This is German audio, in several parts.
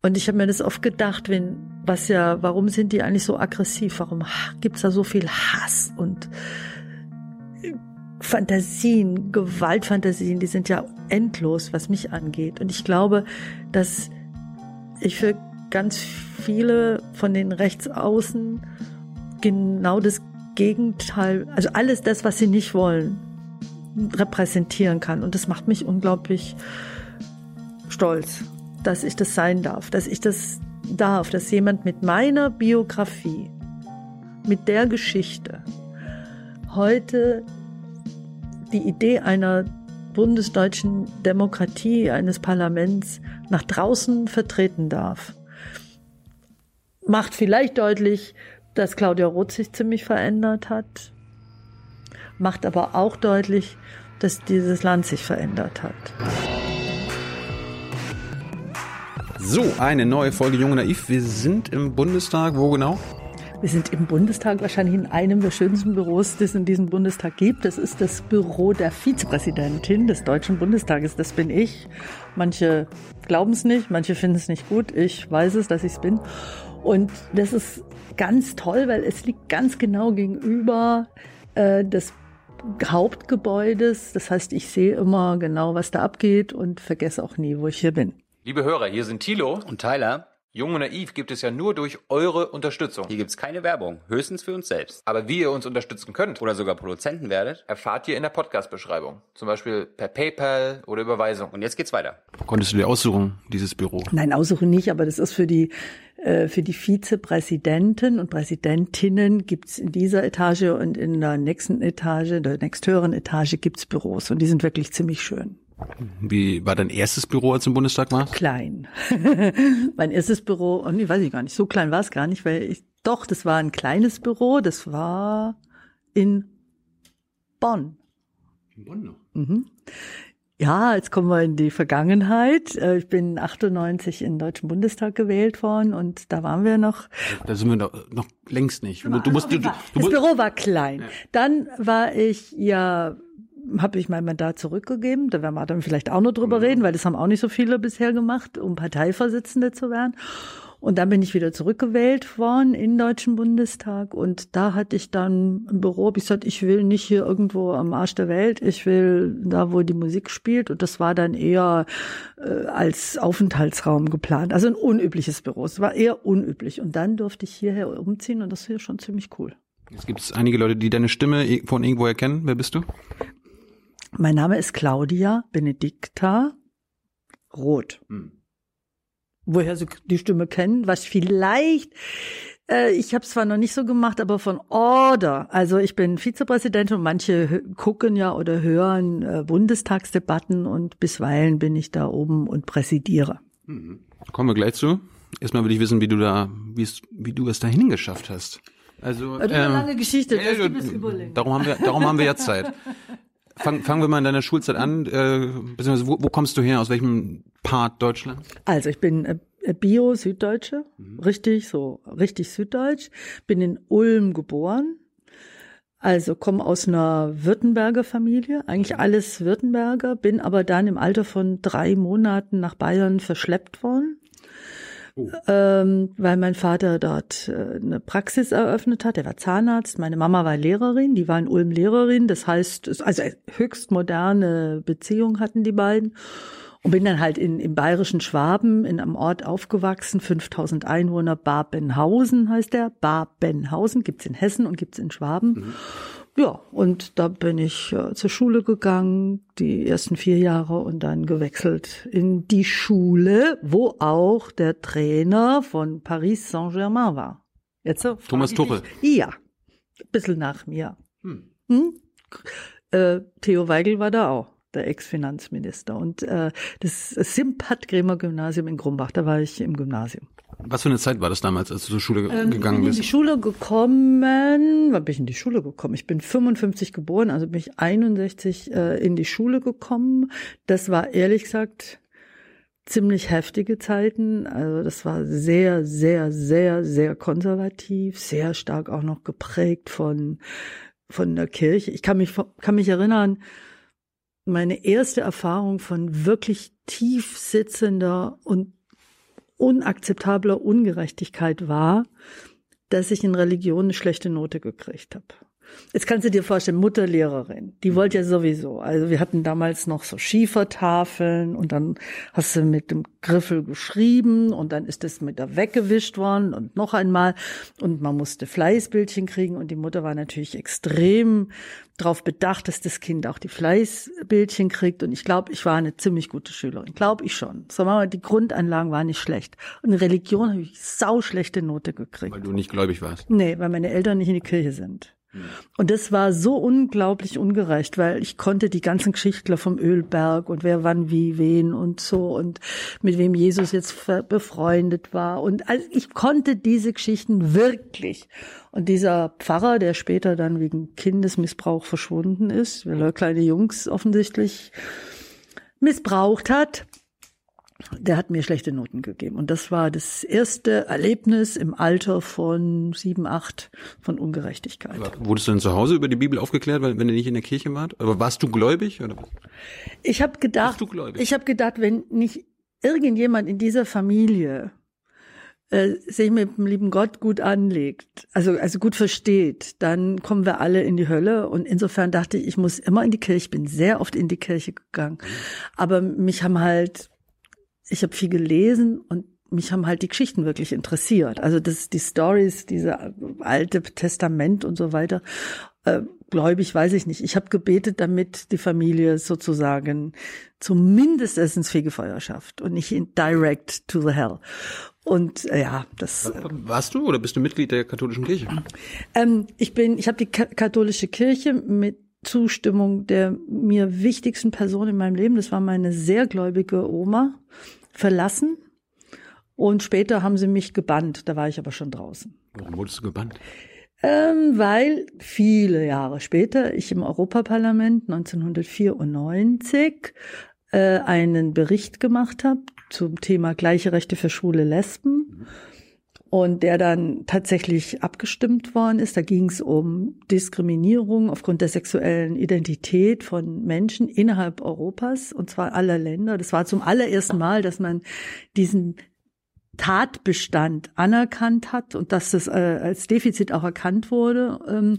Und ich habe mir das oft gedacht, wenn, was ja, warum sind die eigentlich so aggressiv? Warum gibt's da so viel Hass und Fantasien, Gewaltfantasien, die sind ja endlos, was mich angeht. Und ich glaube, dass ich für ganz viele von den Rechtsaußen genau das Gegenteil, also alles das, was sie nicht wollen, repräsentieren kann. Und das macht mich unglaublich stolz dass ich das sein darf, dass ich das darf, dass jemand mit meiner Biografie, mit der Geschichte heute die Idee einer bundesdeutschen Demokratie, eines Parlaments nach draußen vertreten darf. Macht vielleicht deutlich, dass Claudia Roth sich ziemlich verändert hat, macht aber auch deutlich, dass dieses Land sich verändert hat. So, eine neue Folge Junge Naiv. Wir sind im Bundestag. Wo genau? Wir sind im Bundestag wahrscheinlich in einem der schönsten Büros, das es in diesem Bundestag gibt. Das ist das Büro der Vizepräsidentin des Deutschen Bundestages. Das bin ich. Manche glauben es nicht, manche finden es nicht gut. Ich weiß es, dass ich es bin. Und das ist ganz toll, weil es liegt ganz genau gegenüber äh, des Hauptgebäudes. Das heißt, ich sehe immer genau, was da abgeht und vergesse auch nie, wo ich hier bin. Liebe Hörer, hier sind Thilo und Tyler. Jung und Naiv gibt es ja nur durch eure Unterstützung. Hier gibt es keine Werbung, höchstens für uns selbst. Aber wie ihr uns unterstützen könnt oder sogar Produzenten werdet, erfahrt ihr in der Podcast-Beschreibung. Zum Beispiel per PayPal oder Überweisung. Und jetzt geht's weiter. Konntest du dir aussuchen, dieses Büro? Nein, aussuchen nicht, aber das ist für die äh, für die Vizepräsidenten und Präsidentinnen gibt's in dieser Etage und in der nächsten Etage, der nächsthöheren Etage gibt's Büros und die sind wirklich ziemlich schön. Wie war dein erstes Büro, als du im Bundestag warst? Klein. mein erstes Büro, und oh nee, weiß ich gar nicht, so klein war es gar nicht, weil ich, doch, das war ein kleines Büro, das war in Bonn. In Bonn noch? Mhm. Ja, jetzt kommen wir in die Vergangenheit. Äh, ich bin 98 in den Deutschen Bundestag gewählt worden und da waren wir noch. Da sind wir noch, noch längst nicht. Du, du musst, du, du, das Büro war klein. Dann war ich ja habe ich mein Mandat zurückgegeben. Da werden wir dann vielleicht auch noch drüber mhm. reden, weil das haben auch nicht so viele bisher gemacht, um Parteivorsitzende zu werden. Und dann bin ich wieder zurückgewählt worden in den Deutschen Bundestag und da hatte ich dann ein Büro, hab ich gesagt, ich will nicht hier irgendwo am Arsch der Welt, ich will da, wo die Musik spielt und das war dann eher äh, als Aufenthaltsraum geplant. Also ein unübliches Büro, es war eher unüblich und dann durfte ich hierher umziehen und das ist hier schon ziemlich cool. Es gibt einige Leute, die deine Stimme von irgendwo erkennen. Wer bist du? Mein Name ist Claudia Benedicta Roth. Hm. Woher Sie die Stimme kennen, was vielleicht, äh, ich habe es zwar noch nicht so gemacht, aber von Order. Also ich bin Vizepräsidentin und manche gucken ja oder hören äh, Bundestagsdebatten und bisweilen bin ich da oben und präsidiere. Mhm. Kommen wir gleich zu. Erstmal will ich wissen, wie du da, wie du es dahin geschafft hast. Also, das ist eine ähm, lange Geschichte, das ja, gibt es überlegen. Darum haben wir, darum haben wir jetzt Zeit. Fang, fangen wir mal in deiner Schulzeit an. Äh, beziehungsweise wo, wo kommst du her? Aus welchem Part Deutschlands? Also ich bin äh, Bio Süddeutsche, mhm. richtig so richtig süddeutsch. Bin in Ulm geboren. Also komme aus einer Württemberger Familie, eigentlich alles Württemberger, bin aber dann im Alter von drei Monaten nach Bayern verschleppt worden Oh. Ähm, weil mein Vater dort äh, eine Praxis eröffnet hat. Er war Zahnarzt. Meine Mama war Lehrerin. Die war in Ulm Lehrerin. Das heißt, also höchst moderne Beziehung hatten die beiden. Und bin dann halt in, im bayerischen Schwaben in einem Ort aufgewachsen, 5000 Einwohner, Babenhausen heißt der. Babenhausen gibt's in Hessen und gibt's in Schwaben. Mhm. Ja, und da bin ich äh, zur Schule gegangen, die ersten vier Jahre und dann gewechselt in die Schule, wo auch der Trainer von Paris Saint-Germain war. Jetzt so Thomas Tuchel. Ja, ein bisschen nach mir. Hm. Hm? Äh, Theo Weigel war da auch, der Ex-Finanzminister. Und äh, das Simpat-Grämer Gymnasium in Grumbach, da war ich im Gymnasium. Was für eine Zeit war das damals, als du zur Schule ähm, gegangen bist? Ich bin in die Schule gekommen, wann bin ich in die Schule gekommen? Ich bin 55 geboren, also bin ich 61 äh, in die Schule gekommen. Das war ehrlich gesagt ziemlich heftige Zeiten. Also das war sehr, sehr, sehr, sehr konservativ, sehr stark auch noch geprägt von, von der Kirche. Ich kann mich, kann mich erinnern, meine erste Erfahrung von wirklich tief sitzender und unakzeptabler Ungerechtigkeit war, dass ich in Religion eine schlechte Note gekriegt habe. Jetzt kannst du dir vorstellen, Mutterlehrerin, die wollte ja sowieso. Also wir hatten damals noch so Schiefertafeln und dann hast du mit dem Griffel geschrieben und dann ist das mit da weggewischt worden und noch einmal und man musste Fleißbildchen kriegen und die Mutter war natürlich extrem darauf bedacht, dass das Kind auch die Fleißbildchen kriegt und ich glaube, ich war eine ziemlich gute Schülerin, glaube ich schon. So mal, die Grundanlagen waren nicht schlecht und in Religion habe ich sau schlechte Note gekriegt. Weil du nicht gläubig warst. Nee, weil meine Eltern nicht in die Kirche sind. Und das war so unglaublich ungerecht, weil ich konnte die ganzen Geschichtler vom Ölberg und wer wann wie wen und so und mit wem Jesus jetzt befreundet war und also ich konnte diese Geschichten wirklich. Und dieser Pfarrer, der später dann wegen Kindesmissbrauch verschwunden ist, weil er kleine Jungs offensichtlich missbraucht hat, der hat mir schlechte Noten gegeben. Und das war das erste Erlebnis im Alter von sieben, acht von Ungerechtigkeit. Aber wurdest du denn zu Hause über die Bibel aufgeklärt, weil, wenn du nicht in der Kirche warst? Aber warst du gläubig? Oder? Ich habe gedacht, ich habe gedacht, wenn nicht irgendjemand in dieser Familie äh, sich mit dem lieben Gott gut anlegt, also also gut versteht, dann kommen wir alle in die Hölle. Und insofern dachte ich, ich muss immer in die Kirche. Ich bin sehr oft in die Kirche gegangen, aber mich haben halt ich habe viel gelesen und mich haben halt die Geschichten wirklich interessiert. Also das, die Stories, diese alte Testament und so weiter. Äh, gläubig weiß ich nicht. Ich habe gebetet, damit die Familie sozusagen zumindest es ins Fegefeuer schafft und nicht in direct to the hell. Und äh, ja, das. Warst du oder bist du Mitglied der katholischen Kirche? Ähm, ich bin, ich habe die katholische Kirche mit Zustimmung der mir wichtigsten Person in meinem Leben, das war meine sehr gläubige Oma, verlassen. Und später haben sie mich gebannt. Da war ich aber schon draußen. Warum wurdest du gebannt? Ähm, weil viele Jahre später ich im Europaparlament 1994 äh, einen Bericht gemacht habe zum Thema gleiche Rechte für schwule Lesben. Mhm und der dann tatsächlich abgestimmt worden ist. Da ging es um Diskriminierung aufgrund der sexuellen Identität von Menschen innerhalb Europas und zwar aller Länder. Das war zum allerersten Mal, dass man diesen Tatbestand anerkannt hat und dass das äh, als Defizit auch erkannt wurde. Ähm,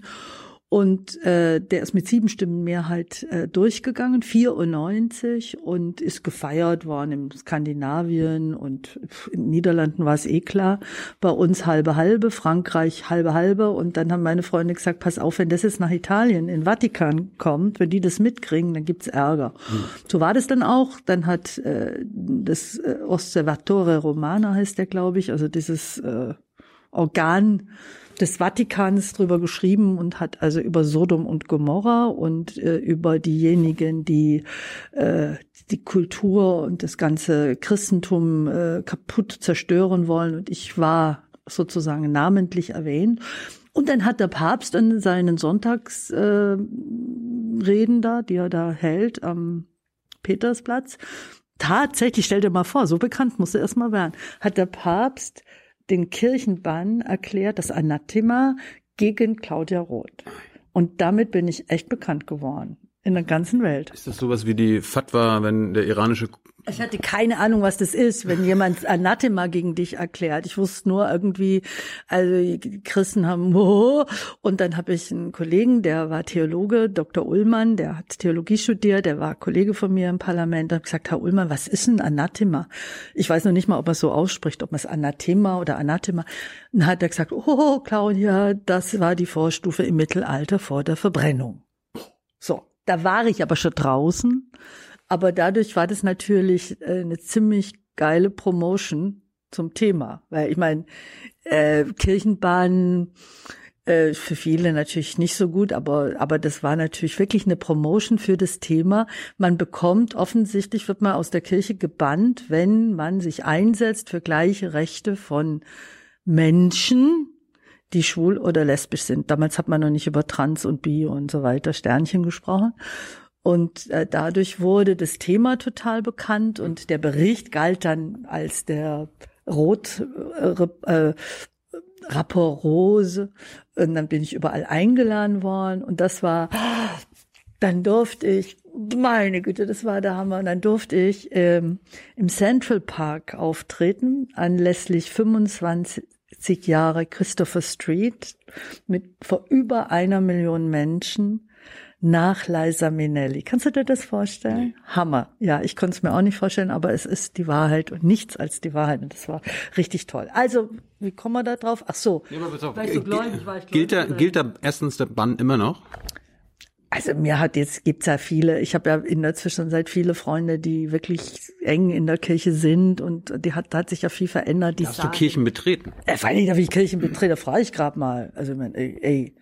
und äh, der ist mit sieben Stimmen Mehrheit äh, durchgegangen, 94 und ist gefeiert worden in Skandinavien und in den Niederlanden war es eh klar. Bei uns halbe halbe, Frankreich halbe halbe und dann haben meine Freunde gesagt, pass auf, wenn das jetzt nach Italien, in Vatikan kommt, wenn die das mitkriegen, dann gibt's Ärger. Mhm. So war das dann auch. Dann hat äh, das äh, Osservatore Romana heißt der, glaube ich, also dieses äh, Organ des Vatikans drüber geschrieben und hat also über Sodom und Gomorra und äh, über diejenigen, die äh, die Kultur und das ganze Christentum äh, kaputt zerstören wollen. Und ich war sozusagen namentlich erwähnt. Und dann hat der Papst an seinen Sonntagsreden äh, da, die er da hält am Petersplatz, tatsächlich, stell dir mal vor, so bekannt musste erst mal werden, hat der Papst den Kirchenbann erklärt, das Anathema gegen Claudia Roth. Und damit bin ich echt bekannt geworden in der ganzen Welt. Ist das sowas wie die Fatwa, wenn der iranische ich hatte keine Ahnung, was das ist, wenn jemand Anathema gegen dich erklärt. Ich wusste nur irgendwie, also die Christen haben oh, und dann habe ich einen Kollegen, der war Theologe, Dr. Ullmann, der hat Theologie studiert, der war Kollege von mir im Parlament, habe gesagt, Herr Ullmann, was ist ein Anathema? Ich weiß noch nicht mal, ob man es so ausspricht, ob man es Anathema oder Anathema. Dann hat er gesagt, oh Claudia, das war die Vorstufe im Mittelalter vor der Verbrennung. So, da war ich aber schon draußen aber dadurch war das natürlich äh, eine ziemlich geile Promotion zum Thema, weil ich meine, äh, Kirchenbahn äh, für viele natürlich nicht so gut, aber aber das war natürlich wirklich eine Promotion für das Thema. Man bekommt offensichtlich wird man aus der Kirche gebannt, wenn man sich einsetzt für gleiche Rechte von Menschen, die schwul oder lesbisch sind. Damals hat man noch nicht über Trans und Bi und so weiter Sternchen gesprochen. Und äh, dadurch wurde das Thema total bekannt und der Bericht galt dann als der Rot äh, äh, Rapport Rose. Und dann bin ich überall eingeladen worden. Und das war dann durfte ich, meine Güte, das war der Hammer, und dann durfte ich ähm, im Central Park auftreten, anlässlich 25 Jahre Christopher Street mit vor über einer Million Menschen nach Liza Minnelli. Kannst du dir das vorstellen? Hammer. Ja, ich konnte es mir auch nicht vorstellen, aber es ist die Wahrheit und nichts als die Wahrheit. Und das war richtig toll. Also, wie kommen wir da drauf? Ach so. Ja, aber pass auf. War ich so gläubig, war ich gilt, da, gilt da erstens der Bann immer noch? Also mir hat jetzt gibt's ja viele. Ich habe ja in der Zwischenzeit viele Freunde, die wirklich eng in der Kirche sind und die hat, da hat sich ja viel verändert. Die Darfst du sagen- Kirchen betreten? Äh, vor allem, darf ich Kirchen betrete, frage ich gerade mal. Also, ich mein, ey, ey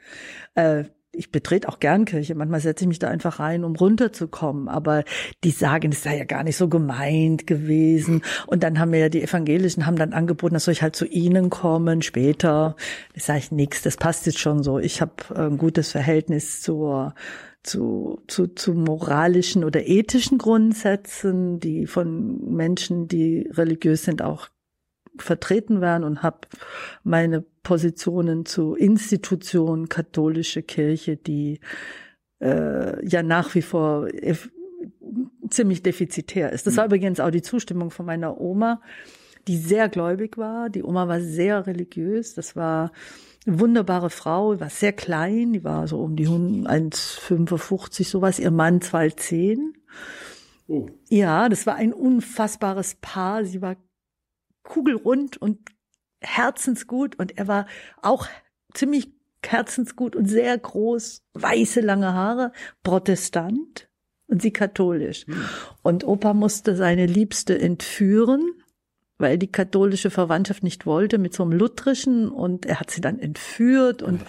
äh, ich betrete auch gern Kirche. Manchmal setze ich mich da einfach rein, um runterzukommen. Aber die sagen, es sei ja gar nicht so gemeint gewesen. Und dann haben mir ja die Evangelischen haben dann angeboten, dass soll ich halt zu ihnen kommen später. Das sage ich nix. Das passt jetzt schon so. Ich habe ein gutes Verhältnis zur zu, zu, zu moralischen oder ethischen Grundsätzen, die von Menschen, die religiös sind, auch vertreten werden und habe meine Positionen zu Institutionen, katholische Kirche, die äh, ja nach wie vor eff- ziemlich defizitär ist. Das war übrigens auch die Zustimmung von meiner Oma, die sehr gläubig war. Die Oma war sehr religiös. Das war eine wunderbare Frau, war sehr klein, die war so um die 1,55 sowas, ihr Mann 2,10. Oh. Ja, das war ein unfassbares Paar. Sie war kugelrund und herzensgut und er war auch ziemlich herzensgut und sehr groß, weiße lange Haare, Protestant und sie katholisch. Und Opa musste seine Liebste entführen, weil die katholische Verwandtschaft nicht wollte mit so einem lutherischen und er hat sie dann entführt und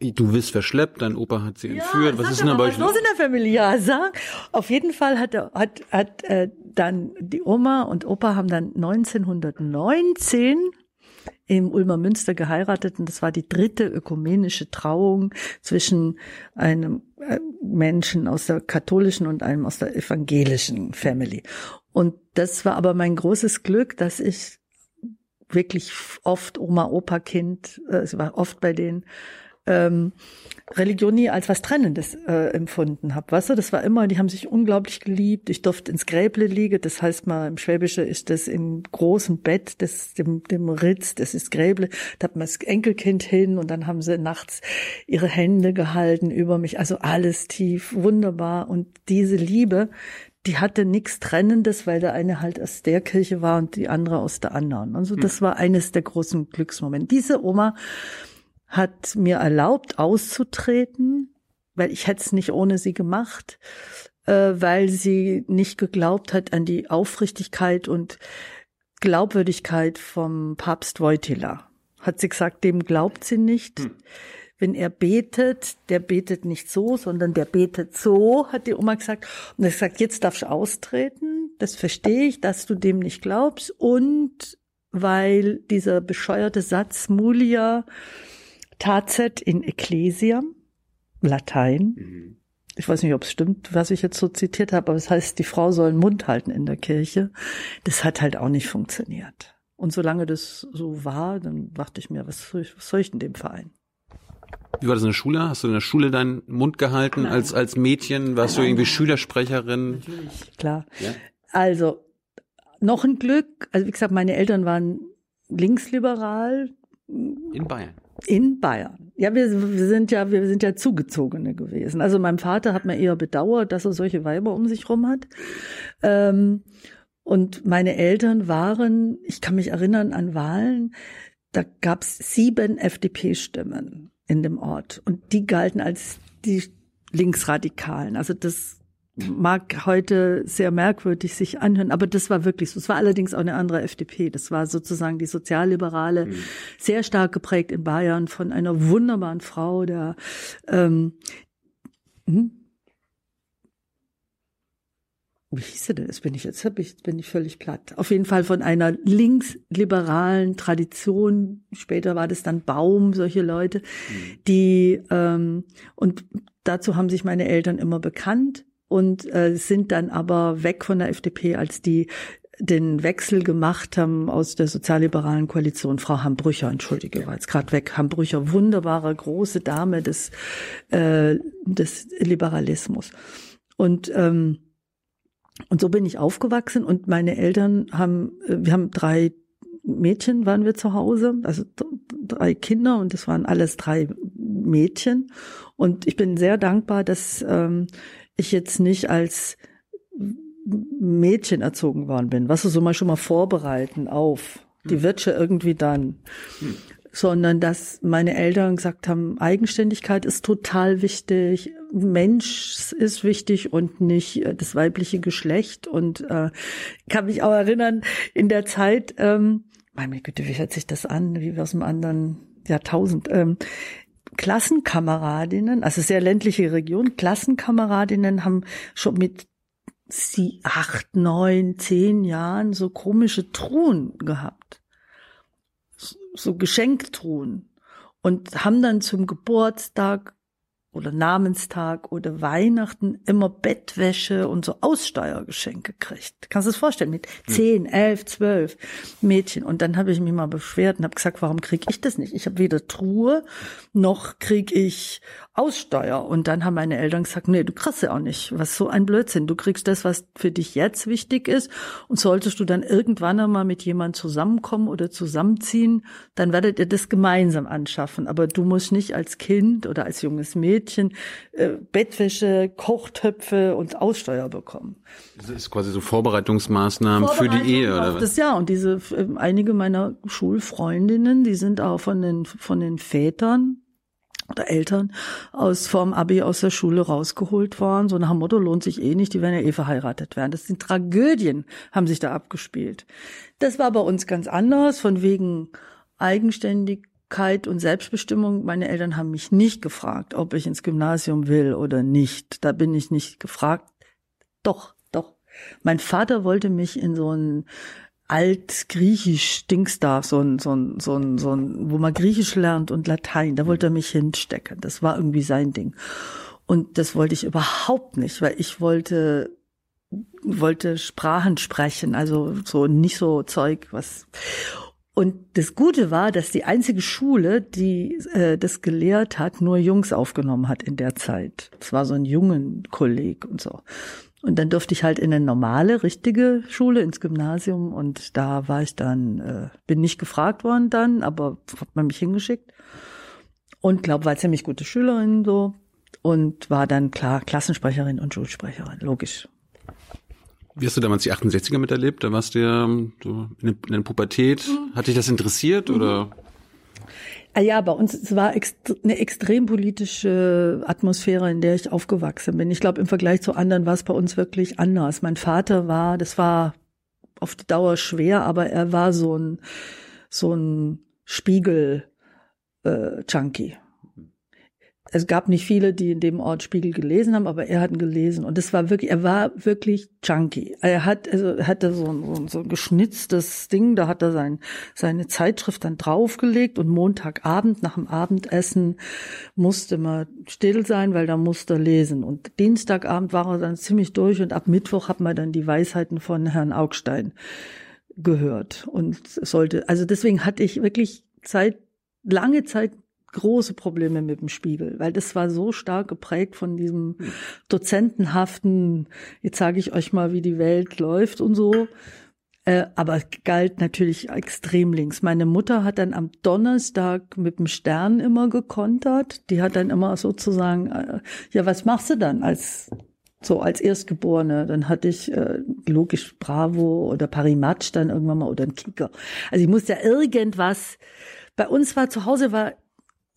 äh, Du wirst verschleppt, dein Opa hat sie entführt. ja, Was ist denn bei was los? in der Familie? Ja, sag. Auf jeden Fall hat, er- hat, hat äh, dann die Oma und Opa haben dann 1919 im Ulmer Münster geheiratet und das war die dritte ökumenische Trauung zwischen einem äh, Menschen aus der katholischen und einem aus der evangelischen Family. Und das war aber mein großes Glück, dass ich wirklich oft Oma, Opa, Kind, äh, es war oft bei denen, ähm, Religion nie als was Trennendes äh, empfunden habe. Weißt du, das war immer, die haben sich unglaublich geliebt. Ich durfte ins Gräble liegen, das heißt mal, im Schwäbische ist das im großen Bett, das, dem, dem Ritz, das ist Gräble. Da hat man das Enkelkind hin und dann haben sie nachts ihre Hände gehalten über mich. Also alles tief, wunderbar. Und diese Liebe, die hatte nichts Trennendes, weil der eine halt aus der Kirche war und die andere aus der anderen. Also das war eines der großen Glücksmomente. Diese Oma hat mir erlaubt, auszutreten, weil ich hätte es nicht ohne sie gemacht, äh, weil sie nicht geglaubt hat an die Aufrichtigkeit und Glaubwürdigkeit vom Papst Wojtyla. Hat sie gesagt, dem glaubt sie nicht. Wenn er betet, der betet nicht so, sondern der betet so, hat die Oma gesagt. Und er hat gesagt, jetzt darfst du austreten. Das verstehe ich, dass du dem nicht glaubst. Und weil dieser bescheuerte Satz Mulia Tazet in Ecclesiam, Latein. Ich weiß nicht, ob es stimmt, was ich jetzt so zitiert habe, aber es heißt, die Frau soll den Mund halten in der Kirche. Das hat halt auch nicht funktioniert. Und solange das so war, dann dachte ich mir, was soll ich, was soll ich in dem Verein? Wie war das in der Schule? Hast du in der Schule deinen Mund gehalten als, als Mädchen? Warst du irgendwie Schülersprecherin? Klar. Ja? Also, noch ein Glück. Also, wie gesagt, meine Eltern waren linksliberal In Bayern. In Bayern. Ja, wir, sind ja, wir sind ja Zugezogene gewesen. Also mein Vater hat mir eher bedauert, dass er solche Weiber um sich rum hat. Ähm, und meine Eltern waren, ich kann mich erinnern an Wahlen, da gab es sieben FDP-Stimmen in dem Ort. Und die galten als die Linksradikalen. Also das mag heute sehr merkwürdig sich anhören, aber das war wirklich so. Es war allerdings auch eine andere FDP. Das war sozusagen die sozialliberale, sehr stark geprägt in Bayern von einer wunderbaren Frau, der ähm, hm? wie hieß sie denn? Das bin ich jetzt, hab ich, bin ich völlig platt. Auf jeden Fall von einer linksliberalen Tradition. Später war das dann Baum, solche Leute, die ähm, und dazu haben sich meine Eltern immer bekannt und äh, sind dann aber weg von der FDP, als die den Wechsel gemacht haben aus der sozialliberalen Koalition. Frau Hambrücher, entschuldige, war jetzt gerade weg. Hambrücher, wunderbare große Dame des, äh, des Liberalismus. Und ähm, und so bin ich aufgewachsen und meine Eltern haben, äh, wir haben drei Mädchen waren wir zu Hause, also drei Kinder und das waren alles drei Mädchen. Und ich bin sehr dankbar, dass ähm, ich jetzt nicht als Mädchen erzogen worden bin, was du so mal schon mal vorbereiten auf. Die hm. wird schon irgendwie dann. Hm. Sondern dass meine Eltern gesagt haben, Eigenständigkeit ist total wichtig, Mensch ist wichtig und nicht äh, das weibliche Geschlecht. Und äh, kann mich auch erinnern, in der Zeit, ähm, meine Güte, wie hört sich das an, wie aus einem anderen Jahrtausend, ähm, Klassenkameradinnen, also sehr ländliche Region, Klassenkameradinnen haben schon mit sie acht, neun, zehn Jahren so komische Truhen gehabt. So Geschenktruhen. Und haben dann zum Geburtstag oder Namenstag oder Weihnachten immer Bettwäsche und so Aussteuergeschenke kriegt. Kannst du es vorstellen? Mit zehn, elf, zwölf Mädchen. Und dann habe ich mich mal beschwert und habe gesagt, warum kriege ich das nicht? Ich habe weder Truhe noch kriege ich Aussteuer. Und dann haben meine Eltern gesagt, nee, du kriegst ja auch nicht. Was so ein Blödsinn. Du kriegst das, was für dich jetzt wichtig ist. Und solltest du dann irgendwann einmal mit jemand zusammenkommen oder zusammenziehen, dann werdet ihr das gemeinsam anschaffen. Aber du musst nicht als Kind oder als junges Mädchen Mädchen äh, Bettwäsche, Kochtöpfe und Aussteuer bekommen. Das ist quasi so Vorbereitungsmaßnahmen für die Ehe, oder? Das ja und diese äh, einige meiner Schulfreundinnen, die sind auch von den von den Vätern oder Eltern aus vorm Abi aus der Schule rausgeholt worden. So nach dem Motto lohnt sich eh nicht, die werden ja eh verheiratet werden. Das sind Tragödien, haben sich da abgespielt. Das war bei uns ganz anders, von wegen eigenständig und Selbstbestimmung. Meine Eltern haben mich nicht gefragt, ob ich ins Gymnasium will oder nicht. Da bin ich nicht gefragt. Doch, doch. Mein Vater wollte mich in so ein altgriechisch Dings da, so ein, so ein, so ein, so ein, wo man Griechisch lernt und Latein. Da wollte er mich hinstecken. Das war irgendwie sein Ding. Und das wollte ich überhaupt nicht, weil ich wollte wollte Sprachen sprechen, also so nicht so Zeug, was und das Gute war, dass die einzige Schule, die äh, das gelehrt hat, nur Jungs aufgenommen hat in der Zeit. Es war so ein jungen Kolleg und so. Und dann durfte ich halt in eine normale, richtige Schule, ins Gymnasium. Und da war ich dann, äh, bin nicht gefragt worden dann, aber hat man mich hingeschickt. Und glaube, war ziemlich gute Schülerin so. Und war dann klar Klassensprecherin und Schulsprecherin, logisch. Wie hast du damals die 68er miterlebt? Da warst du ja so in der Pubertät. Mhm. Hat dich das interessiert mhm. oder? Ah ja, bei uns es war eine extrem politische Atmosphäre, in der ich aufgewachsen bin. Ich glaube, im Vergleich zu anderen war es bei uns wirklich anders. Mein Vater war, das war auf die Dauer schwer, aber er war so ein so ein Spiegel äh, Junkie es gab nicht viele, die in dem Ort Spiegel gelesen haben, aber er hat gelesen. Und es war wirklich, er war wirklich Junkie. Er hat, also er hatte so ein, so ein, so ein geschnitztes Ding, da hat er sein, seine Zeitschrift dann draufgelegt und Montagabend nach dem Abendessen musste man still sein, weil da musste er lesen. Und Dienstagabend war er dann ziemlich durch und ab Mittwoch hat man dann die Weisheiten von Herrn Augstein gehört und sollte, also deswegen hatte ich wirklich Zeit, lange Zeit große Probleme mit dem Spiegel, weil das war so stark geprägt von diesem dozentenhaften, jetzt sage ich euch mal, wie die Welt läuft und so. Äh, aber galt natürlich extrem links. Meine Mutter hat dann am Donnerstag mit dem Stern immer gekontert. Die hat dann immer sozusagen, äh, ja, was machst du dann als so als Erstgeborene, dann hatte ich äh, logisch Bravo oder Parimatch dann irgendwann mal oder ein Kicker. Also ich musste ja irgendwas. Bei uns war zu Hause war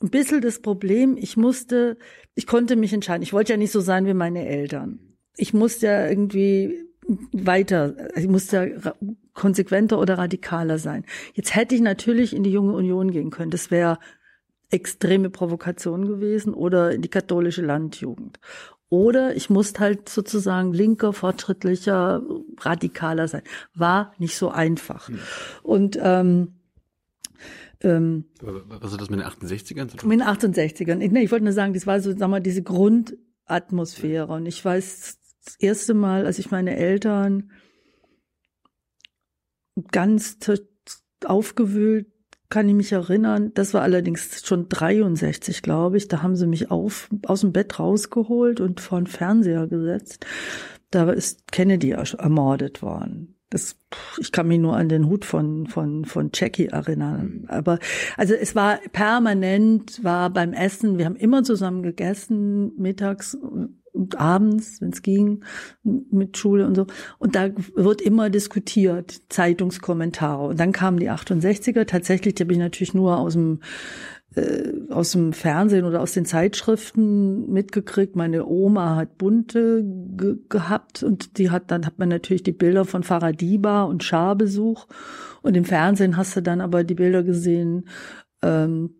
ein bisschen das Problem, ich musste, ich konnte mich entscheiden. Ich wollte ja nicht so sein wie meine Eltern. Ich musste ja irgendwie weiter, ich musste ja konsequenter oder radikaler sein. Jetzt hätte ich natürlich in die junge Union gehen können. Das wäre extreme Provokation gewesen oder in die katholische Landjugend. Oder ich musste halt sozusagen linker, fortschrittlicher, radikaler sein. War nicht so einfach. Mhm. Und ähm, ähm, Was hat das mit den 68ern zu tun? Mit den 68ern. Ich, nee, ich wollte nur sagen, das war so, sag mal, diese Grundatmosphäre. Und ich weiß, das erste Mal, als ich meine Eltern ganz aufgewühlt kann ich mich erinnern. Das war allerdings schon 63, glaube ich. Da haben sie mich auf, aus dem Bett rausgeholt und vor den Fernseher gesetzt. Da ist Kennedy ermordet worden. Das, ich kann mich nur an den Hut von, von, von Jackie erinnern. Aber, also es war permanent, war beim Essen, wir haben immer zusammen gegessen, mittags und abends, wenn es ging, mit Schule und so. Und da wird immer diskutiert, Zeitungskommentare. Und dann kamen die 68er. Tatsächlich, die habe ich natürlich nur aus dem aus dem Fernsehen oder aus den Zeitschriften mitgekriegt. Meine Oma hat bunte ge gehabt und die hat dann hat man natürlich die Bilder von Faradiba und Scharbesuch und im Fernsehen hast du dann aber die Bilder gesehen ähm,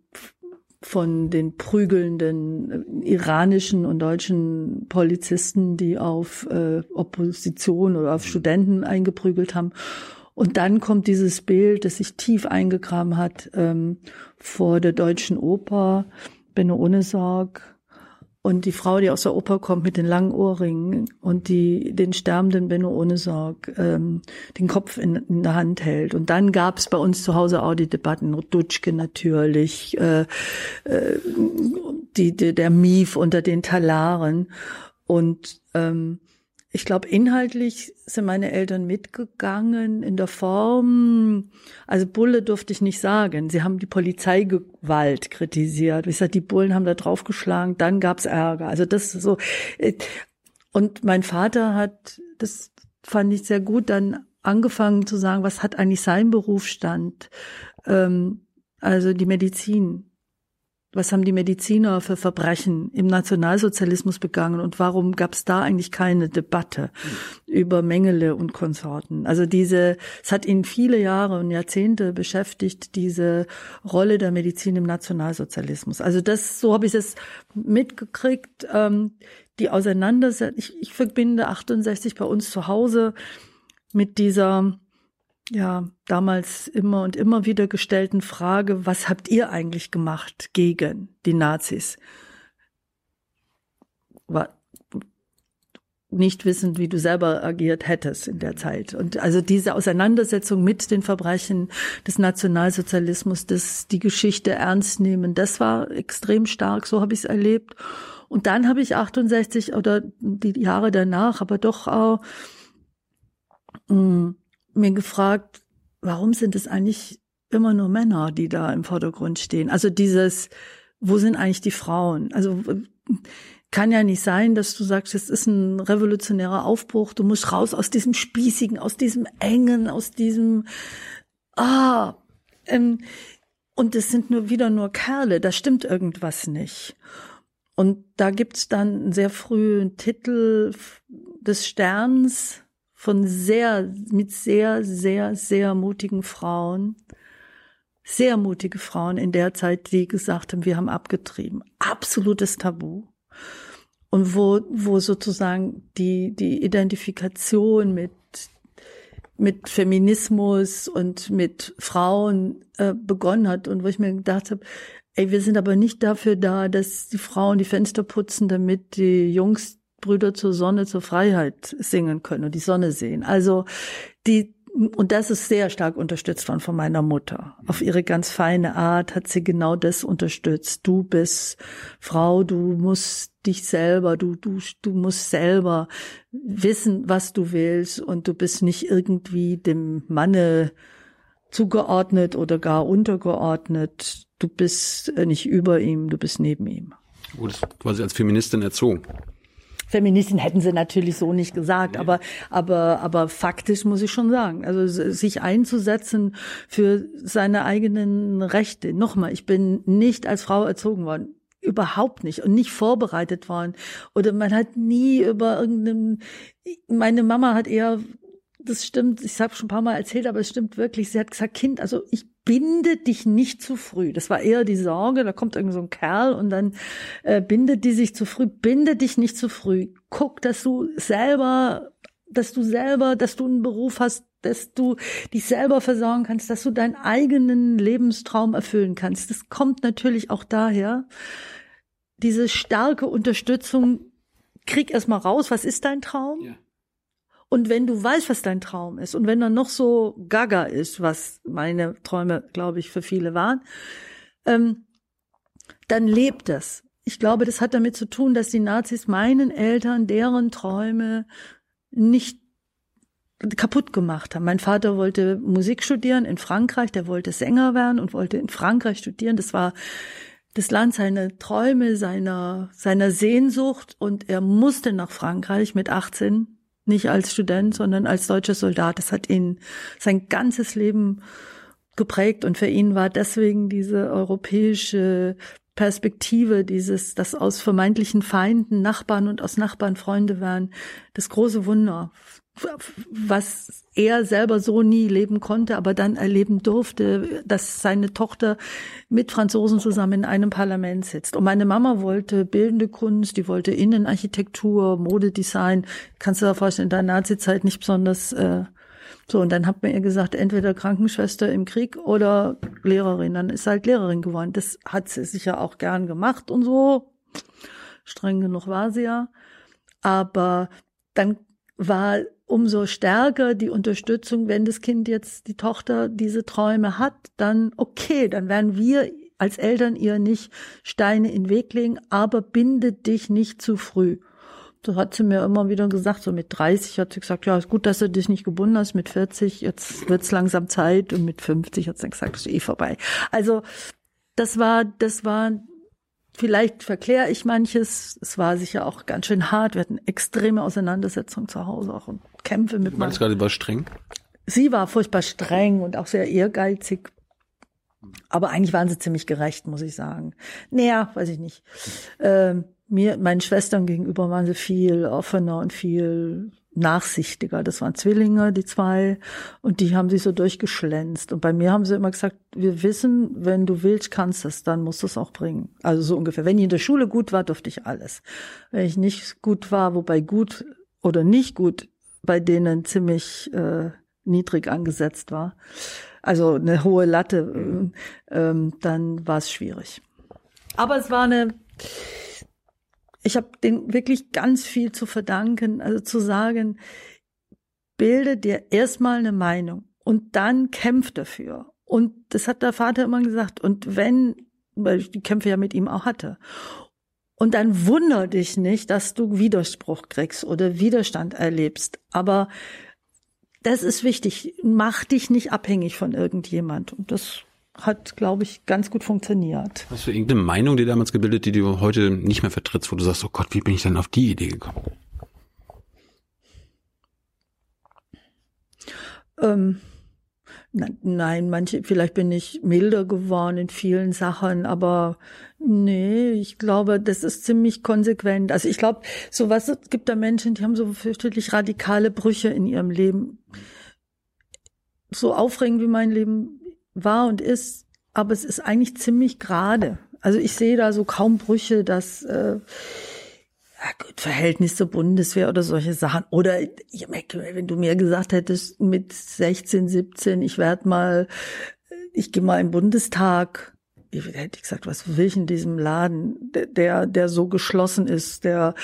von den prügelnden iranischen und deutschen Polizisten, die auf äh, Opposition oder auf Studenten eingeprügelt haben. Und dann kommt dieses Bild, das sich tief eingegraben hat, ähm, vor der deutschen Oper, Benno Ohnesorg, und die Frau, die aus der Oper kommt mit den langen Ohrringen und die den sterbenden Benno ohne Sorg ähm, den Kopf in, in der Hand hält. Und dann gab es bei uns zu Hause auch die Debatten, Dutschke natürlich, äh, äh, die, die, der Mief unter den Talaren. Und ähm, ich glaube, inhaltlich sind meine Eltern mitgegangen in der Form, also Bulle durfte ich nicht sagen. Sie haben die Polizeigewalt kritisiert. Wie gesagt, die Bullen haben da draufgeschlagen, dann gab's Ärger. Also das so. Äh, und mein Vater hat, das fand ich sehr gut, dann angefangen zu sagen, was hat eigentlich sein Berufsstand? Ähm, also die Medizin was haben die Mediziner für Verbrechen im Nationalsozialismus begangen und warum gab es da eigentlich keine Debatte mhm. über Mengele und Konsorten? Also diese, es hat ihn viele Jahre und Jahrzehnte beschäftigt, diese Rolle der Medizin im Nationalsozialismus. Also das, so habe ich es mitgekriegt, ähm, die Auseinandersetzung, ich, ich verbinde 68 bei uns zu Hause mit dieser ja, damals immer und immer wieder gestellten Frage, was habt ihr eigentlich gemacht gegen die Nazis? War nicht wissend, wie du selber agiert hättest in der Zeit. Und also diese Auseinandersetzung mit den Verbrechen des Nationalsozialismus, das die Geschichte ernst nehmen, das war extrem stark, so habe ich es erlebt. Und dann habe ich 68 oder die Jahre danach, aber doch auch mh, mm, mir gefragt, warum sind es eigentlich immer nur Männer, die da im Vordergrund stehen? Also dieses, wo sind eigentlich die Frauen? Also kann ja nicht sein, dass du sagst, es ist ein revolutionärer Aufbruch, du musst raus aus diesem Spießigen, aus diesem Engen, aus diesem, ah, ähm, und es sind nur wieder nur Kerle, da stimmt irgendwas nicht. Und da gibt's dann einen sehr frühen Titel des Sterns, von sehr, mit sehr, sehr, sehr mutigen Frauen, sehr mutige Frauen in der Zeit, die gesagt haben, wir haben abgetrieben. Absolutes Tabu. Und wo, wo sozusagen die, die Identifikation mit, mit Feminismus und mit Frauen äh, begonnen hat und wo ich mir gedacht habe, ey, wir sind aber nicht dafür da, dass die Frauen die Fenster putzen, damit die Jungs Brüder zur Sonne, zur Freiheit singen können und die Sonne sehen. Also die und das ist sehr stark unterstützt worden von meiner Mutter. Auf ihre ganz feine Art hat sie genau das unterstützt. Du bist Frau, du musst dich selber, du, du, du musst selber wissen, was du willst und du bist nicht irgendwie dem Manne zugeordnet oder gar untergeordnet. Du bist nicht über ihm, du bist neben ihm. Gut, quasi als Feministin erzogen. Feministin hätten sie natürlich so nicht gesagt, aber, aber, aber faktisch muss ich schon sagen, also sich einzusetzen für seine eigenen Rechte. Nochmal, ich bin nicht als Frau erzogen worden. Überhaupt nicht. Und nicht vorbereitet worden. Oder man hat nie über irgendeinen meine Mama hat eher das stimmt, ich habe schon ein paar Mal erzählt, aber es stimmt wirklich. Sie hat gesagt, Kind, also ich binde dich nicht zu früh. Das war eher die Sorge, da kommt irgend so ein Kerl und dann äh, bindet die sich zu früh. Binde dich nicht zu früh. Guck, dass du selber, dass du selber, dass du einen Beruf hast, dass du dich selber versorgen kannst, dass du deinen eigenen Lebenstraum erfüllen kannst. Das kommt natürlich auch daher, diese starke Unterstützung, krieg erst mal raus, was ist dein Traum? Ja Und wenn du weißt, was dein Traum ist und wenn er noch so gaga ist, was meine Träume, glaube ich, für viele waren, ähm, dann lebt das. Ich glaube, das hat damit zu tun, dass die Nazis meinen Eltern deren Träume nicht kaputt gemacht haben. Mein Vater wollte Musik studieren in Frankreich, der wollte Sänger werden und wollte in Frankreich studieren. Das war das Land seiner Träume, seiner, seiner Sehnsucht und er musste nach Frankreich mit 18, nicht als Student, sondern als deutscher Soldat. Das hat ihn sein ganzes Leben geprägt und für ihn war deswegen diese europäische Perspektive, dieses, dass aus vermeintlichen Feinden Nachbarn und aus Nachbarn Freunde werden, das große Wunder, was er selber so nie leben konnte, aber dann erleben durfte, dass seine Tochter mit Franzosen zusammen in einem Parlament sitzt. Und meine Mama wollte bildende Kunst, die wollte Innenarchitektur, Modedesign. Kannst du dir vorstellen, in der Nazizeit nicht besonders äh, so, und dann hat man ihr gesagt, entweder Krankenschwester im Krieg oder Lehrerin. Dann ist sie halt Lehrerin geworden. Das hat sie sicher auch gern gemacht und so. Streng genug war sie ja. Aber dann war umso stärker die Unterstützung, wenn das Kind jetzt, die Tochter, diese Träume hat, dann okay, dann werden wir als Eltern ihr nicht Steine in den Weg legen, aber binde dich nicht zu früh. Das hat sie mir immer wieder gesagt, so mit 30 hat sie gesagt, ja, ist gut, dass du dich nicht gebunden hast, mit 40, jetzt wird's langsam Zeit und mit 50 hat sie gesagt, ist eh vorbei. Also, das war, das war, vielleicht verkläre ich manches, es war sicher auch ganz schön hart, wir hatten extreme Auseinandersetzungen zu Hause auch und Kämpfe mit meinem. gerade war streng? Sie war furchtbar streng und auch sehr ehrgeizig. Aber eigentlich waren sie ziemlich gerecht, muss ich sagen. Naja, weiß ich nicht. Ähm, mir, meinen Schwestern gegenüber waren sie viel offener und viel nachsichtiger. Das waren Zwillinge, die zwei, und die haben sich so durchgeschlänzt. Und bei mir haben sie immer gesagt, wir wissen, wenn du willst, kannst es, dann musst du es auch bringen. Also so ungefähr. Wenn ich in der Schule gut war, durfte ich alles. Wenn ich nicht gut war, wobei gut oder nicht gut bei denen ziemlich äh, niedrig angesetzt war, also eine hohe Latte, äh, äh, dann war es schwierig. Aber es war eine ich habe den wirklich ganz viel zu verdanken, also zu sagen, bilde dir erstmal eine Meinung und dann kämpf dafür. Und das hat der Vater immer gesagt. Und wenn, weil ich die Kämpfe ja mit ihm auch hatte. Und dann wunder dich nicht, dass du Widerspruch kriegst oder Widerstand erlebst. Aber das ist wichtig. Mach dich nicht abhängig von irgendjemand. Und das hat, glaube ich, ganz gut funktioniert. Hast du irgendeine Meinung dir damals gebildet, die du heute nicht mehr vertrittst, wo du sagst, oh Gott, wie bin ich denn auf die Idee gekommen? Ähm, nein, manche, vielleicht bin ich milder geworden in vielen Sachen, aber nee, ich glaube, das ist ziemlich konsequent. Also ich glaube, sowas es gibt da Menschen, die haben so fürchterlich radikale Brüche in ihrem Leben. So aufregend wie mein Leben war und ist, aber es ist eigentlich ziemlich gerade. Also ich sehe da so kaum Brüche, dass äh, ja gut, Verhältnis zur Bundeswehr oder solche Sachen. Oder wenn du mir gesagt hättest mit 16, 17, ich werde mal, ich gehe mal im Bundestag, ich hätte gesagt, was will ich in diesem Laden, der, der so geschlossen ist, der,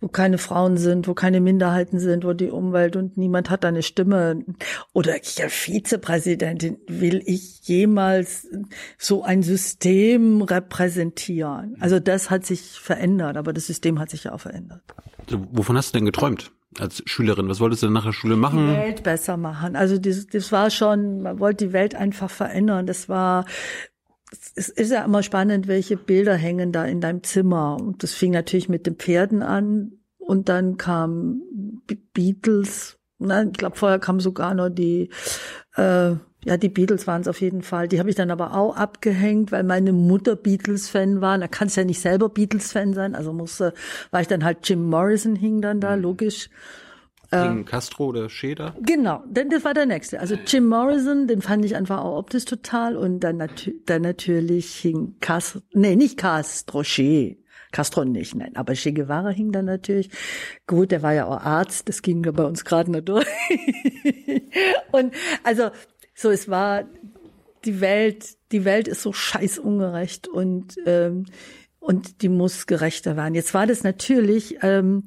wo keine Frauen sind, wo keine Minderheiten sind, wo die Umwelt und niemand hat eine Stimme. Oder ich ja, Vizepräsidentin, will ich jemals so ein System repräsentieren? Also das hat sich verändert, aber das System hat sich ja auch verändert. Wovon hast du denn geträumt? als Schülerin? Was wolltest du denn nach der Schule machen? Die Welt besser machen. Also das, das war schon, man wollte die Welt einfach verändern. Das war es ist ja immer spannend, welche Bilder hängen da in deinem Zimmer. Und das fing natürlich mit den Pferden an und dann kam Beatles. Na, ich glaube, vorher kam sogar noch die, äh, ja, die Beatles waren es auf jeden Fall. Die habe ich dann aber auch abgehängt, weil meine Mutter Beatles-Fan war. Da kannst ja nicht selber Beatles-Fan sein. Also musste, war ich dann halt Jim Morrison hing dann da, mhm. logisch. Gegen äh, Castro oder Scheder? Genau, denn das war der nächste. Also Jim Morrison, den fand ich einfach auch optisch total und dann, nat dann natürlich hing Castro, nee, nicht Castro, Che. Castro nicht, nein, aber Che Guevara hing dann natürlich. Gut, der war ja auch Arzt, das ging ja bei uns gerade nur durch. und also so, es war die Welt, die Welt ist so scheiß ungerecht und ähm, und die muss gerechter werden. Jetzt war das natürlich ähm,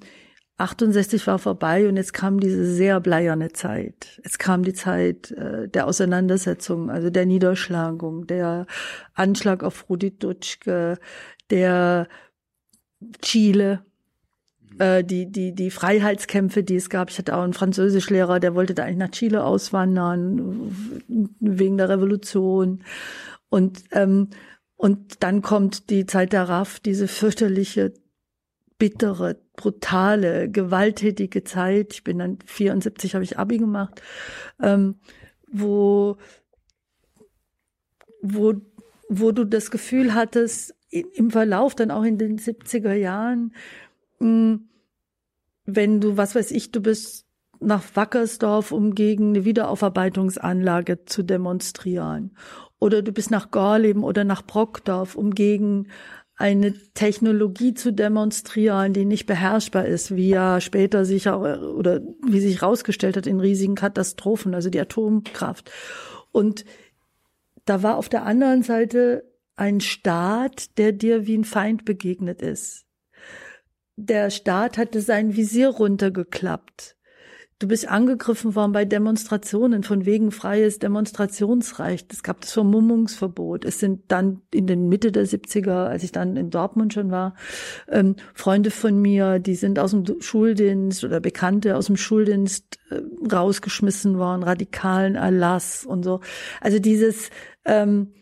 68 war vorbei und jetzt kam diese sehr bleierne Zeit. Es kam die Zeit äh, der Auseinandersetzung, also der Niederschlagung, der Anschlag auf Rudi Dutschke, der Chile, äh, die, die, die Freiheitskämpfe, die es gab. Ich hatte auch einen Französischlehrer, der wollte da eigentlich nach Chile auswandern, wegen der Revolution. Und, ähm, und dann kommt die Zeit der RAF, diese fürchterliche bittere, brutale, gewalttätige Zeit. Ich bin dann 74, habe ich Abi gemacht, ähm, wo, wo, wo du das Gefühl hattest, im Verlauf dann auch in den 70er Jahren, mh, hm, wenn du, was weiß ich, du bist nach Wackersdorf, um gegen eine Wiederaufarbeitungsanlage zu demonstrieren. Oder du bist nach Gorleben oder nach Brockdorf, um gegen eine Technologie zu demonstrieren, die nicht beherrschbar ist, wie ja später sich auch, oder wie sich herausgestellt hat in riesigen Katastrophen, also die Atomkraft. Und da war auf der anderen Seite ein Staat, der dir wie ein Feind begegnet ist. Der Staat hatte sein Visier runtergeklappt. Du bist angegriffen worden bei Demonstrationen von wegen freies Demonstrationsrecht. Es gab das Vermummungsverbot. Es sind dann in den Mitte der 70er, als ich dann in Dortmund schon war, ähm, Freunde von mir, die sind aus dem Schuldienst oder Bekannte aus dem Schuldienst äh, rausgeschmissen worden, radikalen Erlass und so. Also dieses, ähm,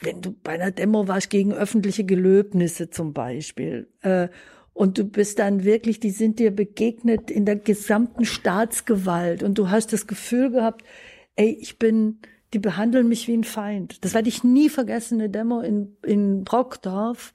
wenn du bei einer Demo warst gegen öffentliche Gelöbnisse zum Beispiel, äh, und du bist dann wirklich, die sind dir begegnet in der gesamten Staatsgewalt und du hast das Gefühl gehabt, ey, ich bin, die behandeln mich wie ein Feind. Das werde ich nie vergessen, eine Demo in, in Brockdorf.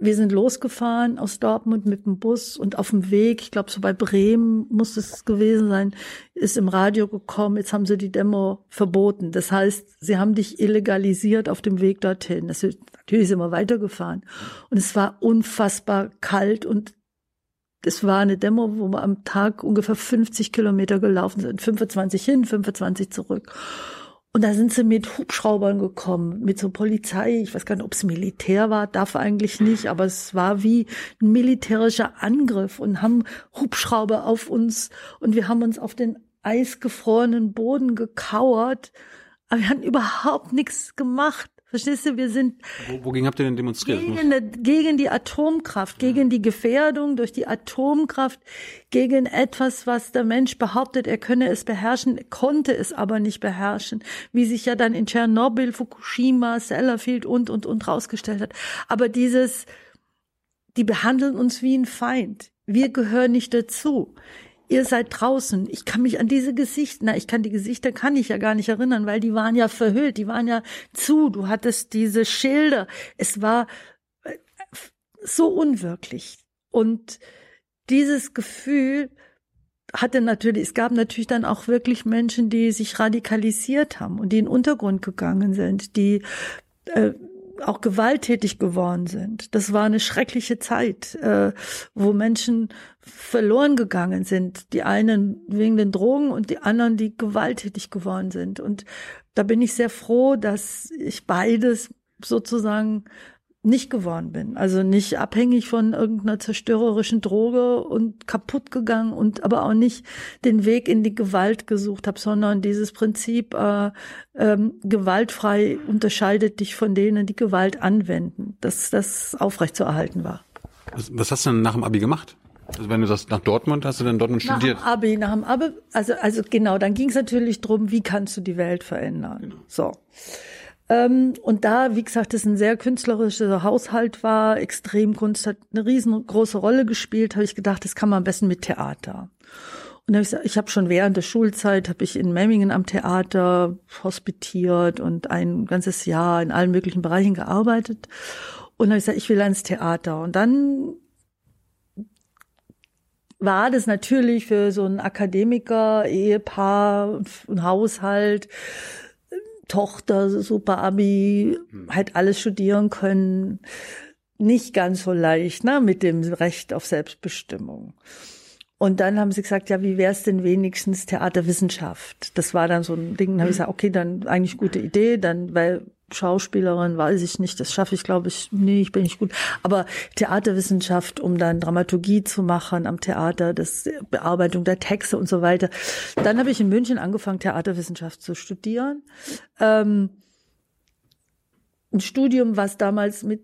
Wir sind losgefahren aus Dortmund mit dem Bus und auf dem Weg, ich glaube so bei Bremen muss es gewesen sein, ist im Radio gekommen, jetzt haben sie die Demo verboten. Das heißt, sie haben dich illegalisiert auf dem Weg dorthin. Das natürlich sind wir weitergefahren. Und es war unfassbar kalt und es war eine Demo, wo wir am Tag ungefähr 50 Kilometer gelaufen sind, 25 hin, 25 zurück. Und da sind sie mit Hubschraubern gekommen, mit so Polizei. Ich weiß gar nicht, ob es Militär war, darf eigentlich nicht, aber es war wie ein militärischer Angriff und haben Hubschrauber auf uns und wir haben uns auf den eisgefrorenen Boden gekauert. Aber wir haben überhaupt nichts gemacht. Verstehst du, wir sind. Wo, wogegen habt ihr denn demonstriert? Gegen, gegen die Atomkraft, gegen die Gefährdung durch die Atomkraft, gegen etwas, was der Mensch behauptet, er könne es beherrschen, konnte es aber nicht beherrschen, wie sich ja dann in Tschernobyl, Fukushima, Sellafield und, und, und rausgestellt hat. Aber dieses, die behandeln uns wie ein Feind. Wir gehören nicht dazu ihr seid draußen. Ich kann mich an diese Gesichter, na, ich kann die Gesichter kann ich ja gar nicht erinnern, weil die waren ja verhüllt, die waren ja zu. Du hattest diese Schilder. Es war äh, so unwirklich. Und dieses Gefühl hatte natürlich, es gab natürlich dann auch wirklich Menschen, die sich radikalisiert haben und die in den Untergrund gegangen sind, die äh, auch gewalttätig geworden sind. Das war eine schreckliche Zeit, äh, wo Menschen verloren gegangen sind. Die einen wegen den Drogen und die anderen, die gewalttätig geworden sind. Und da bin ich sehr froh, dass ich beides sozusagen nicht geworden bin. Also nicht abhängig von irgendeiner zerstörerischen Droge und kaputt gegangen und aber auch nicht den Weg in die Gewalt gesucht habe, sondern dieses Prinzip äh, ähm, gewaltfrei unterscheidet dich von denen, die Gewalt anwenden, dass das aufrechtzuerhalten war. Was, was hast du denn nach dem Abi gemacht? Also wenn du sagst, nach Dortmund, hast du dann Dortmund nach studiert? Nach dem Abi, nach dem Abi, also, also genau, dann ging es natürlich drum, wie kannst du die Welt verändern. Genau. So. Ähm, und da, wie gesagt, es ein sehr künstlerischer Haushalt war, Extremkunst hat eine riesengroße Rolle gespielt, habe ich gedacht, das kann man am besten mit Theater. Und hab ich, ich habe schon während der Schulzeit habe ich in Memmingen am Theater hospitiert und ein ganzes Jahr in allen möglichen Bereichen gearbeitet. Und habe ich gesagt, ich will ans Theater. Und dann war das natürlich für so einen Akademiker, Ehepaar, ein Haushalt Tochter, super Abi, hm. halt alles studieren können. Nicht ganz so leicht, ne, mit dem Recht auf Selbstbestimmung. Und dann haben sie gesagt, ja, wie wäre es denn wenigstens Theaterwissenschaft? Das war dann so ein Ding, dann habe ich gesagt, okay, dann eigentlich gute Idee, dann, weil Schauspielerin, weiß ich nicht, das schaffe ich, glaube ich, nee, ich bin nicht gut. Aber Theaterwissenschaft, um dann Dramaturgie zu machen am Theater, das Bearbeitung der Texte und so weiter. Dann habe ich in München angefangen, Theaterwissenschaft zu studieren. Ähm, ein Studium, was damals mit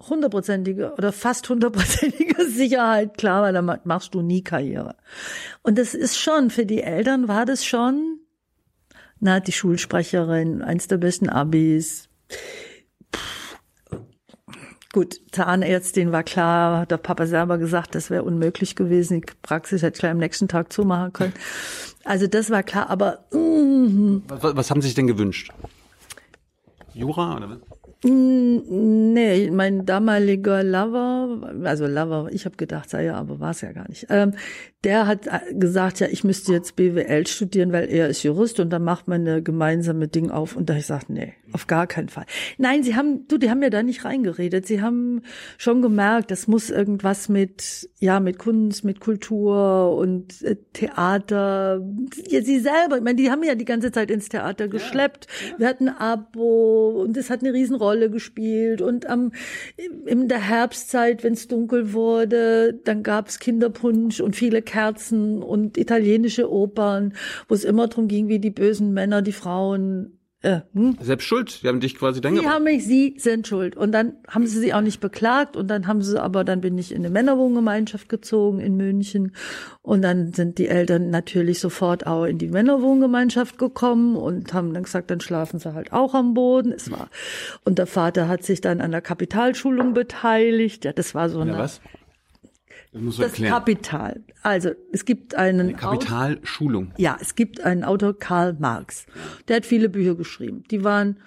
hundertprozentige oder fast hundertprozentige Sicherheit klar war, dann machst du nie Karriere. Und das ist schon, für die Eltern war das schon, na, die Schulsprecherin, eins der besten Abis. Gut, Zahnärztin war klar, hat der Papa selber gesagt, das wäre unmöglich gewesen. Die Praxis hätte ich gleich am nächsten Tag zumachen können. Also das war klar, aber mm, Was, was haben Sie sich denn gewünscht? Jura oder was? Nee, mein damaliger Lover, also Lover, ich habe gedacht, sei ja, aber war es ja gar nicht. Ähm, der hat äh, gesagt, ja, ich müsste jetzt BWL studieren, weil er ist Jurist und dann macht man eine gemeinsame Ding auf. Und da ich gesagt, nee, auf gar keinen Fall. Nein, sie haben, du, die haben mir da nicht reingeredet. Sie haben schon gemerkt, das muss irgendwas mit, ja, mit Kunst, mit Kultur und äh, Theater. Ja, sie selber, ich meine, die haben ja die ganze Zeit ins Theater geschleppt. Wir hatten ein Abo und das hat eine Riesenrolle gespielt. Und am, in der Herbstzeit, wenn es dunkel wurde, dann gab's Kinderpunsch und viele Kerzen und italienische Opern, wo es immer darum ging, wie die bösen Männer die Frauen äh, hm? Selbst schuld. Die haben dich quasi dann Sie haben mich, sie sind schuld. Und dann haben sie sie auch nicht beklagt und dann haben sie, aber dann bin ich in eine Männerwohngemeinschaft gezogen in München und dann sind die Eltern natürlich sofort auch in die Männerwohngemeinschaft gekommen und haben dann gesagt, dann schlafen sie halt auch am Boden. Es war, und der Vater hat sich dann an der Kapitalschulung beteiligt. Ja, das war so Ja, eine, was? Das erklären. Kapital. Also, es gibt einen Kapitalschulung. ja, es gibt einen Autor, Karl Marx. Der hat viele Bücher geschrieben. Die waren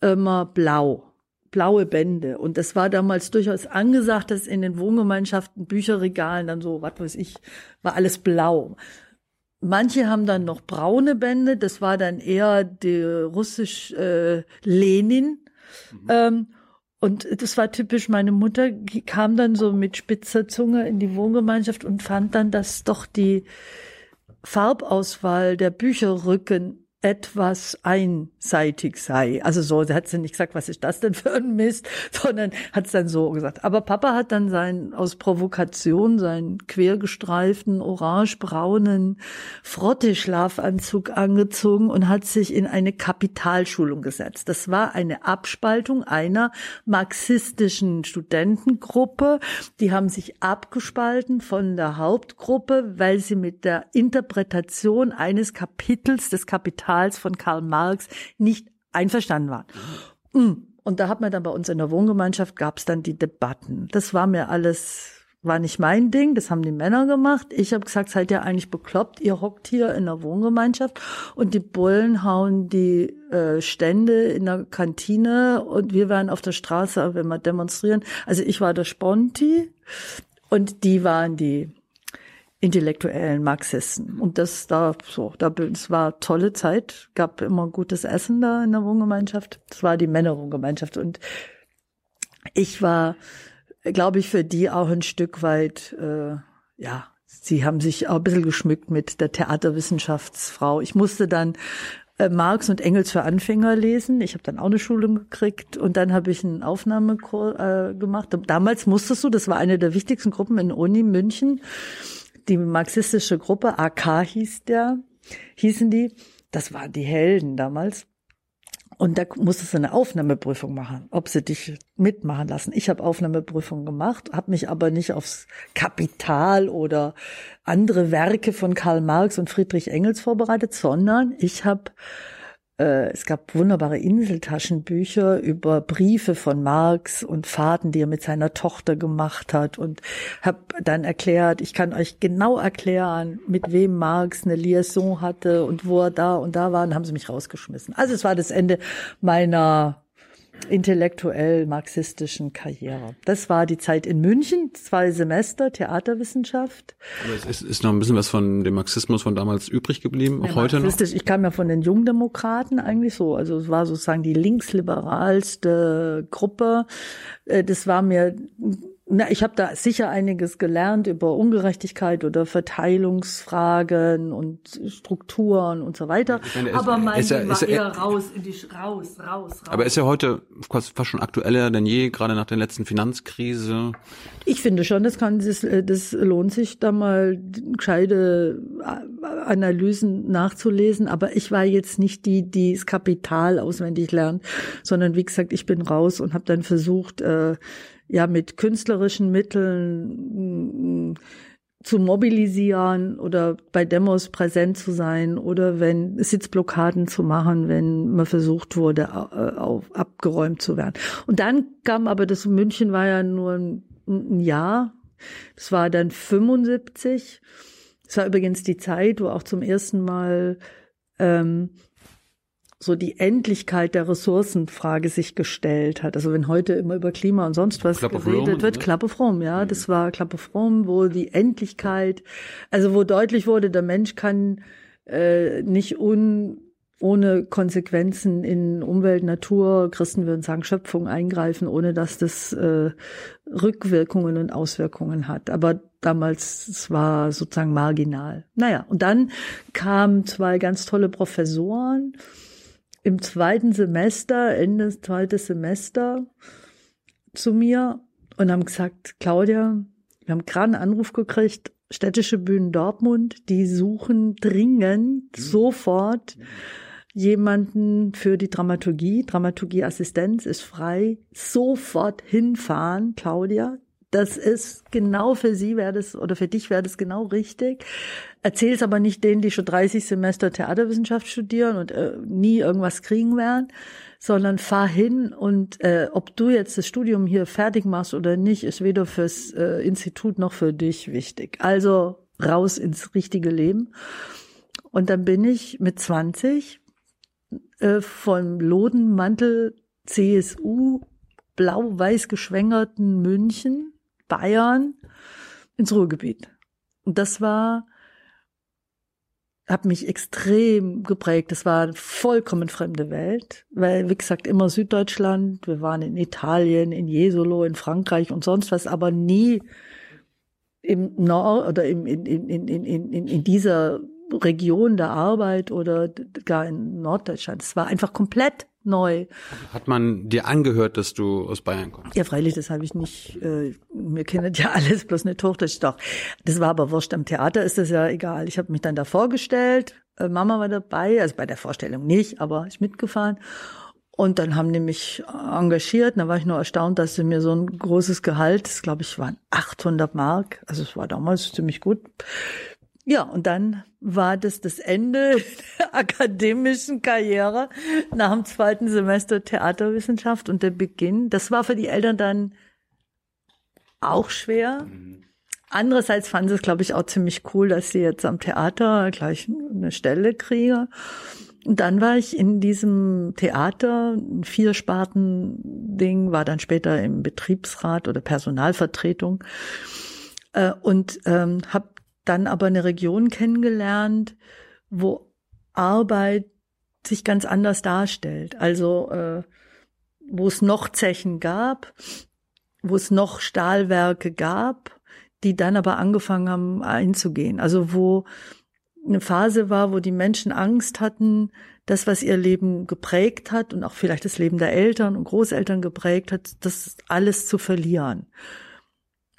immer blau, blaue Bände. Und das war damals durchaus angesagt, dass in den Wohngemeinschaften, Bücherregalen dann so, was weiß ich, war alles blau. Manche haben dann noch braune Bände. Das war dann eher die russisch äh, Lenin. Ähm, und das war typisch, meine Mutter kam dann so mit spitzer Zunge in die Wohngemeinschaft und fand dann, dass doch die Farbauswahl der Bücherrücken etwas einseitig sei. Also so, sie hat sie nicht gesagt, was ist das denn für ein Mist, sondern hat es dann so gesagt. Aber Papa hat dann seinen, aus Provokation, seinen quergestreiften, orangebraunen Frotte-Schlafanzug angezogen und hat sich in eine Kapitalschulung gesetzt. Das war eine Abspaltung einer marxistischen Studentengruppe. Die haben sich abgespalten von der Hauptgruppe, weil sie mit der Interpretation eines Kapitels des Kapitals von Karl Marx nicht einverstanden waren. Mm. Und da hat man dann bei uns in der Wohngemeinschaft gab es dann die Debatten. Das war mir alles war nicht mein Ding, das haben die Männer gemacht. Ich habe gesagt, seid ihr eigentlich bekloppt? Ihr hockt hier in der Wohngemeinschaft und die Bullen hauen die äh, Stände in der Kantine und wir werden auf der Straße, wenn wir demonstrieren. Also ich war der Sponti und die waren die intellektuellen Marxisten. Und das da so, da es war tolle Zeit, gab immer gutes Essen da in der Wohngemeinschaft. Das war die Männerwohngemeinschaft und ich war, glaube ich, für die auch ein Stück weit, äh, ja, sie haben sich auch ein bisschen geschmückt mit der Theaterwissenschaftsfrau. Ich musste dann äh, Marx und Engels für Anfänger lesen. Ich habe dann auch eine Schulung gekriegt und dann habe ich einen Aufnahmekurs äh, gemacht. Damals musstest du, das war eine der wichtigsten Gruppen in Uni München, die marxistische Gruppe, AK hieß der, hießen die, das waren die Helden damals. Und da musstest du eine Aufnahmeprüfung machen, ob sie dich mitmachen lassen. Ich habe Aufnahmeprüfung gemacht, habe mich aber nicht aufs Kapital oder andere Werke von Karl Marx und Friedrich Engels vorbereitet, sondern ich habe es gab wunderbare Inseltaschenbücher über Briefe von Marx und Fahrten, die er mit seiner Tochter gemacht hat und habe dann erklärt, ich kann euch genau erklären, mit wem Marx eine Liaison hatte und wo er da und da war, und haben sie mich rausgeschmissen. Also es war das Ende meiner intellektuell marxistischen Karriere. Das war die Zeit in München, zwei Semester Theaterwissenschaft. Aber es ist, ist noch ein bisschen was von dem Marxismus von damals übrig geblieben, auch heute noch. Ich kam ja von den Jungdemokraten eigentlich so. Also es war sozusagen die linksliberalste Gruppe. Äh, Das war mir Na, ich habe da sicher einiges gelernt über Ungerechtigkeit oder Verteilungsfragen und Strukturen und so weiter. meine, aber mein ist ja- Ding war ja- eher raus in die raus, raus, raus. Aber ist ja heute fast fast schon aktueller denn je, gerade nach der letzten Finanzkrise. Ich finde schon, das kann das, äh, das lohnt sich da mal gescheite äh, Analysen nachzulesen. Aber ich war jetzt nicht die, die das Kapital auswendig lernt, sondern wie gesagt, ich bin raus und habe dann versucht, äh, ja mit künstlerischen Mitteln mh, zu mobilisieren oder bei Demos präsent zu sein oder wenn Sitzblockaden zu machen, wenn man versucht wurde, äh, auf, abgeräumt zu werden. Und dann kam aber das München war ja nur ein, ein Jahr. Das war dann 75. Das war übrigens die Zeit, wo auch zum ersten Mal ähm, so die Endlichkeit der Ressourcenfrage sich gestellt hat. Also wenn heute immer über Klima und sonst was of geredet Rome, wird, ne? Of Rome, ja, das war of Rome, wo die Endlichkeit, also wo deutlich wurde, der Mensch kann äh, nicht un, ohne Konsequenzen in Umwelt, Natur, Christen würden sagen Schöpfung eingreifen, ohne dass das äh, Rückwirkungen und Auswirkungen hat. Aber damals es war sozusagen marginal. Naja, und dann kamen zwei ganz tolle Professoren im zweiten Semester, Ende des zweiten Semester zu mir und haben gesagt, Claudia, wir haben gerade einen Anruf gekriegt, städtische Bühnen Dortmund, die suchen dringend sofort jemanden für die Dramaturgie. Dramaturgieassistenz ist frei. Sofort hinfahren, Claudia. Das ist genau für Sie wäre das oder für dich wäre das genau richtig. Erzähl's aber nicht denen, die schon 30 Semester Theaterwissenschaft studieren und äh, nie irgendwas kriegen werden, sondern fahr hin und äh, ob du jetzt das Studium hier fertig machst oder nicht, ist weder fürs äh, Institut noch für dich wichtig. Also raus ins richtige Leben. Und dann bin ich mit 20 äh, vom Lodenmantel CSU blau-weiß geschwängerten München, Bayern ins Ruhrgebiet. Und das war, hat mich extrem geprägt. Das war eine vollkommen fremde Welt, weil, wie gesagt, immer Süddeutschland. Wir waren in Italien, in Jesolo, in Frankreich und sonst was, aber nie im Nord oder im, in, in, in, in, in, in dieser Region der Arbeit oder gar in Norddeutschland. Es war einfach komplett neu. Hat man dir angehört, dass du aus Bayern kommst? Ja, freilich, das habe ich nicht. Äh, mir kennen ja alles, bloß nicht Hochdeutsch. Doch, das war aber wurscht. Am Theater ist das ja egal. Ich habe mich dann da vorgestellt. Äh, Mama war dabei, also bei der Vorstellung nicht, aber ich mitgefahren. Und dann haben die mich engagiert. Da war ich nur erstaunt, dass sie mir so ein großes Gehalt, das glaube ich waren 800 Mark, also es war damals ziemlich gut. Ja, und dann war das das Ende der akademischen Karriere nach dem zweiten Semester Theaterwissenschaft und der Beginn. Das war für die Eltern dann auch schwer. Andererseits fanden sie es, glaube ich, auch ziemlich cool, dass sie jetzt am Theater gleich eine Stelle kriege. Und dann war ich in diesem Theater, ein Viersparten-Ding, war dann später im Betriebsrat oder Personalvertretung äh, und ähm, habe dann aber eine Region kennengelernt, wo Arbeit sich ganz anders darstellt. Also äh, wo es noch Zechen gab, wo es noch Stahlwerke gab, die dann aber angefangen haben einzugehen. Also wo eine Phase war, wo die Menschen Angst hatten, das, was ihr Leben geprägt hat und auch vielleicht das Leben der Eltern und Großeltern geprägt hat, das alles zu verlieren.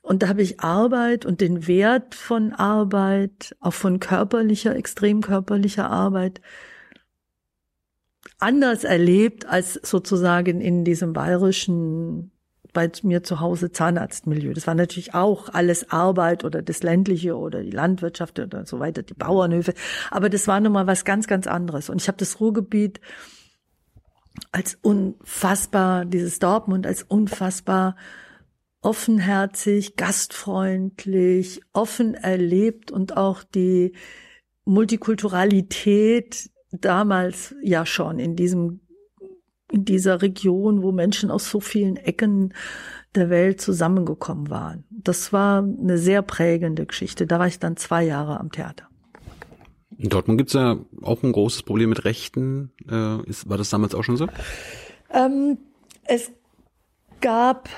Und da habe ich Arbeit und den Wert von Arbeit, auch von körperlicher, extrem körperlicher Arbeit, anders erlebt als sozusagen in diesem bayerischen, bei mir zu Hause Zahnarztmilieu. Das war natürlich auch alles Arbeit oder das ländliche oder die Landwirtschaft oder so weiter, die Bauernhöfe. Aber das war nun mal was ganz, ganz anderes. Und ich habe das Ruhrgebiet als unfassbar, dieses Dortmund als unfassbar offenherzig, gastfreundlich, offen erlebt und auch die Multikulturalität damals ja schon in diesem in dieser Region, wo Menschen aus so vielen Ecken der Welt zusammengekommen waren. Das war eine sehr prägende Geschichte. Da war ich dann zwei Jahre am Theater. In Dortmund gibt's ja auch ein großes Problem mit Rechten. Äh, ist, war das damals auch schon so? Ähm, es gab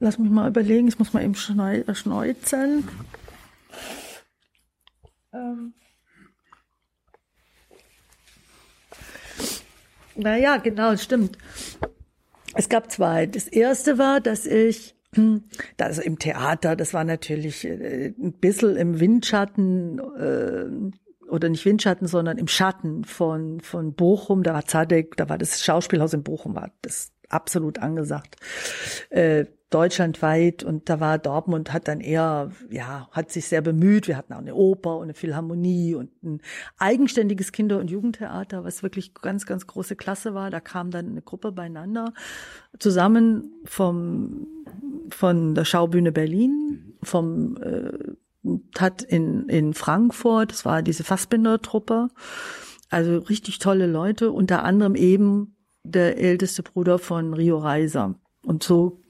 lass mich mal überlegen, ich muss mal eben äh, schneuzeln. Ähm. Naja, genau, stimmt. Es gab zwei. Das erste war, dass ich also im Theater, das war natürlich äh, ein bisschen im Windschatten äh, oder nicht Windschatten, sondern im Schatten von von Bochum. Da war Zadek, da war das Schauspielhaus in Bochum, war das absolut angesagt. Äh, deutschlandweit und da war Dortmund hat dann eher, ja, hat sich sehr bemüht. Wir hatten auch eine Oper und eine Philharmonie und ein eigenständiges Kinder- und Jugendtheater, was wirklich ganz, ganz große Klasse war. Da kam dann eine Gruppe beieinander zusammen vom, von der Schaubühne Berlin, vom, äh, hat in, in Frankfurt, das war diese Fassbinder-Truppe. Also richtig tolle Leute, unter anderem eben der älteste Bruder von Rio Reiser. Und so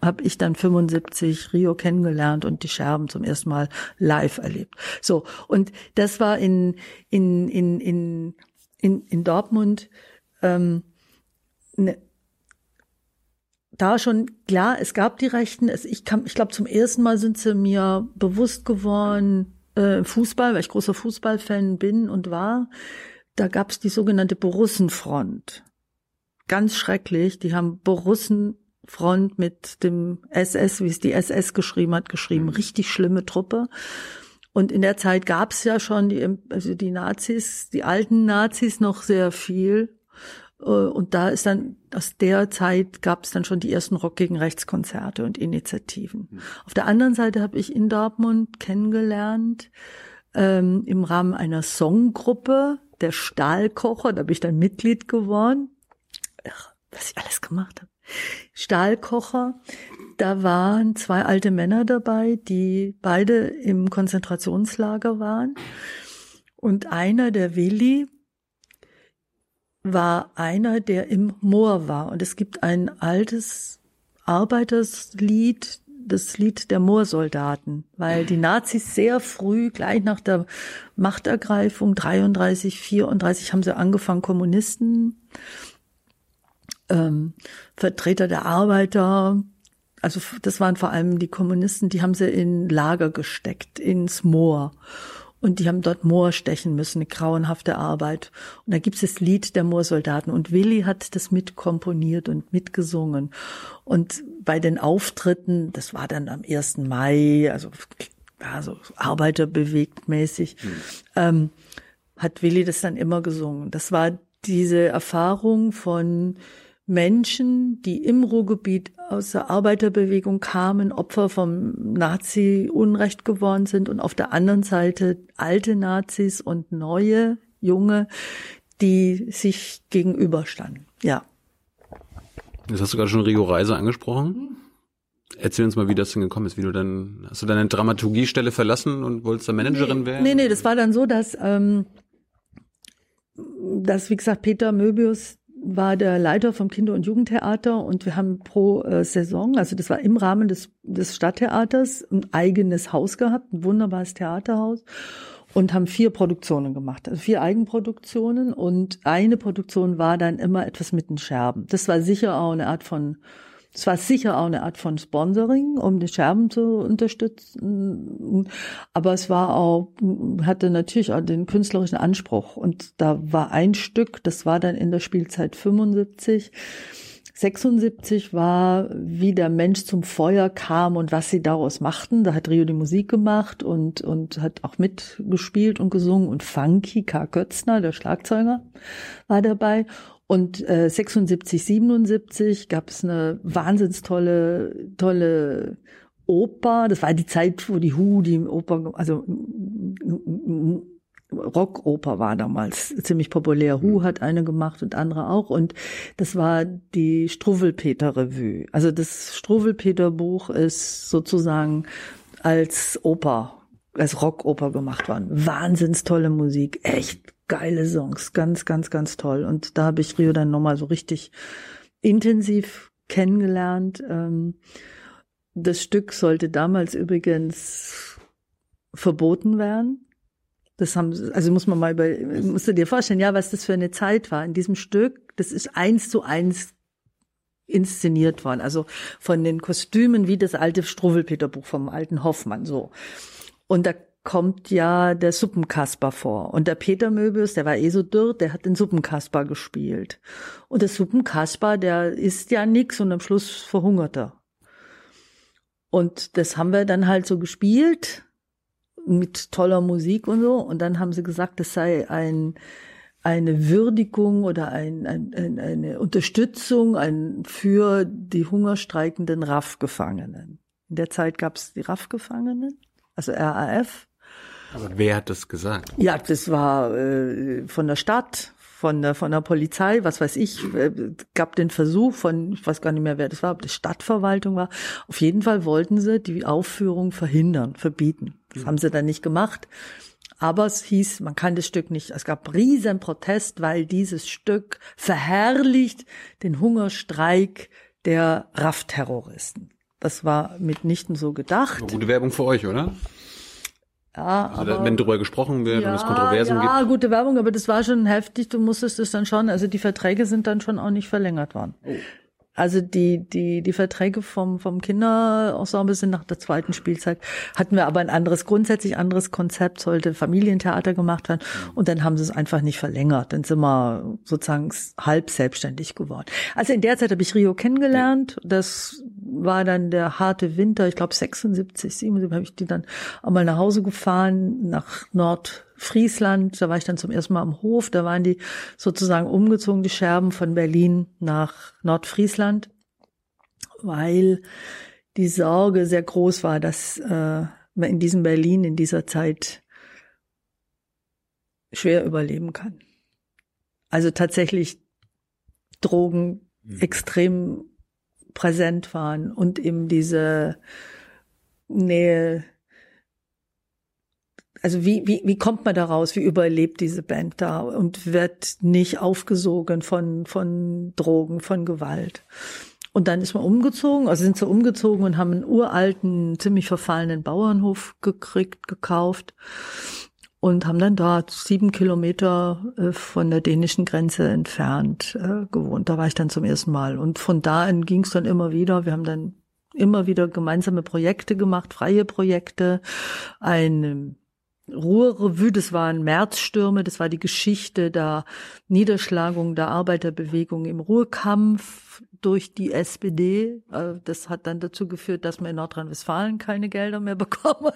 habe ich dann 75 Rio kennengelernt und die Scherben zum ersten Mal live erlebt. So und das war in in in in in, in Dortmund ähm, ne, da schon klar, es gab die Rechten. Es, ich kam, ich glaube, zum ersten Mal sind sie mir bewusst geworden äh, Fußball, weil ich großer Fußballfan bin und war. Da gab es die sogenannte Borussenfront. Ganz schrecklich. Die haben Borussen Front mit dem SS, wie es die SS geschrieben hat, geschrieben. Mhm. Richtig schlimme Truppe. Und in der Zeit gab es ja schon die, also die Nazis, die alten Nazis noch sehr viel. Äh, und da ist dann, aus der Zeit gab es dann schon die ersten Rock gegen Rechtskonzerte und Initiativen. Mhm. Auf der anderen Seite habe ich in Dortmund kennengelernt, ähm, im Rahmen einer Songgruppe, der Stahlkocher, da bin ich dann Mitglied geworden. Was ich alles gemacht habe. Stahlkocher. Da waren zwei alte Männer dabei, die beide im Konzentrationslager waren. Und einer, der Willi, war einer, der im Moor war. Und es gibt ein altes Arbeiterslied, das Lied der Moorsoldaten, weil die Nazis sehr früh, gleich nach der Machtergreifung, 33, 34, haben sie angefangen, Kommunisten ähm, Vertreter der Arbeiter, also das waren vor allem die Kommunisten, die haben sie in Lager gesteckt, ins Moor. Und die haben dort Moor stechen müssen, eine grauenhafte Arbeit. Und da gibt es das Lied der Moorsoldaten. Und Willi hat das mitkomponiert und mitgesungen. Und bei den Auftritten, das war dann am 1. Mai, also, also arbeiterbewegt mäßig, mhm. ähm, hat Willi das dann immer gesungen. Das war diese Erfahrung von Menschen, die im Ruhrgebiet aus der Arbeiterbewegung kamen, Opfer vom Nazi-Unrecht geworden sind und auf der anderen Seite alte Nazis und neue, junge, die sich gegenüberstanden. Ja. Jetzt hast du gerade schon Rio Reise angesprochen. Erzähl uns mal, wie das denn gekommen ist, wie du dann, hast du deine Dramaturgiestelle verlassen und wolltest da Managerin nee, werden? Nee, nee, das war dann so, dass, ähm, dass, wie gesagt, Peter Möbius war der Leiter vom Kinder- und Jugendtheater und wir haben pro äh, Saison, also das war im Rahmen des, des Stadttheaters, ein eigenes Haus gehabt, ein wunderbares Theaterhaus und haben vier Produktionen gemacht, also vier Eigenproduktionen und eine Produktion war dann immer etwas mit den Scherben. Das war sicher auch eine Art von es war sicher auch eine Art von Sponsoring, um die Scherben zu unterstützen. Aber es war auch, hatte natürlich auch den künstlerischen Anspruch. Und da war ein Stück, das war dann in der Spielzeit 75. 76 war, wie der Mensch zum Feuer kam und was sie daraus machten. Da hat Rio die Musik gemacht und, und hat auch mitgespielt und gesungen. Und Funky, K. Götzner, der Schlagzeuger, war dabei. Und äh, 76, 77 gab es eine wahnsinns tolle, tolle Oper. Das war die Zeit, wo die Hu die Oper, also Rockoper war damals ziemlich populär. Hu hat eine gemacht und andere auch. Und das war die Struwwelpeter-Revue. Also das Struwwelpeter-Buch ist sozusagen als Oper, als Rockoper gemacht worden. Wahnsinns tolle Musik. Echt geile Songs, ganz, ganz, ganz toll. Und da habe ich Rio dann nochmal so richtig intensiv kennengelernt. Ähm, das Stück sollte damals übrigens verboten werden. Das haben, also muss man mal über, musst du dir vorstellen, ja, was das für eine Zeit war in diesem Stück. Das ist eins zu eins inszeniert worden. Also von den Kostümen wie das alte Struwwelpeter-Buch vom alten Hoffmann so. Und da kommt ja der Suppenkasper vor. Und der Peter Möbius, der war eh so dürr, der hat den Suppenkasper gespielt. Und der Suppenkasper, der isst ja nix und am Schluss verhungert er. Und das haben wir dann halt so gespielt mit toller Musik und so. Und dann haben sie gesagt, das sei ein eine Würdigung oder ein, ein, ein, eine Unterstützung ein, für die hungerstreikenden RAF-Gefangenen. In der Zeit gab es die RAF-Gefangenen, also RAF. Aber wer hat das gesagt? Ja, das war äh, von der Stadt, von der, von der Polizei, was weiß ich, äh, gab den Versuch von, ich weiß gar nicht mehr, wer das war, ob das Stadtverwaltung war. Auf jeden Fall wollten sie die Aufführung verhindern, verbieten. Das mhm. haben sie dann nicht gemacht. Aber es hieß, man kann das Stück nicht. Es gab riesen Protest, weil dieses Stück verherrlicht den Hungerstreik der RAF-Terroristen. Das war mitnichten so gedacht. Gute Werbung für euch, oder? Ja, also aber, wenn darüber gesprochen wird ja, und es Kontroversen ja, gibt. gute Werbung, aber das war schon heftig. Du musstest es dann schon, also die Verträge sind dann schon auch nicht verlängert worden. Oh. Also die, die, die Verträge vom, vom Kinderensemble sind nach der zweiten Spielzeit, hatten wir aber ein anderes, grundsätzlich anderes Konzept, sollte Familientheater gemacht werden und dann haben sie es einfach nicht verlängert. Dann sind wir sozusagen halb selbstständig geworden. Also in der Zeit habe ich Rio kennengelernt. Das war dann der harte Winter, ich glaube 76, 77 habe ich die dann einmal nach Hause gefahren, nach Nord Friesland, da war ich dann zum ersten Mal am Hof, da waren die sozusagen umgezogen, die Scherben von Berlin nach Nordfriesland, weil die Sorge sehr groß war, dass äh, man in diesem Berlin in dieser Zeit schwer überleben kann. Also tatsächlich Drogen mhm. extrem präsent waren und eben diese Nähe also wie, wie, wie kommt man da raus? Wie überlebt diese Band da und wird nicht aufgesogen von, von Drogen, von Gewalt? Und dann ist man umgezogen, also sind sie umgezogen und haben einen uralten, ziemlich verfallenen Bauernhof gekriegt, gekauft und haben dann dort sieben Kilometer äh, von der dänischen Grenze entfernt äh, gewohnt. Da war ich dann zum ersten Mal. Und von da an ging es dann immer wieder. Wir haben dann immer wieder gemeinsame Projekte gemacht, freie Projekte, ein Ruhrrevue, das waren Märzstürme, das war die Geschichte der Niederschlagung der Arbeiterbewegung im Ruhrkampf durch die SPD. Äh, das hat dann dazu geführt, dass man in Nordrhein-Westfalen keine Gelder mehr bekommen.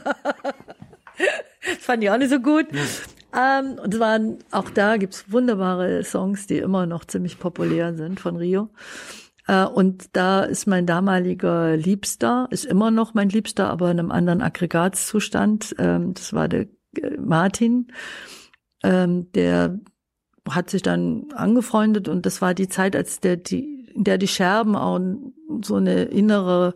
Das fand ich auch nicht so gut. Ähm, und es waren, auch da gibt's wunderbare Songs, die immer noch ziemlich populär sind von Rio. Äh, und da ist mein damaliger Liebster, ist immer noch mein Liebster, aber in einem anderen Aggregatzustand. Ähm, das war der Martin, ähm, der hat sich dann angefreundet und das war die Zeit, als der die, in der die Scherben auch so eine innere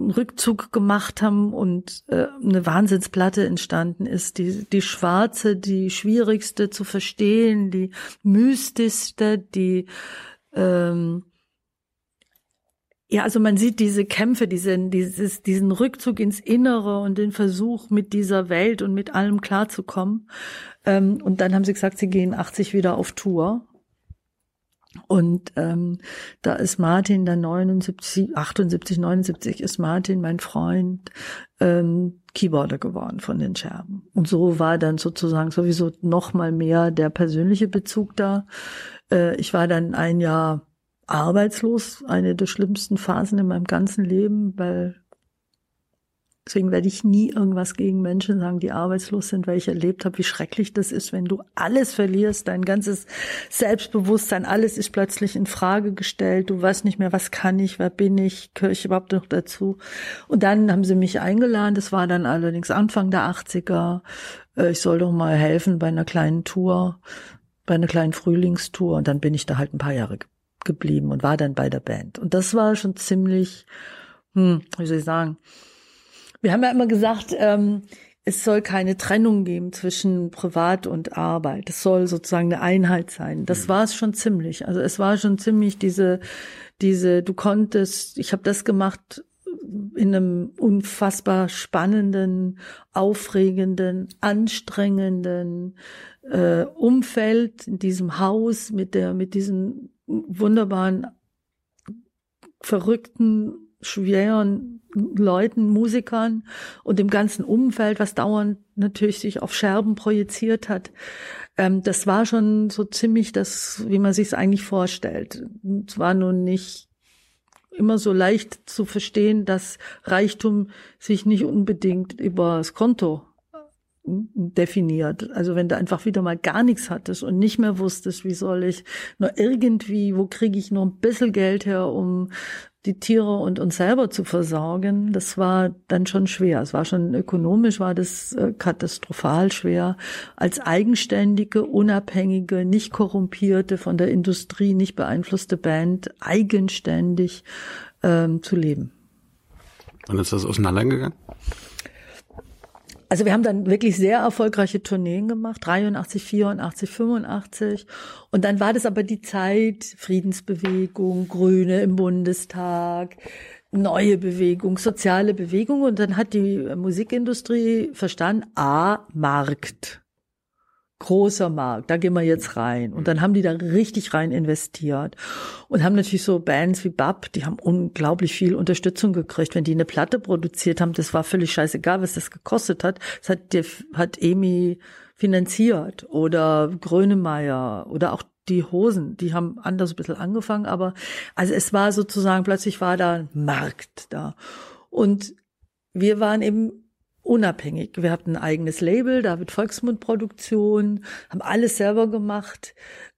Rückzug gemacht haben und äh, eine Wahnsinnsplatte entstanden ist. Die, die schwarze, die schwierigste zu verstehen, die mystischste, die ähm, ja, also man sieht diese Kämpfe, diesen, dieses, diesen Rückzug ins Innere und den Versuch, mit dieser Welt und mit allem klarzukommen. Ähm, und dann haben sie gesagt, sie gehen 80 wieder auf Tour. Und ähm, da ist Martin dann 79, 78, 79 ist Martin, mein Freund, ähm, Keyboarder geworden von den Scherben. Und so war dann sozusagen sowieso noch mal mehr der persönliche Bezug da. Äh, ich war dann ein Jahr arbeitslos, eine der schlimmsten Phasen in meinem ganzen Leben, weil deswegen werde ich nie irgendwas gegen Menschen sagen, die arbeitslos sind, weil ich erlebt habe, wie schrecklich das ist, wenn du alles verlierst, dein ganzes Selbstbewusstsein, alles ist plötzlich in Frage gestellt, du weißt nicht mehr, was kann ich, wer bin ich, gehöre ich überhaupt noch dazu. Und dann haben sie mich eingeladen, das war dann allerdings Anfang der 80er, äh, ich soll doch mal helfen bei einer kleinen Tour, bei einer kleinen Frühlingstour und dann bin ich da halt ein paar Jahre geblieben und war dann bei der Band. Und das war schon ziemlich, hm, wie soll ich sagen, wir haben ja immer gesagt, ähm, es soll keine Trennung geben zwischen Privat und Arbeit. Es soll sozusagen eine Einheit sein. Das mhm. war es schon ziemlich. Also es war schon ziemlich diese, diese, du konntest, ich habe das gemacht in einem unfassbar spannenden, aufregenden, anstrengenden äh, Umfeld, in diesem Haus mit der, mit diesen wunderbaren verrückten, schweren Leuten, Musikern und dem ganzen Umfeld, was dauernd natürlich sich auf Scherben projiziert hat. Ähm, das war schon so ziemlich das, wie man sich es eigentlich vorstellt. Es war nun nicht immer so leicht zu verstehen, dass Reichtum sich nicht unbedingt über das Konto definiert. Also wenn du einfach wieder mal gar nichts hattest und nicht mehr wusstest, wie soll ich nur irgendwie, wo kriege ich noch ein bisschen Geld her, um die Tiere und uns selber zu versorgen, das war dann schon schwer. Es war schon ökonomisch, war das äh, katastrophal schwer, als eigenständige, unabhängige, nicht korrumpierte, von der Industrie nicht beeinflusste Band eigenständig ähm, zu leben. Wann ist das auseinandergegangen? Also wir haben dann wirklich sehr erfolgreiche Tourneen gemacht, 83, 84, 85. Und dann war das aber die Zeit, Friedensbewegung, Grüne im Bundestag, neue Bewegung, soziale Bewegung. Und dann hat die Musikindustrie verstanden, A, Markt großer Markt, da gehen wir jetzt rein. Und dann haben die da richtig rein investiert und haben natürlich so Bands wie Bab, die haben unglaublich viel Unterstützung gekriegt. Wenn die eine Platte produziert haben, das war völlig scheißegal, was das gekostet hat. Das hat, der, hat Emi finanziert oder Grönemeyer oder auch die Hosen, die haben anders ein bisschen angefangen, aber also es war sozusagen, plötzlich war da ein Markt da. Und wir waren eben unabhängig. Wir hatten ein eigenes Label, David Volksmund Produktion, haben alles selber gemacht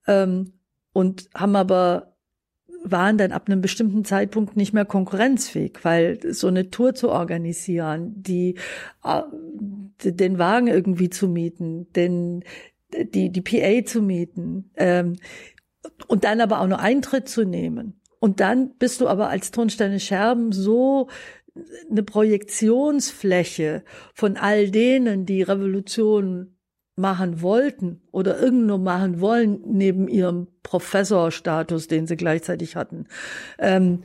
ähm, und haben aber waren dann ab einem bestimmten Zeitpunkt nicht mehr konkurrenzfähig, weil so eine Tour zu organisieren, die äh, den Wagen irgendwie zu mieten, den die die PA zu mieten ähm, und dann aber auch nur Eintritt zu nehmen. Und dann bist du aber als Tonsteine Scherben so eine Projektionsfläche von all denen, die Revolution machen wollten oder irgendwo machen wollen, neben ihrem Professorstatus, den sie gleichzeitig hatten, ähm,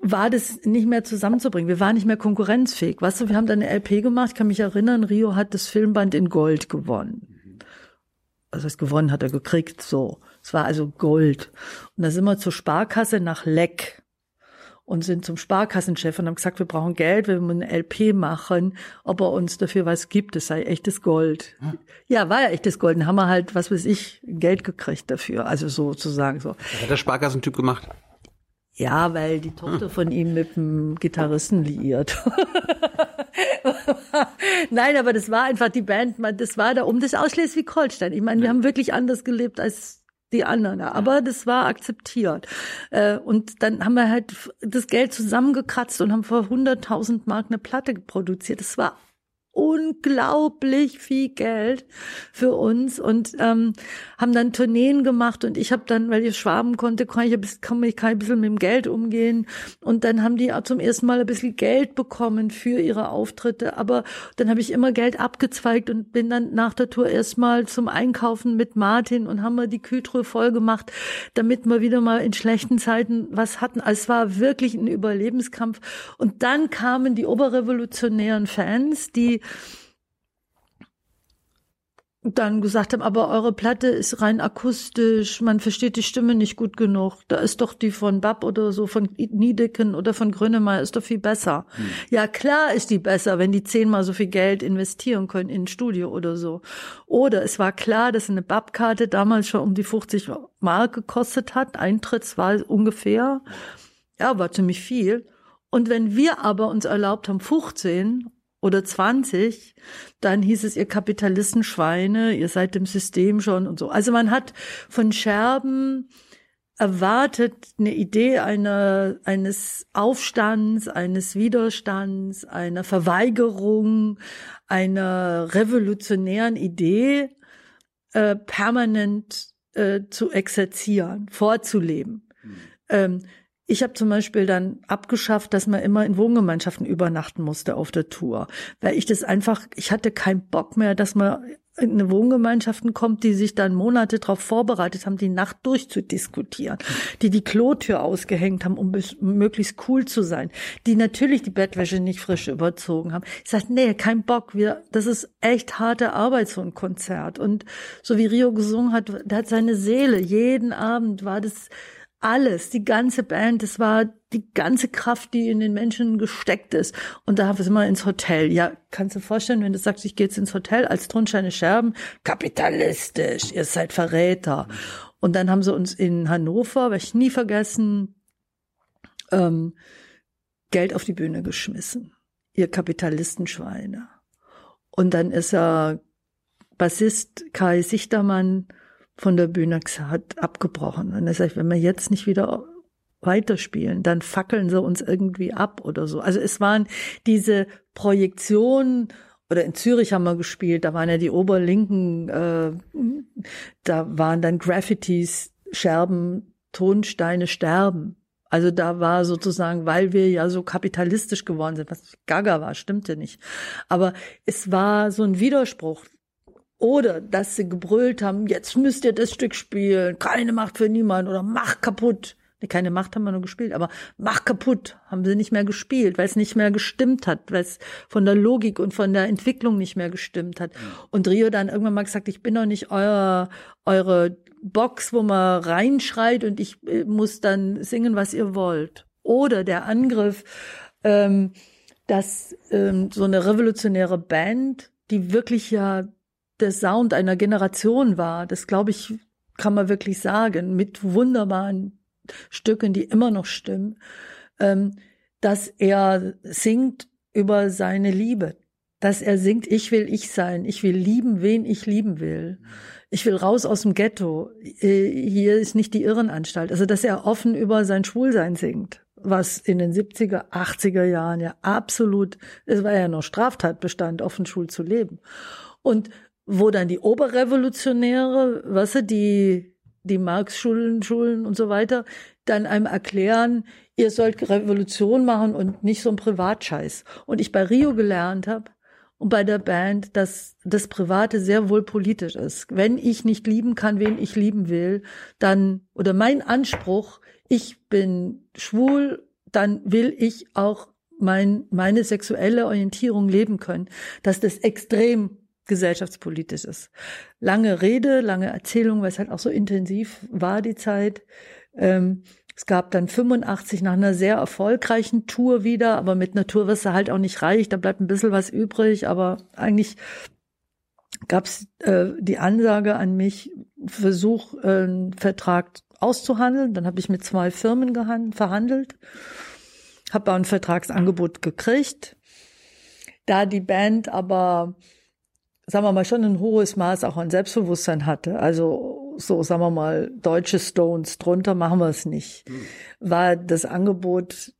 war das nicht mehr zusammenzubringen. Wir waren nicht mehr konkurrenzfähig. Weißt du, wir haben dann eine LP gemacht, ich kann mich erinnern, Rio hat das Filmband in Gold gewonnen. Also heißt, gewonnen hat er gekriegt, so. Es war also Gold. Und da sind wir zur Sparkasse nach Leck und sind zum Sparkassenchef und haben gesagt, wir brauchen Geld, wir wollen eine LP machen, ob er uns dafür was gibt, es sei echtes Gold. Hm. Ja, war ja echtes Gold. Dann haben wir halt, was weiß ich, Geld gekriegt dafür. Also sozusagen so. Was hat der Sparkassentyp gemacht? Ja, weil die Tochter von ihm mit dem Gitarristen liiert. Nein, aber das war einfach die Band, das war da um das aus Schleswig-Holstein. Ich meine, wir haben wirklich anders gelebt als die anderen. Aber das war akzeptiert. Äh, und dann haben wir halt das Geld zusammengekratzt und haben vor 100.000 Mark eine Platte produziert. Das war unglaublich viel Geld für uns und ähm, haben dann Tourneen gemacht und ich habe dann, weil ich schwaben konnte, kann ich, ein bisschen, kann ich ein bisschen mit dem Geld umgehen und dann haben die zum ersten Mal ein bisschen Geld bekommen für ihre Auftritte, aber dann habe ich immer Geld abgezweigt und bin dann nach der Tour erstmal zum Einkaufen mit Martin und haben wir die Kühltruhe voll gemacht, damit wir wieder mal in schlechten Zeiten was hatten. Also es war wirklich ein Überlebenskampf und dann kamen die oberrevolutionären Fans, die dann gesagt haben, aber eure Platte ist rein akustisch, man versteht die Stimme nicht gut genug. Da ist doch die von Bab oder so, von Niedecken oder von Grönemeyer ist doch viel besser. Hm. Ja, klar ist die besser, wenn die zehnmal so viel Geld investieren können in ein Studio oder so. Oder es war klar, dass eine Bab-Karte damals schon um die 50 Mark gekostet hat. Eintritts war ungefähr. Ja, war ziemlich viel. Und wenn wir aber uns erlaubt haben, 15 oder 20, dann hieß es, ihr Kapitalistenschweine, ihr seid im System schon und so. Also man hat von Scherben erwartet eine Idee einer, eines Aufstands, eines Widerstands, einer Verweigerung, einer revolutionären Idee äh, permanent äh, zu exerzieren, vorzuleben. Mhm. Ähm, ich habe zum Beispiel dann abgeschafft, dass man immer in Wohngemeinschaften übernachten musste auf der Tour, weil ich das einfach, ich hatte keinen Bock mehr, dass man in eine Wohngemeinschaften kommt, die sich dann Monate darauf vorbereitet haben, die Nacht durchzudiskutieren, die die Klotür ausgehängt haben, um möglichst cool zu sein, die natürlich die Bettwäsche nicht frisch überzogen haben. Ich sagte, nee, kein Bock, wir, das ist echt harte Arbeit, so ein Konzert. Und so wie Rio gesungen hat, der hat seine Seele, jeden Abend war das alles, die ganze Band, das war die ganze Kraft, die in den Menschen gesteckt ist. Und da sind wir ins Hotel. Ja, kannst du dir vorstellen, wenn du sagst, ich gehe jetzt ins Hotel als Tonscheine Scherben, kapitalistisch, ihr seid Verräter. Und dann haben sie uns in Hannover, werde ich nie vergessen, ähm, Geld auf die Bühne geschmissen. Ihr Kapitalistenschweine. Und dann ist er Bassist Kai Sichtermann von der Bühne hat abgebrochen. Und er sagt, wenn wir jetzt nicht wieder weiterspielen, dann fackeln sie uns irgendwie ab oder so. Also es waren diese Projektionen oder in Zürich haben wir gespielt, da waren ja die Oberlinken, äh, da waren dann Graffitis, Scherben, Tonsteine sterben. Also da war sozusagen, weil wir ja so kapitalistisch geworden sind, was Gaga war, stimmte nicht. Aber es war so ein Widerspruch. Oder dass sie gebrüllt haben, jetzt müsst ihr das Stück spielen, keine Macht für niemand oder mach kaputt. Nee, keine Macht haben wir nur gespielt, aber mach kaputt haben sie nicht mehr gespielt, weil es nicht mehr gestimmt hat, weil es von der Logik und von der Entwicklung nicht mehr gestimmt hat. Und Rio dann irgendwann mal gesagt, ich bin doch nicht euer, eure Box, wo man reinschreit und ich äh, muss dann singen, was ihr wollt. Oder der Angriff, ähm, dass ähm, so eine revolutionäre Band, die wirklich ja der Sound einer Generation war, das glaube ich, kann man wirklich sagen, mit wunderbaren Stücken, die immer noch stimmen, ähm, dass er singt über seine Liebe, dass er singt, ich will ich sein, ich will lieben, wen ich lieben will. Ich will raus aus dem Ghetto. Äh, hier ist nicht die Irrenanstalt. Also, dass er offen über sein Schwulsein singt, was in den 70er, 80er Jahren ja absolut, es war ja noch Straftatbestand, offen schwul zu leben. Und wo dann die Oberrevolutionäre, was weißt du, die die Marx-Schulen, Schulen und so weiter, dann einem erklären, ihr sollt Revolution machen und nicht so ein Privatscheiß. Und ich bei Rio gelernt habe und bei der Band, dass das Private sehr wohl politisch ist. Wenn ich nicht lieben kann, wen ich lieben will, dann, oder mein Anspruch, ich bin schwul, dann will ich auch mein, meine sexuelle Orientierung leben können, dass das extrem gesellschaftspolitisch ist. Lange Rede, lange Erzählung, weil es halt auch so intensiv war die Zeit. Ähm, es gab dann 85 nach einer sehr erfolgreichen Tour wieder, aber mit einer halt auch nicht reich, da bleibt ein bisschen was übrig, aber eigentlich gab es äh, die Ansage an mich, Versuch, äh, einen Vertrag auszuhandeln. Dann habe ich mit zwei Firmen verhandelt, habe ein Vertragsangebot gekriegt. Da die Band aber sagen wir mal, schon ein hohes Maß auch an Selbstbewusstsein hatte. Also so, sagen wir mal, deutsche Stones, drunter machen wir es nicht. Mhm. War das Angebot,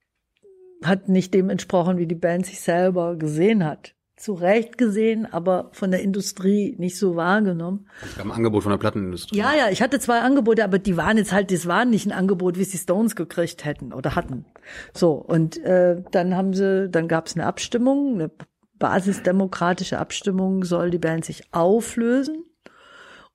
hat nicht dem entsprochen, wie die Band sich selber gesehen hat. Zu Recht gesehen, aber von der Industrie nicht so wahrgenommen. Es gab ein Angebot von der Plattenindustrie. Ja, ja, ich hatte zwei Angebote, aber die waren jetzt halt, das waren nicht ein Angebot, wie es die Stones gekriegt hätten oder hatten. So, und äh, dann haben sie, dann gab es eine Abstimmung, eine basisdemokratische Abstimmung soll die Band sich auflösen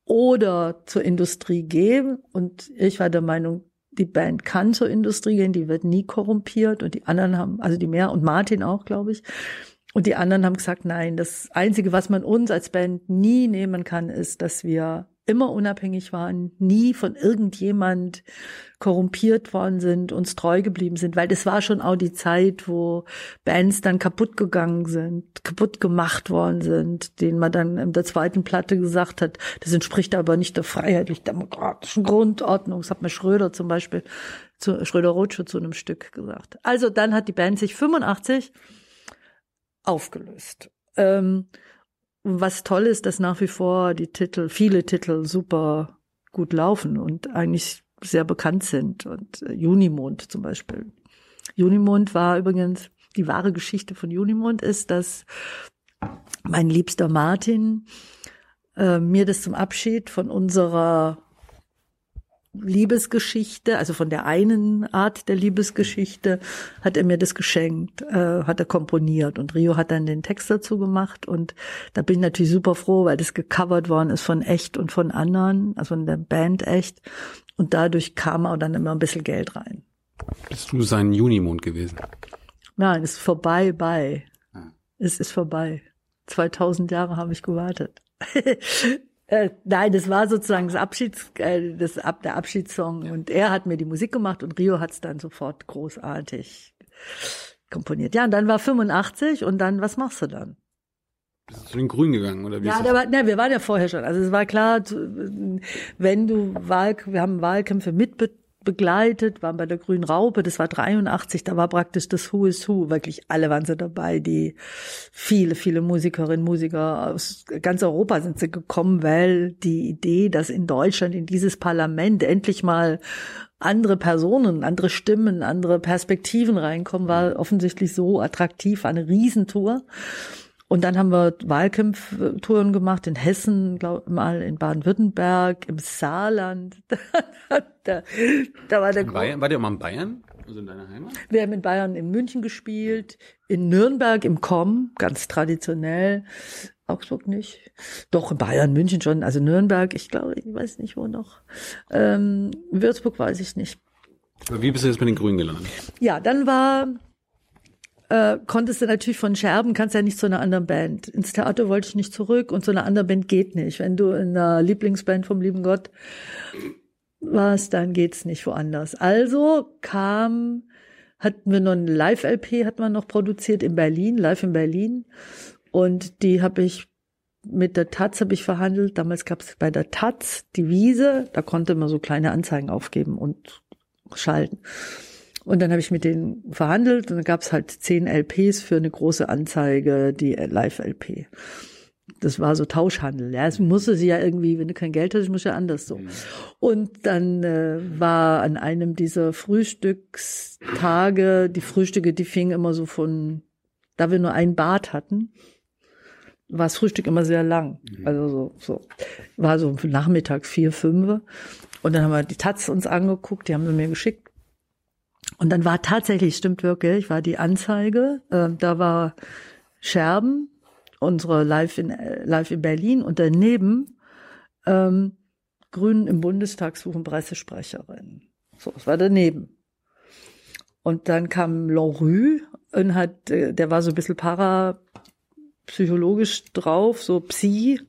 oder zur Industrie gehen. Und ich war der Meinung, die Band kann zur Industrie gehen, die wird nie korrumpiert. Und die anderen haben, also die mehr und Martin auch, glaube ich. Und die anderen haben gesagt, nein, das Einzige, was man uns als Band nie nehmen kann, ist, dass wir immer unabhängig waren, nie von irgendjemand korrumpiert worden sind, uns treu geblieben sind, weil das war schon auch die Zeit, wo Bands dann kaputt gegangen sind, kaputt gemacht worden sind, denen man dann in der zweiten Platte gesagt hat, das entspricht aber nicht der freiheitlich-demokratischen Grundordnung. Das hat mir Schröder zum Beispiel, zu, Schröder-Rotsche zu einem Stück gesagt. Also dann hat die Band sich 85 aufgelöst. Ähm, was toll ist, dass nach wie vor die Titel, viele Titel super gut laufen und eigentlich sehr bekannt sind. Und äh, Junimond zum Beispiel. Junimond war übrigens, die wahre Geschichte von Junimond ist, dass mein liebster Martin äh, mir das zum Abschied von unserer Liebesgeschichte, also von der einen Art der Liebesgeschichte, hat er mir das geschenkt, äh, hat er komponiert und Rio hat dann den Text dazu gemacht und da bin ich natürlich super froh, weil das gecovert worden ist von Echt und von anderen, also von der Band Echt und dadurch kam auch dann immer ein bisschen Geld rein. Bist du sein Junimond gewesen? Nein, es ist vorbei bei. Ah. Es ist vorbei. 2000 Jahre habe ich gewartet. Äh, nein, das war sozusagen das Abschieds, äh, das ab der Abschiedssong und er hat mir die Musik gemacht und Rio hat's dann sofort großartig komponiert. Ja, und dann war 85 und dann, was machst du dann? Bist du zu den Grünen gegangen oder wie Ja, da war, ne, wir waren ja vorher schon. Also es war klar, wenn du Wahl, wir haben Wahlkämpfe mitbe begleitet, waren bei der Grünen Raupe, das war 83, da war praktisch das Who is Who, wirklich alle waren sie dabei, die viele, viele Musikerinnen, Musiker aus ganz Europa sind sie gekommen, weil die Idee, dass in Deutschland in dieses Parlament endlich mal andere Personen, andere Stimmen, andere Perspektiven reinkommen, war offensichtlich so attraktiv, eine Riesentour. Und dann haben wir Wahlkampftouren gemacht in Hessen, glaub, mal in Baden-Württemberg, im Saarland. da, da war der In Bayern? War der mal in Bayern? Also in deiner Heimat? wir haben in Bayern in München gespielt, in Nürnberg im Com, ganz traditionell. Augsburg nicht. Doch, in Bayern, München schon. Also Nürnberg, ich glaube, ich weiß nicht wo noch. Ähm, Würzburg weiß ich nicht. Aber wie bist du jetzt mit den Grünen gelandet? Ja, dann war, äh, konntest du natürlich von Scherben, kannst ja nicht zu einer anderen Band. Ins Theater wollte ich nicht zurück und zu einer anderen Band geht nicht. Wenn du in einer Lieblingsband vom lieben Gott warst, dann geht's nicht woanders. Also kam, hatten wir noch eine Live-LP, hat man noch produziert in Berlin, live in Berlin. Und die habe ich mit der Taz habe ich verhandelt. Damals gab es bei der Taz die Wiese, da konnte man so kleine Anzeigen aufgeben und schalten. Und dann habe ich mit denen verhandelt und dann gab es halt zehn LPs für eine große Anzeige, die Live-LP. Das war so Tauschhandel. Ja, es musste sie ja irgendwie, wenn du kein Geld hast, muss ja anders so. Und dann äh, war an einem dieser Frühstückstage, die Frühstücke, die fingen immer so von, da wir nur ein Bad hatten, war das Frühstück immer sehr lang. Also so, so. War so nachmittags vier, fünf. Und dann haben wir die Taz uns angeguckt, die haben sie mir geschickt. Und dann war tatsächlich, stimmt wirklich, war die Anzeige, äh, da war Scherben, unsere Live in, äh, Live in Berlin und daneben ähm, Grünen im Bundestag suchen Pressesprecherin. So, das war daneben. Und dann kam Lanrue und hat, äh, der war so ein bisschen parapsychologisch drauf, so Psi,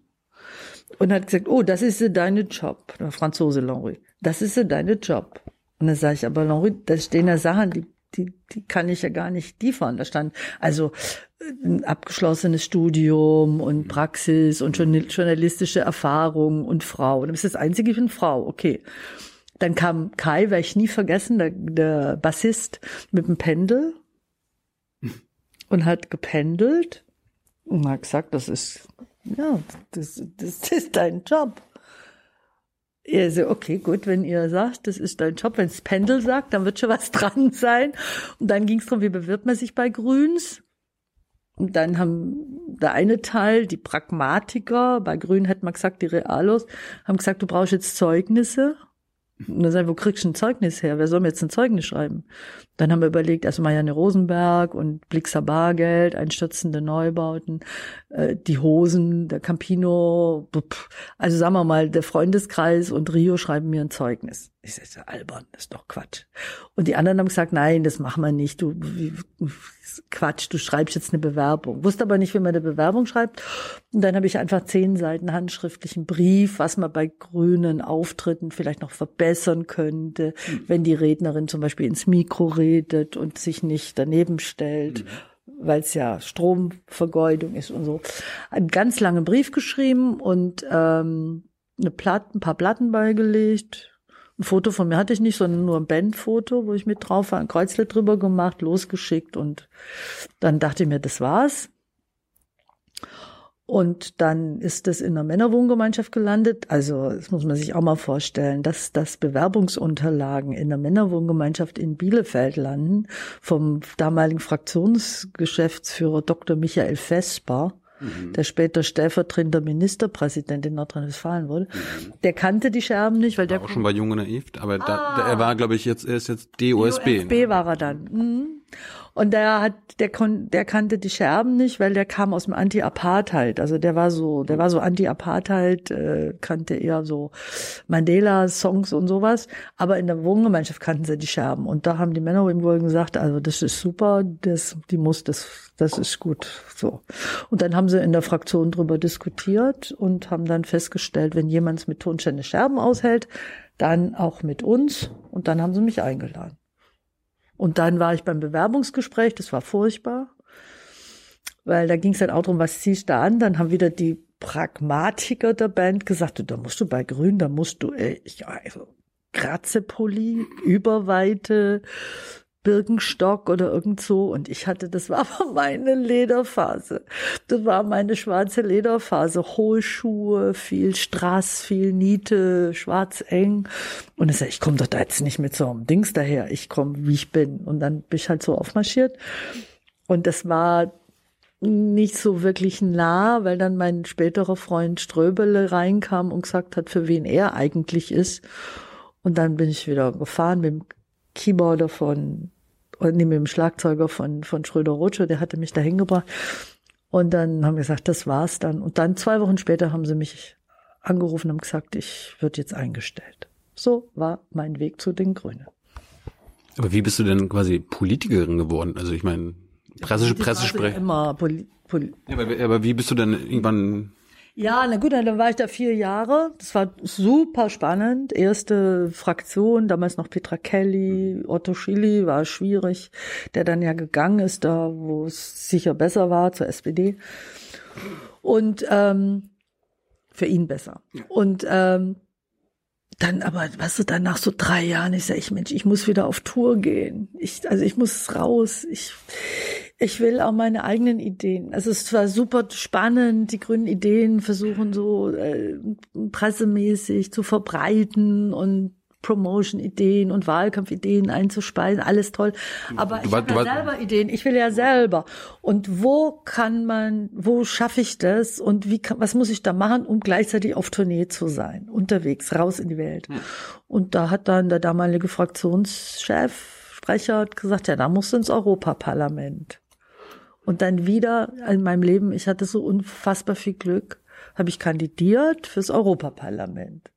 und hat gesagt, oh, das ist deine Job. Der Franzose Lanrue. Das ist deine Job. Und dann sage ich, aber Lanrue, da stehen ja Sachen, die, die, die kann ich ja gar nicht liefern. Da stand also ein abgeschlossenes Studium und Praxis und journal- journalistische Erfahrung und Frau. Und das ist das Einzige, ich bin Frau. Okay. Dann kam Kai, werde ich nie vergessen, der, der Bassist mit dem Pendel und hat gependelt und hat gesagt, das ist, ja, das, das ist dein Job. Er so, okay, gut, wenn ihr sagt, das ist dein Job, wenn es Pendel sagt, dann wird schon was dran sein. Und dann ging es darum, wie bewirbt man sich bei Grüns? Und dann haben der eine Teil, die Pragmatiker, bei Grün hätte man gesagt, die Realos, haben gesagt, du brauchst jetzt Zeugnisse. Und dann sagen, wo kriegst du ein Zeugnis her? Wer soll mir jetzt ein Zeugnis schreiben? Dann haben wir überlegt, also Marianne Rosenberg und Blixer Bargeld, einstürzende Neubauten, äh, die Hosen, der Campino, also sagen wir mal, der Freundeskreis und Rio schreiben mir ein Zeugnis. Ich sage, albern, das ist doch Quatsch. Und die anderen haben gesagt, nein, das machen wir nicht. Du, wie, Quatsch, du schreibst jetzt eine Bewerbung. Wusste aber nicht, wie man eine Bewerbung schreibt. Und dann habe ich einfach zehn Seiten handschriftlichen Brief, was man bei grünen Auftritten vielleicht noch verbessern könnte, wenn die Rednerin zum Beispiel ins Mikro redet und sich nicht daneben stellt. weil es ja Stromvergeudung ist und so. Einen ganz langen Brief geschrieben und ähm, eine Platte, ein paar Platten beigelegt. Ein Foto von mir hatte ich nicht, sondern nur ein Bandfoto, wo ich mit drauf war, ein Kreuzlet drüber gemacht, losgeschickt und dann dachte ich mir, das war's. Und dann ist es in einer Männerwohngemeinschaft gelandet. Also, das muss man sich auch mal vorstellen, dass das Bewerbungsunterlagen in der Männerwohngemeinschaft in Bielefeld landen vom damaligen Fraktionsgeschäftsführer Dr. Michael Vesper, der später stellvertretender Ministerpräsident in Nordrhein-Westfalen wurde. Der kannte die Scherben nicht, weil der War auch schon bei Junge Naiv, aber da, da, er war, glaube ich, jetzt, er ist jetzt DOSB. DOSB war er dann. Mhm. Und der hat, der kon, der kannte die Scherben nicht, weil der kam aus dem Anti-Apartheid. Also der war so, der war so Anti-Apartheid, äh, kannte eher so Mandela-Songs und sowas. Aber in der Wohngemeinschaft kannten sie die Scherben. Und da haben die Männer ihm wohl gesagt, also das ist super, das, die muss, das, das ist gut. So. Und dann haben sie in der Fraktion drüber diskutiert und haben dann festgestellt, wenn jemand mit Tonstände Scherben aushält, dann auch mit uns. Und dann haben sie mich eingeladen. Und dann war ich beim Bewerbungsgespräch, das war furchtbar, weil da ging es dann auch darum, was ziehst du da an? Dann haben wieder die Pragmatiker der Band gesagt, da musst du bei Grün, da musst du, ey, ich, also, Kratzepulli, Überweite, Birkenstock oder irgend so. Und ich hatte, das war aber meine Lederphase. Das war meine schwarze Lederphase. Hohe Schuhe, viel Strass, viel Niete, schwarz eng. Und ich sag, ich komme doch da jetzt nicht mit so einem Dings daher. Ich komme, wie ich bin. Und dann bin ich halt so aufmarschiert. Und das war nicht so wirklich nah, weil dann mein späterer Freund Ströbele reinkam und gesagt hat, für wen er eigentlich ist. Und dann bin ich wieder gefahren mit dem Keyboarder von, nee, mit dem Schlagzeuger von, von Schröder Rotscher, der hatte mich da hingebracht. Und dann haben wir gesagt, das war's dann. Und dann zwei Wochen später haben sie mich angerufen und gesagt, ich wird jetzt eingestellt. So war mein Weg zu den Grünen. Aber wie bist du denn quasi Politikerin geworden? Also ich meine, Presse, Pressesprecher. Immer Poli, Poli ja, aber, aber wie bist du dann irgendwann ja, na gut, dann war ich da vier Jahre. Das war super spannend. Erste Fraktion, damals noch Petra Kelly, Otto Schilly, war schwierig, der dann ja gegangen ist, da wo es sicher besser war, zur SPD. Und ähm, für ihn besser. Und ähm, dann aber, weißt du, dann nach so drei Jahren, ich sage, ich Mensch, ich muss wieder auf Tour gehen. Ich, also ich muss raus. Ich, ich will auch meine eigenen Ideen. Also es war super spannend, die grünen Ideen versuchen so äh, pressemäßig zu verbreiten und Promotion-Ideen und Wahlkampfideen einzuspeisen, alles toll. Aber ich habe ja selber Ideen. Ich will ja selber. Und wo kann man, wo schaffe ich das und wie kann, was muss ich da machen, um gleichzeitig auf Tournee zu sein, unterwegs, raus in die Welt. Hm. Und da hat dann der damalige Fraktionschef, Sprecher, gesagt, ja, da musst du ins Europaparlament. Und dann wieder in meinem Leben, ich hatte so unfassbar viel Glück, habe ich kandidiert fürs Europaparlament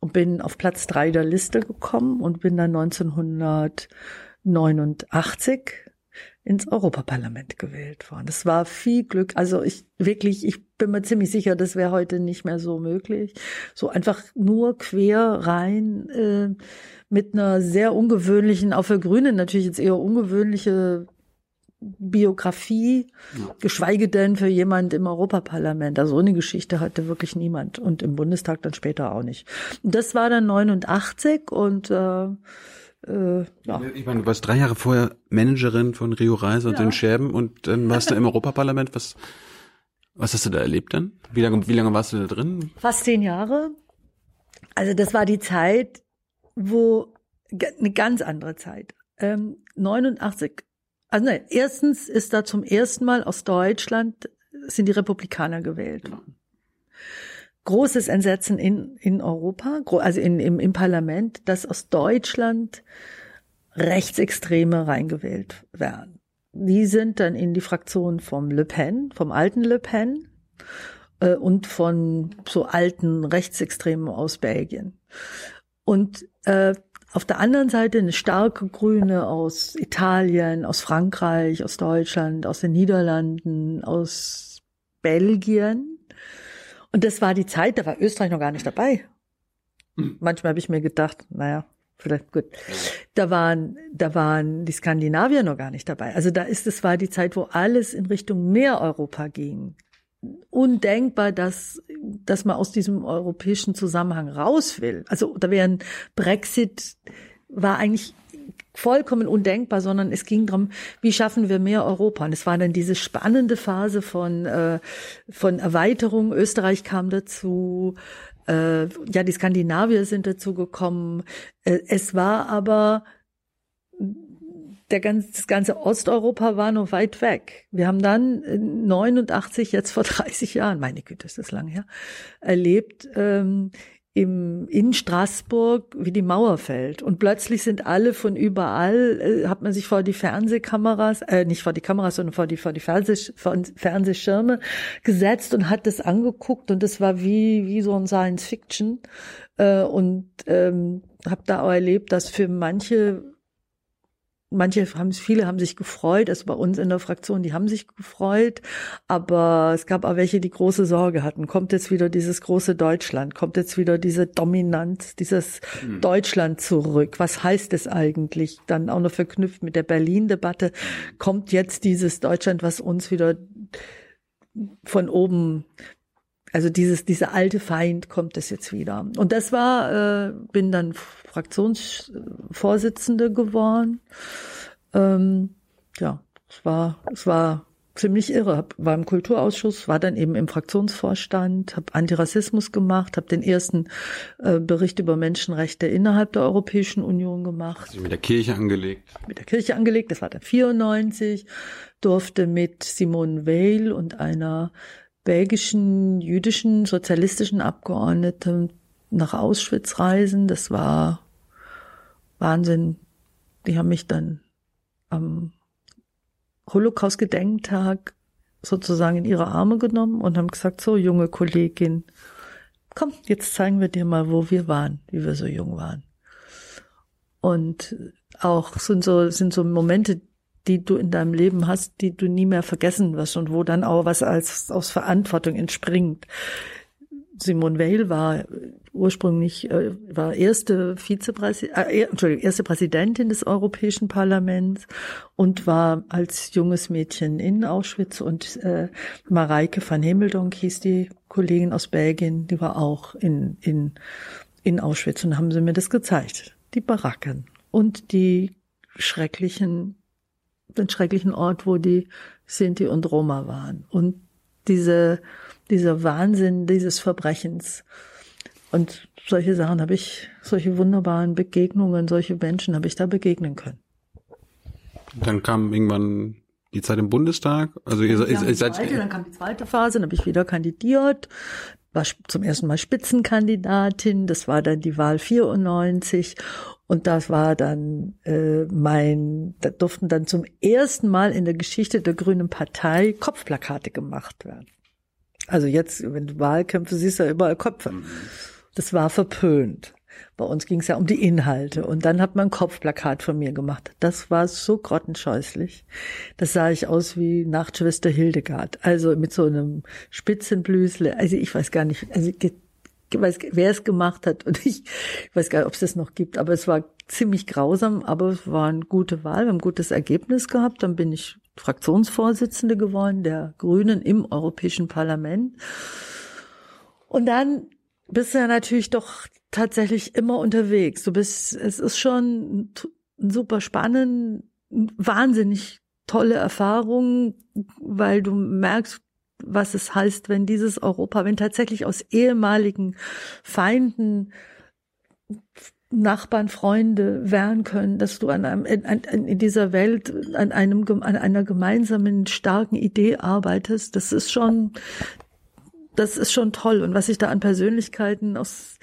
und bin auf Platz drei der Liste gekommen und bin dann 1989 ins Europaparlament gewählt worden. Das war viel Glück. Also ich wirklich, ich bin mir ziemlich sicher, das wäre heute nicht mehr so möglich. So einfach nur quer rein äh, mit einer sehr ungewöhnlichen, auch für Grüne natürlich jetzt eher ungewöhnliche Biografie, ja. geschweige denn für jemand im Europaparlament. Also so eine Geschichte hatte wirklich niemand und im Bundestag dann später auch nicht. Das war dann 89 und äh, äh, ja. Ich meine, du warst drei Jahre vorher Managerin von Rio Reise und ja. den Scherben und dann warst du im Europaparlament. Was, was hast du da erlebt dann? Wie lange, wie lange warst du da drin? Fast zehn Jahre. Also das war die Zeit, wo eine ganz andere Zeit. Ähm, 89 also nein, erstens ist da zum ersten Mal aus Deutschland sind die Republikaner gewählt worden. Großes Entsetzen in, in Europa, also in, im, im Parlament, dass aus Deutschland Rechtsextreme reingewählt werden. Die sind dann in die Fraktion vom Le Pen, vom alten Le Pen äh, und von so alten Rechtsextremen aus Belgien. Und äh, auf der anderen Seite eine starke Grüne aus Italien, aus Frankreich, aus Deutschland, aus den Niederlanden, aus Belgien. Und das war die Zeit, da war Österreich noch gar nicht dabei. Hm. Manchmal habe ich mir gedacht, naja, vielleicht gut. Da waren, da waren die Skandinavier noch gar nicht dabei. Also da ist, es war die Zeit, wo alles in Richtung mehr Europa ging undenkbar, dass, dass man aus diesem europäischen Zusammenhang raus will. Also da wäre ein Brexit war eigentlich vollkommen undenkbar, sondern es ging darum, wie schaffen wir mehr Europa? Und es war dann diese spannende Phase von, äh, von Erweiterung. Österreich kam dazu, äh, ja, die Skandinavier sind dazu gekommen. Äh, es war aber der ganz, das ganze Osteuropa war noch weit weg. Wir haben dann 89, jetzt vor 30 Jahren, meine Güte, ist das lang her, erlebt, ähm, im, in Straßburg, wie die Mauer fällt. Und plötzlich sind alle von überall, äh, hat man sich vor die Fernsehkameras, äh, nicht vor die Kameras, sondern vor die, vor die Fernseh, vor Fernsehschirme gesetzt und hat das angeguckt und das war wie, wie so ein Science Fiction. Äh, und ähm, habe da auch erlebt, dass für manche manche haben, viele haben sich gefreut, also bei uns in der Fraktion, die haben sich gefreut, aber es gab auch welche, die große Sorge hatten. Kommt jetzt wieder dieses große Deutschland? Kommt jetzt wieder diese Dominanz, dieses mhm. Deutschland zurück? Was heißt es eigentlich? Dann auch noch verknüpft mit der Berlin-Debatte. Kommt jetzt dieses Deutschland, was uns wieder von oben also dieses, dieser alte Feind kommt es jetzt wieder. Und das war, äh, bin dann Fraktionsvorsitzende geworden. Ähm, ja, es war, es war ziemlich irre. Hab, war im Kulturausschuss, war dann eben im Fraktionsvorstand, habe Antirassismus gemacht, habe den ersten äh, Bericht über Menschenrechte innerhalb der Europäischen Union gemacht. Also mit der Kirche angelegt. Mit der Kirche angelegt, das war dann 94, durfte mit Simone Weil und einer belgischen jüdischen sozialistischen Abgeordneten nach Auschwitz reisen. Das war Wahnsinn. Die haben mich dann am Holocaust-Gedenktag sozusagen in ihre Arme genommen und haben gesagt, so junge Kollegin, komm, jetzt zeigen wir dir mal, wo wir waren, wie wir so jung waren. Und auch sind so, sind so Momente, die du in deinem Leben hast, die du nie mehr vergessen wirst und wo dann auch was als aus Verantwortung entspringt. Simone Weil war ursprünglich äh, war erste Vizepräsidentin, äh, erste Präsidentin des Europäischen Parlaments und war als junges Mädchen in Auschwitz und äh, Mareike van Hemeldonk hieß die Kollegin aus Belgien, die war auch in in in Auschwitz und haben sie mir das gezeigt, die Baracken und die schrecklichen den schrecklichen Ort, wo die Sinti und Roma waren. Und diese, dieser Wahnsinn dieses Verbrechens. Und solche Sachen habe ich, solche wunderbaren Begegnungen, solche Menschen habe ich da begegnen können. Dann kam irgendwann die Zeit im Bundestag. Also ihr, ihr, ihr seid. Zweite, dann kam die zweite Phase, dann habe ich wieder kandidiert, war zum ersten Mal Spitzenkandidatin. Das war dann die Wahl 94 und das war dann äh, mein, da durften dann zum ersten Mal in der Geschichte der Grünen Partei Kopfplakate gemacht werden. Also jetzt, wenn du Wahlkämpfe siehst, ja überall Köpfe. Mhm. Das war verpönt. Bei uns ging es ja um die Inhalte. Und dann hat man ein Kopfplakat von mir gemacht. Das war so grottenscheußlich. Das sah ich aus wie Nachtschwester Hildegard. Also mit so einem Spitzenblüsle. Also ich weiß gar nicht. Also weiß, wer es gemacht hat und ich, weiß gar nicht, ob es das noch gibt, aber es war ziemlich grausam, aber es war eine gute Wahl, wir haben ein gutes Ergebnis gehabt, dann bin ich Fraktionsvorsitzende geworden der Grünen im Europäischen Parlament. Und dann bist ja natürlich doch tatsächlich immer unterwegs. Du bist, es ist schon super spannend, wahnsinnig tolle Erfahrung, weil du merkst, was es heißt, wenn dieses Europa, wenn tatsächlich aus ehemaligen Feinden Nachbarn, Freunde werden können, dass du an einem, in, in dieser Welt an einem, an einer gemeinsamen starken Idee arbeitest, das ist schon, das ist schon toll. Und was ich da an Persönlichkeiten aus,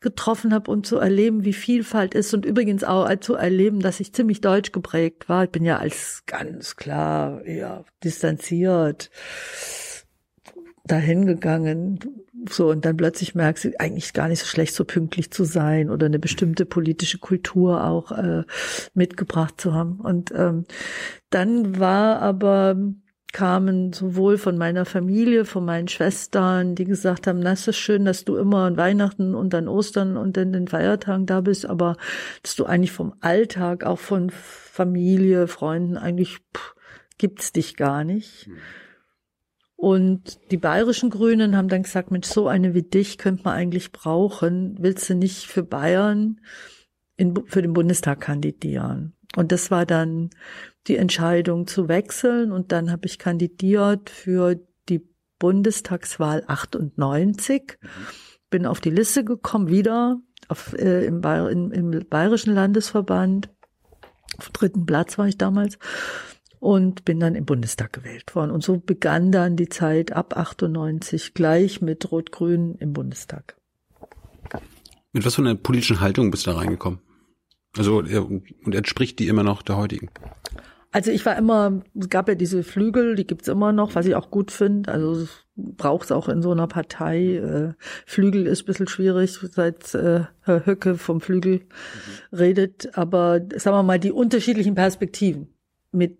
getroffen habe und zu erleben, wie Vielfalt ist und übrigens auch zu erleben, dass ich ziemlich deutsch geprägt war. Ich bin ja als ganz klar, ja, distanziert, dahin gegangen, so und dann plötzlich merkst du eigentlich gar nicht so schlecht, so pünktlich zu sein oder eine bestimmte politische Kultur auch äh, mitgebracht zu haben. Und ähm, dann war aber kamen sowohl von meiner Familie, von meinen Schwestern, die gesagt haben, das ist schön, dass du immer an Weihnachten und an Ostern und in den Feiertagen da bist, aber dass du eigentlich vom Alltag, auch von Familie, Freunden, eigentlich pff, gibt's dich gar nicht. Mhm. Und die bayerischen Grünen haben dann gesagt, Mensch, so eine wie dich könnte man eigentlich brauchen. Willst du nicht für Bayern in, für den Bundestag kandidieren? Und das war dann die Entscheidung zu wechseln. Und dann habe ich kandidiert für die Bundestagswahl 98. Mhm. Bin auf die Liste gekommen, wieder auf, äh, im, Bayer, im, im Bayerischen Landesverband. Auf dritten Platz war ich damals und bin dann im Bundestag gewählt worden. Und so begann dann die Zeit ab 98 gleich mit Rot-Grün im Bundestag. Mit was für einer politischen Haltung bist du da reingekommen? Also, und entspricht die immer noch der heutigen? Also ich war immer, es gab ja diese Flügel, die gibt's immer noch, was ich auch gut finde. Also braucht es auch in so einer Partei. Äh, Flügel ist ein bisschen schwierig, seit äh, Herr Höcke vom Flügel mhm. redet. Aber sagen wir mal, die unterschiedlichen Perspektiven mit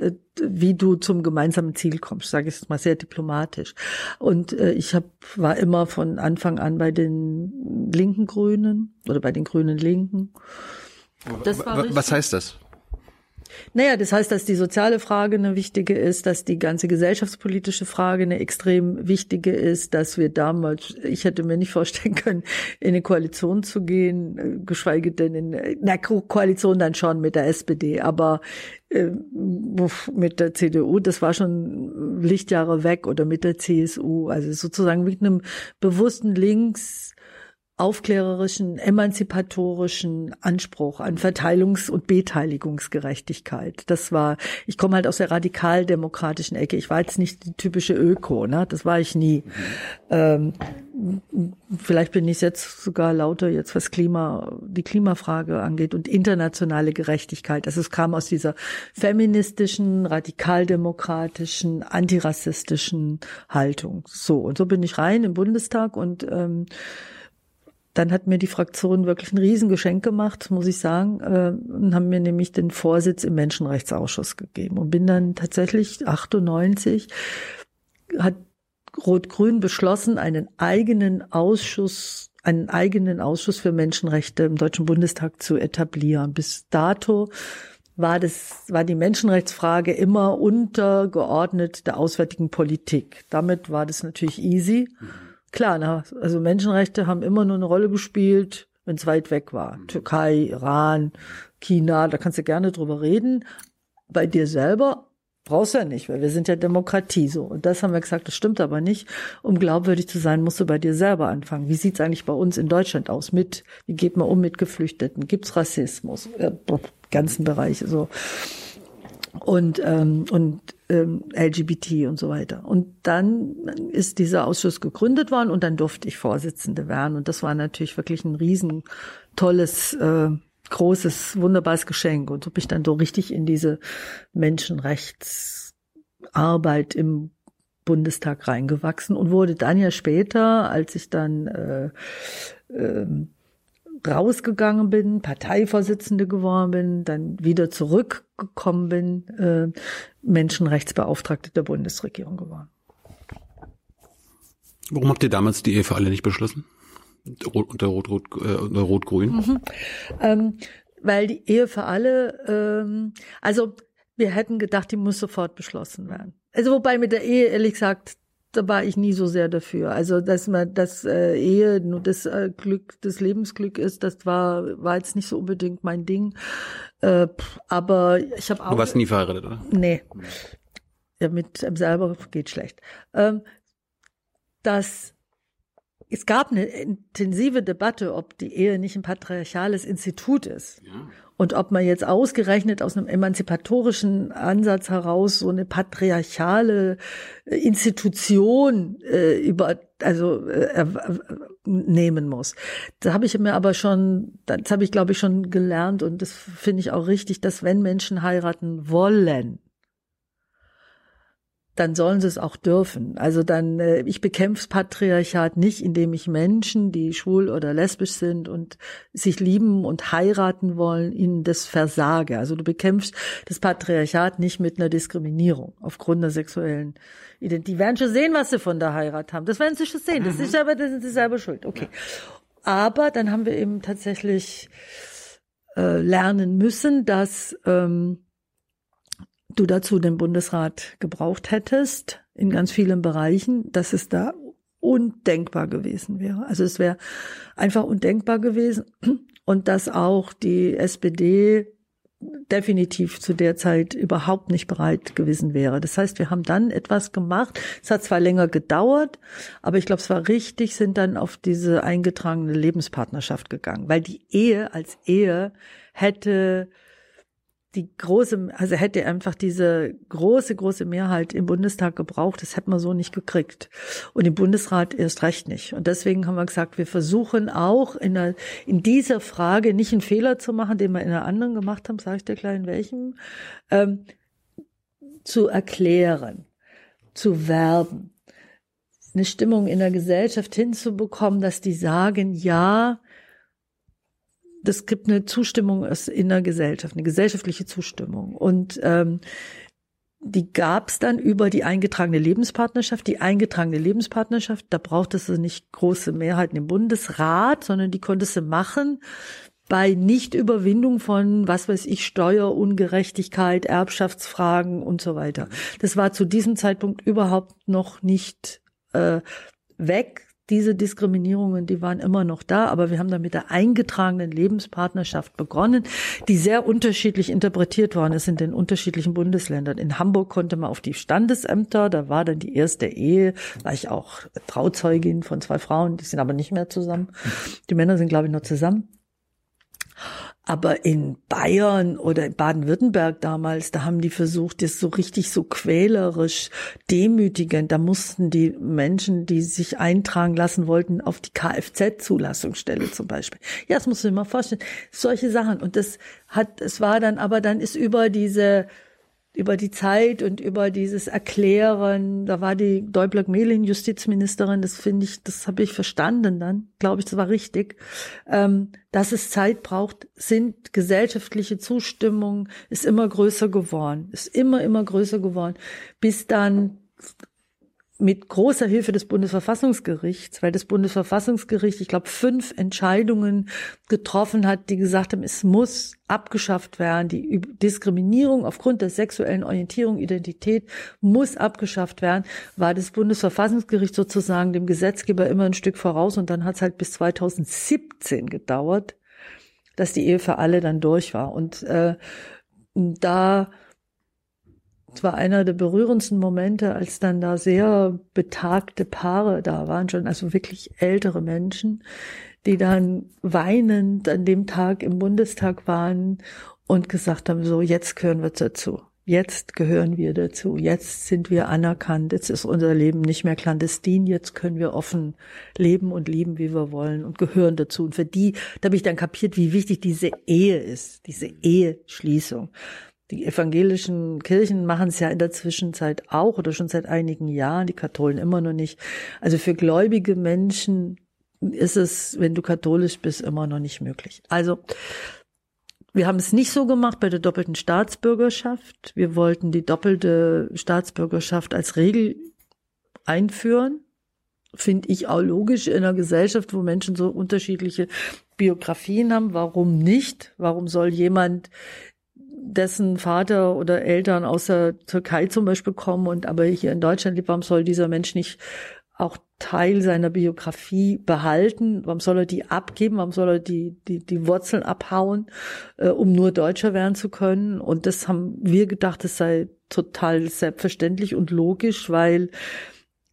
äh, wie du zum gemeinsamen Ziel kommst, sage ich es mal sehr diplomatisch. Und äh, ich hab, war immer von Anfang an bei den linken Grünen oder bei den Grünen Linken. Das war Was heißt das? Naja, das heißt, dass die soziale Frage eine wichtige ist, dass die ganze gesellschaftspolitische Frage eine extrem wichtige ist, dass wir damals, ich hätte mir nicht vorstellen können, in eine Koalition zu gehen, äh, geschweige denn in na Koalition dann schon mit der SPD, aber äh, mit der CDU, das war schon Lichtjahre weg oder mit der CSU, also sozusagen mit einem bewussten Links aufklärerischen, emanzipatorischen Anspruch an Verteilungs- und Beteiligungsgerechtigkeit. Das war, ich komme halt aus der radikaldemokratischen Ecke. Ich war jetzt nicht die typische Öko, ne? Das war ich nie. Ähm, vielleicht bin ich jetzt sogar lauter jetzt, was Klima, die Klimafrage angeht und internationale Gerechtigkeit. Also es kam aus dieser feministischen, radikaldemokratischen, antirassistischen Haltung. So, und so bin ich rein im Bundestag und ähm, dann hat mir die Fraktion wirklich ein Riesengeschenk gemacht, muss ich sagen, äh, und haben mir nämlich den Vorsitz im Menschenrechtsausschuss gegeben und bin dann tatsächlich 98 hat Rot-Grün beschlossen, einen eigenen Ausschuss, einen eigenen Ausschuss für Menschenrechte im Deutschen Bundestag zu etablieren. Bis dato war das, war die Menschenrechtsfrage immer untergeordnet der auswärtigen Politik. Damit war das natürlich easy. Mhm. Klar, na, also Menschenrechte haben immer nur eine Rolle gespielt, wenn es weit weg war. Mhm. Türkei, Iran, China, da kannst du gerne drüber reden. Bei dir selber brauchst du ja nicht, weil wir sind ja Demokratie so. Und das haben wir gesagt, das stimmt aber nicht. Um glaubwürdig zu sein, musst du bei dir selber anfangen. Wie sieht's eigentlich bei uns in Deutschland aus? Mit, wie geht man um mit Geflüchteten? Gibt's Rassismus? Ja, ganzen Bereiche so und, ähm, und ähm, LGBT und so weiter. Und dann ist dieser Ausschuss gegründet worden und dann durfte ich Vorsitzende werden. Und das war natürlich wirklich ein riesen tolles, äh, großes, wunderbares Geschenk. Und so bin ich dann so richtig in diese Menschenrechtsarbeit im Bundestag reingewachsen und wurde dann ja später, als ich dann äh, äh, rausgegangen bin, Parteivorsitzende geworden bin, dann wieder zurückgekommen bin, äh, Menschenrechtsbeauftragte der Bundesregierung geworden. Warum habt ihr damals die Ehe für alle nicht beschlossen? unter äh, unter Rot-Grün? Mhm. Ähm, weil die Ehe für alle, ähm, also wir hätten gedacht, die muss sofort beschlossen werden. Also wobei mit der Ehe, ehrlich gesagt, da war ich nie so sehr dafür. Also, dass man das äh, Ehe nur das äh, Glück, das Lebensglück ist, das war war jetzt nicht so unbedingt mein Ding. Äh, aber ich habe auch. Du warst nie verheiratet, oder? Nee. Ja, mit einem selber geht schlecht. Ähm, dass es gab eine intensive Debatte, ob die Ehe nicht ein patriarchales Institut ist. Ja. Und ob man jetzt ausgerechnet aus einem emanzipatorischen Ansatz heraus so eine patriarchale äh, Institution äh, über also äh, äh, nehmen muss. Da habe ich mir aber schon, das habe ich glaube ich schon gelernt und das finde ich auch richtig, dass wenn Menschen heiraten wollen, dann sollen sie es auch dürfen. Also dann, äh, ich bekämpfe Patriarchat nicht, indem ich Menschen, die schwul oder lesbisch sind und sich lieben und heiraten wollen, ihnen das versage. Also du bekämpfst das Patriarchat nicht mit einer Diskriminierung aufgrund der sexuellen Identität. Die werden schon sehen, was sie von der Heirat haben. Das werden sie schon sehen. Das ist aber, das sind sie selber schuld. Okay. Aber dann haben wir eben tatsächlich äh, lernen müssen, dass ähm, du dazu den Bundesrat gebraucht hättest in ganz vielen Bereichen, dass es da undenkbar gewesen wäre. Also es wäre einfach undenkbar gewesen und dass auch die SPD definitiv zu der Zeit überhaupt nicht bereit gewesen wäre. Das heißt, wir haben dann etwas gemacht. Es hat zwar länger gedauert, aber ich glaube, es war richtig, sind dann auf diese eingetragene Lebenspartnerschaft gegangen, weil die Ehe als Ehe hätte die große, also hätte einfach diese große, große Mehrheit im Bundestag gebraucht, das hätte man so nicht gekriegt. Und im Bundesrat erst recht nicht. Und deswegen haben wir gesagt, wir versuchen auch in, der, in dieser Frage nicht einen Fehler zu machen, den wir in einer anderen gemacht haben, sage ich dir gleich in welchem, ähm, zu erklären, zu werben, eine Stimmung in der Gesellschaft hinzubekommen, dass die sagen, ja, das gibt eine Zustimmung in der Gesellschaft, eine gesellschaftliche Zustimmung. Und ähm, die gab es dann über die eingetragene Lebenspartnerschaft. Die eingetragene Lebenspartnerschaft, da braucht es nicht große Mehrheiten im Bundesrat, sondern die konnte sie machen bei Nichtüberwindung von, was weiß ich, Steuerungerechtigkeit, Erbschaftsfragen und so weiter. Das war zu diesem Zeitpunkt überhaupt noch nicht äh, weg. Diese Diskriminierungen, die waren immer noch da, aber wir haben dann mit der eingetragenen Lebenspartnerschaft begonnen, die sehr unterschiedlich interpretiert worden ist in den unterschiedlichen Bundesländern. In Hamburg konnte man auf die Standesämter, da war dann die erste Ehe, war ich auch Trauzeugin von zwei Frauen, die sind aber nicht mehr zusammen. Die Männer sind, glaube ich, noch zusammen. Aber in Bayern oder in Baden-Württemberg damals, da haben die versucht, das so richtig so quälerisch, demütigend. Da mussten die Menschen, die sich eintragen lassen wollten, auf die Kfz-Zulassungsstelle zum Beispiel. Ja, das musst du dir mal vorstellen. Solche Sachen. Und das hat, es war dann, aber dann ist über diese über die Zeit und über dieses Erklären, da war die Däubler-Gmelin Justizministerin, das finde ich, das habe ich verstanden dann, glaube ich, das war richtig, ähm, dass es Zeit braucht, sind gesellschaftliche Zustimmung, ist immer größer geworden, ist immer, immer größer geworden, bis dann mit großer Hilfe des Bundesverfassungsgerichts, weil das Bundesverfassungsgericht, ich glaube, fünf Entscheidungen getroffen hat, die gesagt haben, es muss abgeschafft werden. Die Diskriminierung aufgrund der sexuellen Orientierung, Identität muss abgeschafft werden, war das Bundesverfassungsgericht sozusagen dem Gesetzgeber immer ein Stück voraus und dann hat es halt bis 2017 gedauert, dass die Ehe für alle dann durch war. Und äh, da es war einer der berührendsten Momente, als dann da sehr betagte Paare da waren, schon also wirklich ältere Menschen, die dann weinend an dem Tag im Bundestag waren und gesagt haben, so jetzt gehören wir dazu. Jetzt gehören wir dazu. Jetzt sind wir anerkannt. Jetzt ist unser Leben nicht mehr clandestin. Jetzt können wir offen leben und lieben, wie wir wollen und gehören dazu. Und für die, da habe ich dann kapiert, wie wichtig diese Ehe ist, diese Eheschließung. Die evangelischen Kirchen machen es ja in der Zwischenzeit auch oder schon seit einigen Jahren, die Katholen immer noch nicht. Also für gläubige Menschen ist es, wenn du katholisch bist, immer noch nicht möglich. Also wir haben es nicht so gemacht bei der doppelten Staatsbürgerschaft. Wir wollten die doppelte Staatsbürgerschaft als Regel einführen. Finde ich auch logisch in einer Gesellschaft, wo Menschen so unterschiedliche Biografien haben. Warum nicht? Warum soll jemand dessen Vater oder Eltern aus der Türkei zum Beispiel kommen und aber hier in Deutschland lebt, warum soll dieser Mensch nicht auch Teil seiner Biografie behalten? Warum soll er die abgeben? Warum soll er die, die, die Wurzeln abhauen, äh, um nur Deutscher werden zu können? Und das haben wir gedacht, das sei total selbstverständlich und logisch, weil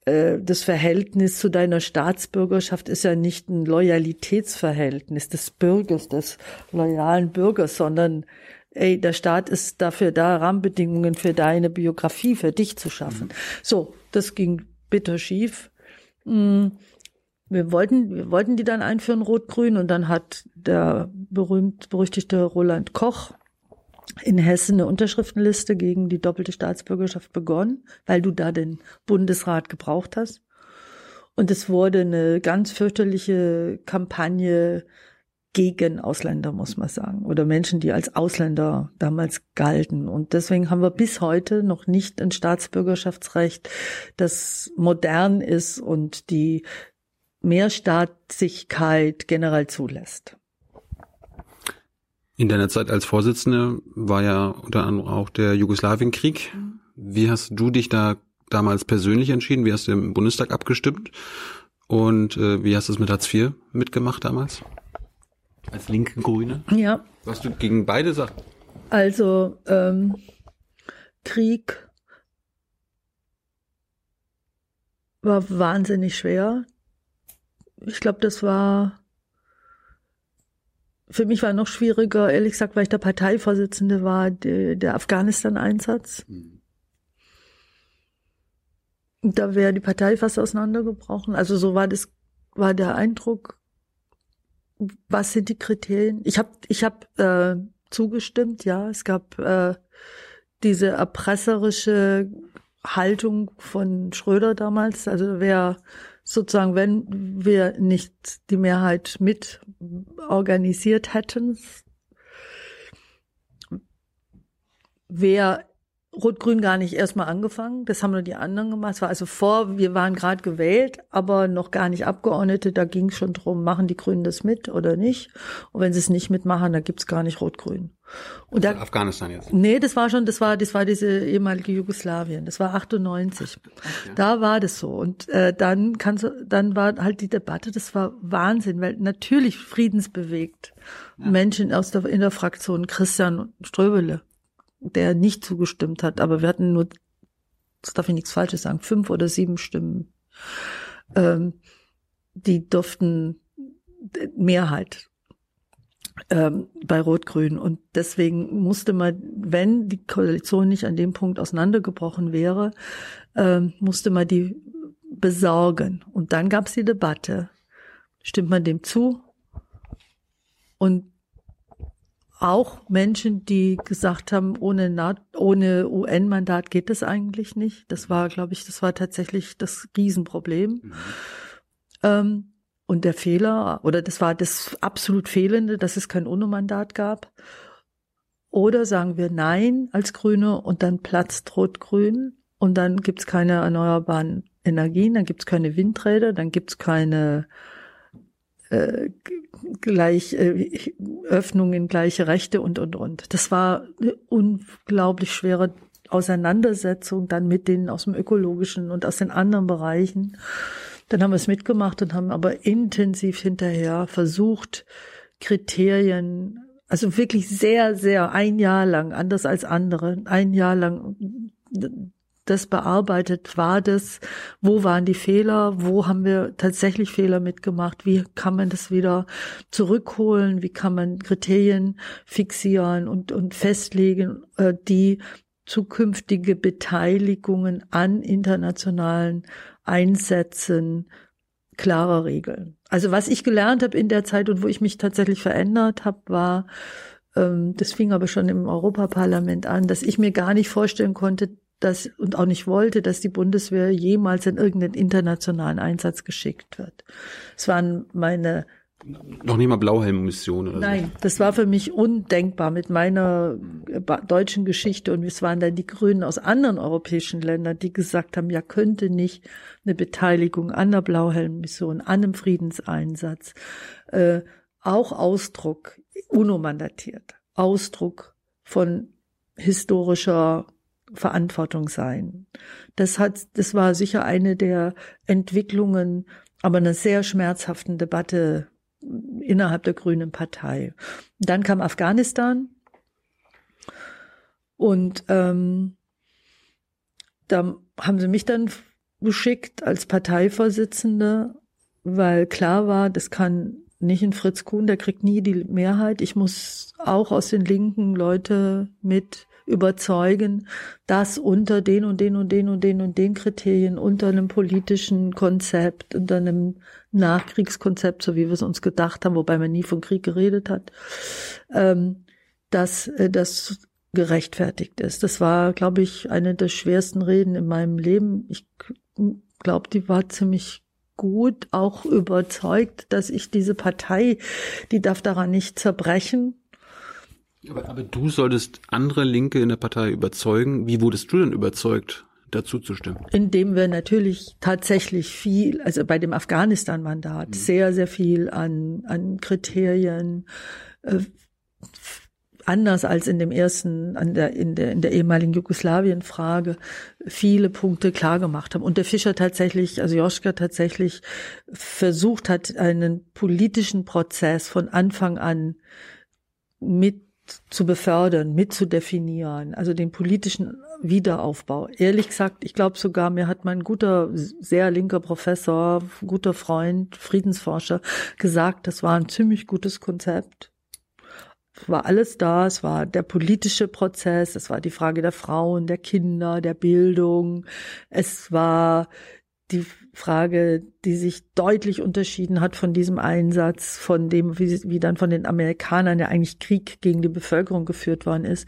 äh, das Verhältnis zu deiner Staatsbürgerschaft ist ja nicht ein Loyalitätsverhältnis des Bürgers, des loyalen Bürgers, sondern ey, der Staat ist dafür da, Rahmenbedingungen für deine Biografie, für dich zu schaffen. Mhm. So, das ging bitter schief. Mm, wir wollten, wir wollten die dann einführen, Rot-Grün, und dann hat der berühmt-berüchtigte Roland Koch in Hessen eine Unterschriftenliste gegen die doppelte Staatsbürgerschaft begonnen, weil du da den Bundesrat gebraucht hast. Und es wurde eine ganz fürchterliche Kampagne gegen Ausländer, muss man sagen, oder Menschen, die als Ausländer damals galten. Und deswegen haben wir bis heute noch nicht ein Staatsbürgerschaftsrecht, das modern ist und die Mehrstaatlichkeit generell zulässt. In deiner Zeit als Vorsitzende war ja unter anderem auch der Jugoslawienkrieg. Wie hast du dich da damals persönlich entschieden? Wie hast du im Bundestag abgestimmt? Und äh, wie hast du es mit Hartz IV mitgemacht damals? Als linke Grüne? Ja. Was du gegen beide Sachen? Also ähm, Krieg war wahnsinnig schwer. Ich glaube, das war für mich war noch schwieriger, ehrlich gesagt, weil ich der Parteivorsitzende war, der, der Afghanistan-Einsatz. Mhm. Da wäre die Partei fast auseinandergebrochen. Also so war das, war der Eindruck. Was sind die Kriterien? Ich habe, ich habe äh, zugestimmt. Ja, es gab äh, diese erpresserische Haltung von Schröder damals. Also wer sozusagen, wenn wir nicht die Mehrheit mit organisiert hätten, wäre Rot-Grün gar nicht erstmal angefangen. Das haben nur die anderen gemacht. Es war also vor, wir waren gerade gewählt, aber noch gar nicht Abgeordnete. Da ging es schon drum, machen die Grünen das mit oder nicht. Und wenn sie es nicht mitmachen, dann gibt's gar nicht Rot-Grün. Und da, Afghanistan jetzt? Nee, das war schon, das war, das war diese ehemalige Jugoslawien. Das war 98. Okay. Da war das so. Und äh, dann kannst du, dann war halt die Debatte, das war Wahnsinn, weil natürlich friedensbewegt ja. Menschen aus der, in der Fraktion Christian Ströbele der nicht zugestimmt hat, aber wir hatten nur, das darf ich nichts Falsches sagen, fünf oder sieben Stimmen. Ähm, die durften Mehrheit ähm, bei Rot-Grün. Und deswegen musste man, wenn die Koalition nicht an dem Punkt auseinandergebrochen wäre, ähm, musste man die besorgen. Und dann gab es die Debatte. Stimmt man dem zu? Und auch Menschen, die gesagt haben, ohne, ohne UN-Mandat geht es eigentlich nicht. Das war, glaube ich, das war tatsächlich das Riesenproblem. Mhm. Ähm, und der Fehler, oder das war das absolut Fehlende, dass es kein UNO-Mandat gab. Oder sagen wir Nein als Grüne und dann platzt Rot-Grün und dann gibt's keine erneuerbaren Energien, dann gibt's keine Windräder, dann gibt's keine äh, gleich äh, Öffnungen, gleiche Rechte und und und. Das war eine unglaublich schwere Auseinandersetzung dann mit denen aus dem ökologischen und aus den anderen Bereichen. Dann haben wir es mitgemacht und haben aber intensiv hinterher versucht, Kriterien, also wirklich sehr, sehr ein Jahr lang, anders als andere, ein Jahr lang das bearbeitet? War das, wo waren die Fehler? Wo haben wir tatsächlich Fehler mitgemacht? Wie kann man das wieder zurückholen? Wie kann man Kriterien fixieren und, und festlegen, äh, die zukünftige Beteiligungen an internationalen Einsätzen klarer regeln? Also was ich gelernt habe in der Zeit und wo ich mich tatsächlich verändert habe, war, ähm, das fing aber schon im Europaparlament an, dass ich mir gar nicht vorstellen konnte, dass und auch nicht wollte, dass die Bundeswehr jemals in irgendeinen internationalen Einsatz geschickt wird. Es waren meine noch nicht mal Blauhelm-Mission oder Nein, so. das war für mich undenkbar mit meiner äh, deutschen Geschichte und es waren dann die Grünen aus anderen europäischen Ländern, die gesagt haben, ja könnte nicht eine Beteiligung an der Blauhelm-Mission, an einem Friedenseinsatz, äh, auch Ausdruck, UNO-mandatiert, Ausdruck von historischer Verantwortung sein. Das hat, das war sicher eine der Entwicklungen, aber einer sehr schmerzhaften Debatte innerhalb der Grünen Partei. Dann kam Afghanistan und ähm, da haben sie mich dann geschickt als Parteivorsitzende, weil klar war, das kann nicht ein Fritz Kuhn, der kriegt nie die Mehrheit. Ich muss auch aus den Linken Leute mit überzeugen, dass unter den und den und den und den und den Kriterien, unter einem politischen Konzept, unter einem Nachkriegskonzept, so wie wir es uns gedacht haben, wobei man nie von Krieg geredet hat, ähm, dass äh, das gerechtfertigt ist. Das war, glaube ich, eine der schwersten Reden in meinem Leben. Ich glaube, die war ziemlich gut, auch überzeugt, dass ich diese Partei, die darf daran nicht zerbrechen, aber, aber du solltest andere Linke in der Partei überzeugen. Wie wurdest du denn überzeugt, dazu zu stimmen? Indem wir natürlich tatsächlich viel, also bei dem Afghanistan-Mandat, mhm. sehr, sehr viel an, an Kriterien, äh, anders als in dem ersten, an der, in der, in der ehemaligen Jugoslawien-Frage, viele Punkte klar gemacht haben. Und der Fischer tatsächlich, also Joschka tatsächlich versucht hat, einen politischen Prozess von Anfang an mit zu befördern, mitzudefinieren, also den politischen Wiederaufbau. Ehrlich gesagt, ich glaube sogar, mir hat mein guter, sehr linker Professor, guter Freund, Friedensforscher gesagt, das war ein ziemlich gutes Konzept. war alles da. Es war der politische Prozess, es war die Frage der Frauen, der Kinder, der Bildung. Es war die Frage, die sich deutlich unterschieden hat von diesem Einsatz, von dem, wie, wie dann von den Amerikanern ja eigentlich Krieg gegen die Bevölkerung geführt worden ist.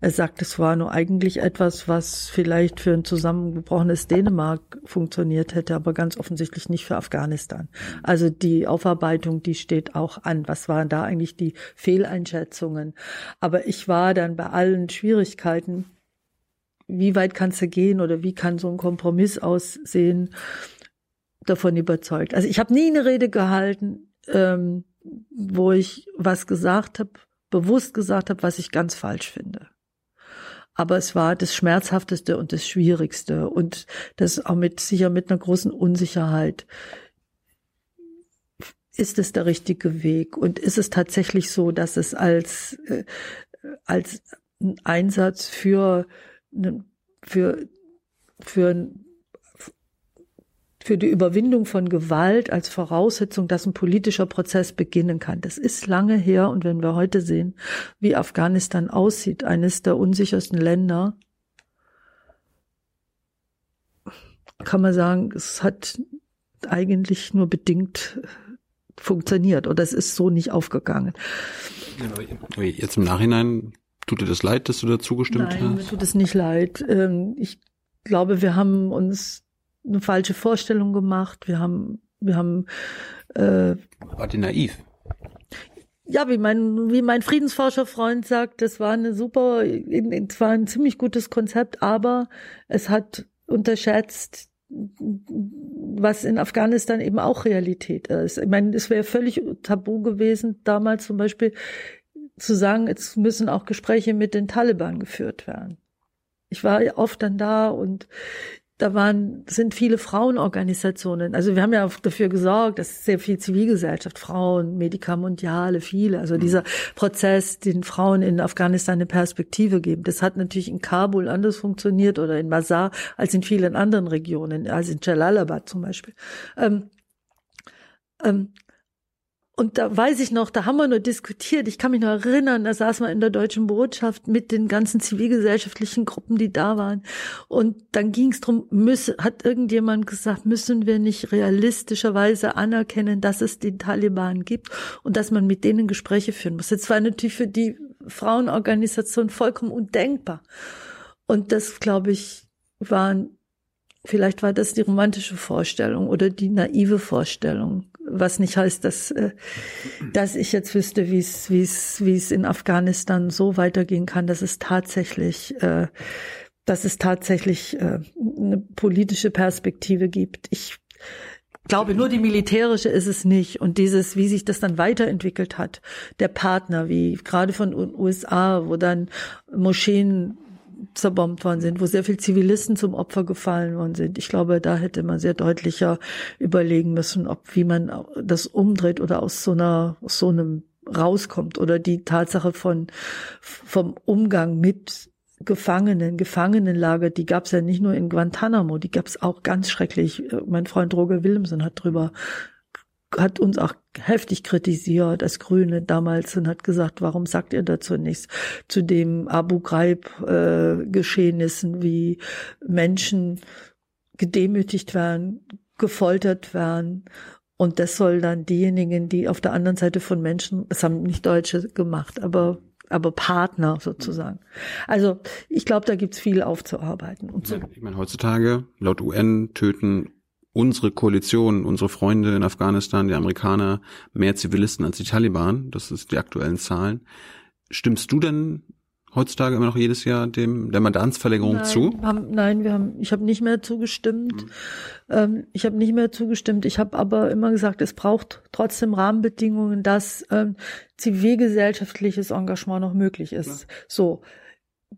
Er sagt, es war nur eigentlich etwas, was vielleicht für ein zusammengebrochenes Dänemark funktioniert hätte, aber ganz offensichtlich nicht für Afghanistan. Also die Aufarbeitung, die steht auch an. Was waren da eigentlich die Fehleinschätzungen? Aber ich war dann bei allen Schwierigkeiten, wie weit kannst du gehen oder wie kann so ein Kompromiss aussehen, davon überzeugt. Also ich habe nie eine Rede gehalten, ähm, wo ich was gesagt habe, bewusst gesagt habe, was ich ganz falsch finde. Aber es war das Schmerzhafteste und das Schwierigste und das auch mit sicher mit einer großen Unsicherheit. Ist es der richtige Weg? Und ist es tatsächlich so, dass es als, äh, als Einsatz für, für, für für die Überwindung von Gewalt als Voraussetzung, dass ein politischer Prozess beginnen kann. Das ist lange her und wenn wir heute sehen, wie Afghanistan aussieht, eines der unsichersten Länder, kann man sagen, es hat eigentlich nur bedingt funktioniert oder es ist so nicht aufgegangen. Jetzt im Nachhinein tut dir das leid, dass du dazu gestimmt Nein, hast? Mir tut es nicht leid. Ähm, ich glaube, wir haben uns eine falsche Vorstellung gemacht. Wir haben, wir haben äh, Wart ihr naiv? Ja, wie mein, wie mein Friedensforscherfreund sagt, das war eine super, es war ein ziemlich gutes Konzept, aber es hat unterschätzt, was in Afghanistan eben auch Realität ist. Ich meine, es wäre völlig tabu gewesen, damals zum Beispiel zu sagen, jetzt müssen auch Gespräche mit den Taliban geführt werden. Ich war oft dann da und da waren, sind viele Frauenorganisationen. Also wir haben ja dafür gesorgt, dass sehr viel Zivilgesellschaft, Frauen, Medica Mondiale, viele. Also mhm. dieser Prozess, den Frauen in Afghanistan eine Perspektive geben. Das hat natürlich in Kabul anders funktioniert oder in Mazar als in vielen anderen Regionen, als in Jalalabad zum Beispiel. Ähm, ähm, und da weiß ich noch, da haben wir nur diskutiert. Ich kann mich noch erinnern, da saß man in der deutschen Botschaft mit den ganzen zivilgesellschaftlichen Gruppen, die da waren. Und dann ging es darum, hat irgendjemand gesagt, müssen wir nicht realistischerweise anerkennen, dass es die Taliban gibt und dass man mit denen Gespräche führen muss. Jetzt war natürlich für die Frauenorganisation vollkommen undenkbar. Und das, glaube ich, waren Vielleicht war das die romantische Vorstellung oder die naive Vorstellung was nicht heißt, dass, äh, dass ich jetzt wüsste, wie es, wie es, wie es in Afghanistan so weitergehen kann, dass es tatsächlich, äh, dass es tatsächlich äh, eine politische Perspektive gibt. Ich glaube, nur die militärische ist es nicht. Und dieses, wie sich das dann weiterentwickelt hat, der Partner, wie gerade von USA, wo dann Moscheen zerbombt worden sind, wo sehr viel Zivilisten zum Opfer gefallen worden sind. Ich glaube, da hätte man sehr deutlicher überlegen müssen, ob wie man das umdreht oder aus so einer aus so einem rauskommt oder die Tatsache von vom Umgang mit Gefangenen, Gefangenenlager, die gab es ja nicht nur in Guantanamo, die gab es auch ganz schrecklich. Mein Freund Roger Willemsen hat drüber hat uns auch heftig kritisiert als Grüne damals und hat gesagt, warum sagt ihr dazu nichts zu dem Abu Ghraib äh, wie Menschen gedemütigt werden, gefoltert werden und das soll dann diejenigen, die auf der anderen Seite von Menschen, das haben nicht Deutsche gemacht, aber aber Partner sozusagen. Also ich glaube, da gibt's viel aufzuarbeiten. Und so. Ich meine, heutzutage laut UN töten unsere Koalition, unsere Freunde in Afghanistan, die Amerikaner, mehr Zivilisten als die Taliban. Das ist die aktuellen Zahlen. Stimmst du denn heutzutage immer noch jedes Jahr dem der Mandatsverlängerung nein, zu? Haben, nein, wir haben, ich habe nicht mehr zugestimmt. Mhm. Ähm, ich habe nicht mehr zugestimmt. Ich habe aber immer gesagt, es braucht trotzdem Rahmenbedingungen, dass ähm, zivilgesellschaftliches Engagement noch möglich ist. Ja. So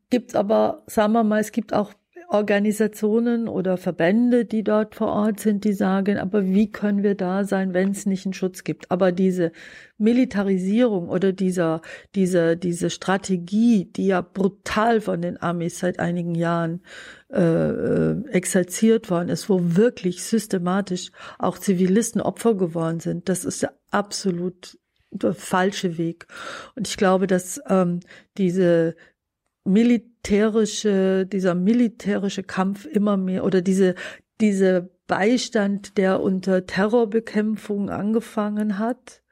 gibt aber, sagen wir mal, es gibt auch Organisationen oder Verbände, die dort vor Ort sind, die sagen, aber wie können wir da sein, wenn es nicht einen Schutz gibt? Aber diese Militarisierung oder dieser, diese, diese Strategie, die ja brutal von den Amis seit einigen Jahren äh, äh, exerziert worden ist, wo wirklich systematisch auch Zivilisten Opfer geworden sind, das ist ja absolut der falsche Weg. Und ich glaube, dass ähm, diese militärische, dieser militärische Kampf immer mehr oder diese, diese Beistand, der unter Terrorbekämpfung angefangen hat,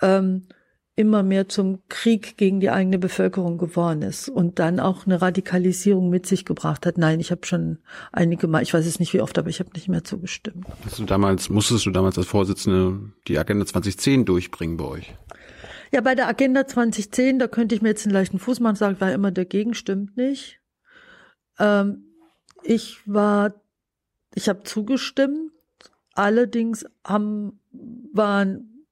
ähm, immer mehr zum Krieg gegen die eigene Bevölkerung geworden ist und dann auch eine Radikalisierung mit sich gebracht hat. Nein, ich habe schon einige Mal, ich weiß es nicht wie oft, aber ich habe nicht mehr zugestimmt. Hast du damals, musstest du damals als Vorsitzende die Agenda 2010 durchbringen bei euch? Ja, bei der Agenda 2010, da könnte ich mir jetzt einen leichten Fuß machen, sagen, war immer dagegen, stimmt nicht. Ähm, ich war, ich habe zugestimmt, allerdings haben, waren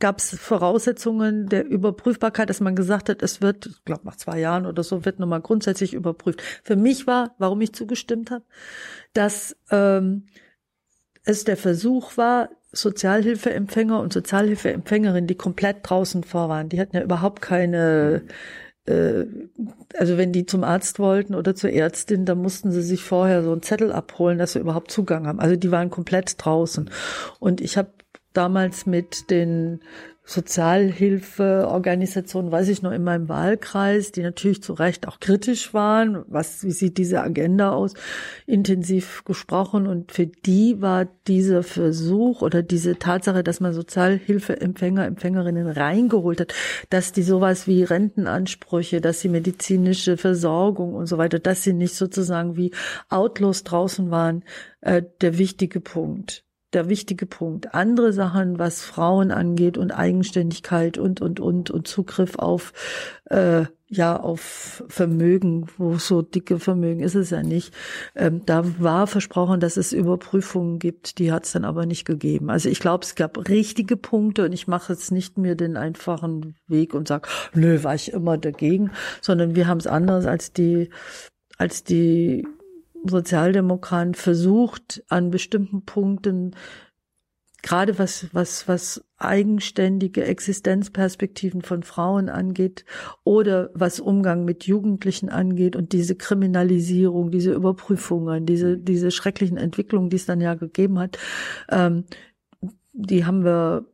gab es Voraussetzungen der Überprüfbarkeit, dass man gesagt hat, es wird, ich glaube nach zwei Jahren oder so, wird nochmal grundsätzlich überprüft. Für mich war, warum ich zugestimmt habe, dass ähm, es der Versuch war, Sozialhilfeempfänger und Sozialhilfeempfängerinnen, die komplett draußen vor waren, die hatten ja überhaupt keine äh, also wenn die zum Arzt wollten oder zur Ärztin, dann mussten sie sich vorher so einen Zettel abholen, dass sie überhaupt Zugang haben. Also die waren komplett draußen. Und ich habe damals mit den Sozialhilfeorganisationen, weiß ich noch, in meinem Wahlkreis, die natürlich zu Recht auch kritisch waren. Was, wie sieht diese Agenda aus? Intensiv gesprochen. Und für die war dieser Versuch oder diese Tatsache, dass man Sozialhilfeempfänger, Empfängerinnen reingeholt hat, dass die sowas wie Rentenansprüche, dass sie medizinische Versorgung und so weiter, dass sie nicht sozusagen wie Outlaws draußen waren, äh, der wichtige Punkt der wichtige Punkt. Andere Sachen, was Frauen angeht und Eigenständigkeit und und und und Zugriff auf äh, ja auf Vermögen, wo so dicke Vermögen ist es ja nicht. Ähm, da war versprochen, dass es Überprüfungen gibt, die hat es dann aber nicht gegeben. Also ich glaube, es gab richtige Punkte und ich mache jetzt nicht mir den einfachen Weg und sage, nö, war ich immer dagegen, sondern wir haben es anders als die als die Sozialdemokraten versucht, an bestimmten Punkten gerade was, was, was eigenständige Existenzperspektiven von Frauen angeht oder was Umgang mit Jugendlichen angeht und diese Kriminalisierung, diese Überprüfungen, diese, diese schrecklichen Entwicklungen, die es dann ja gegeben hat, ähm, die haben wir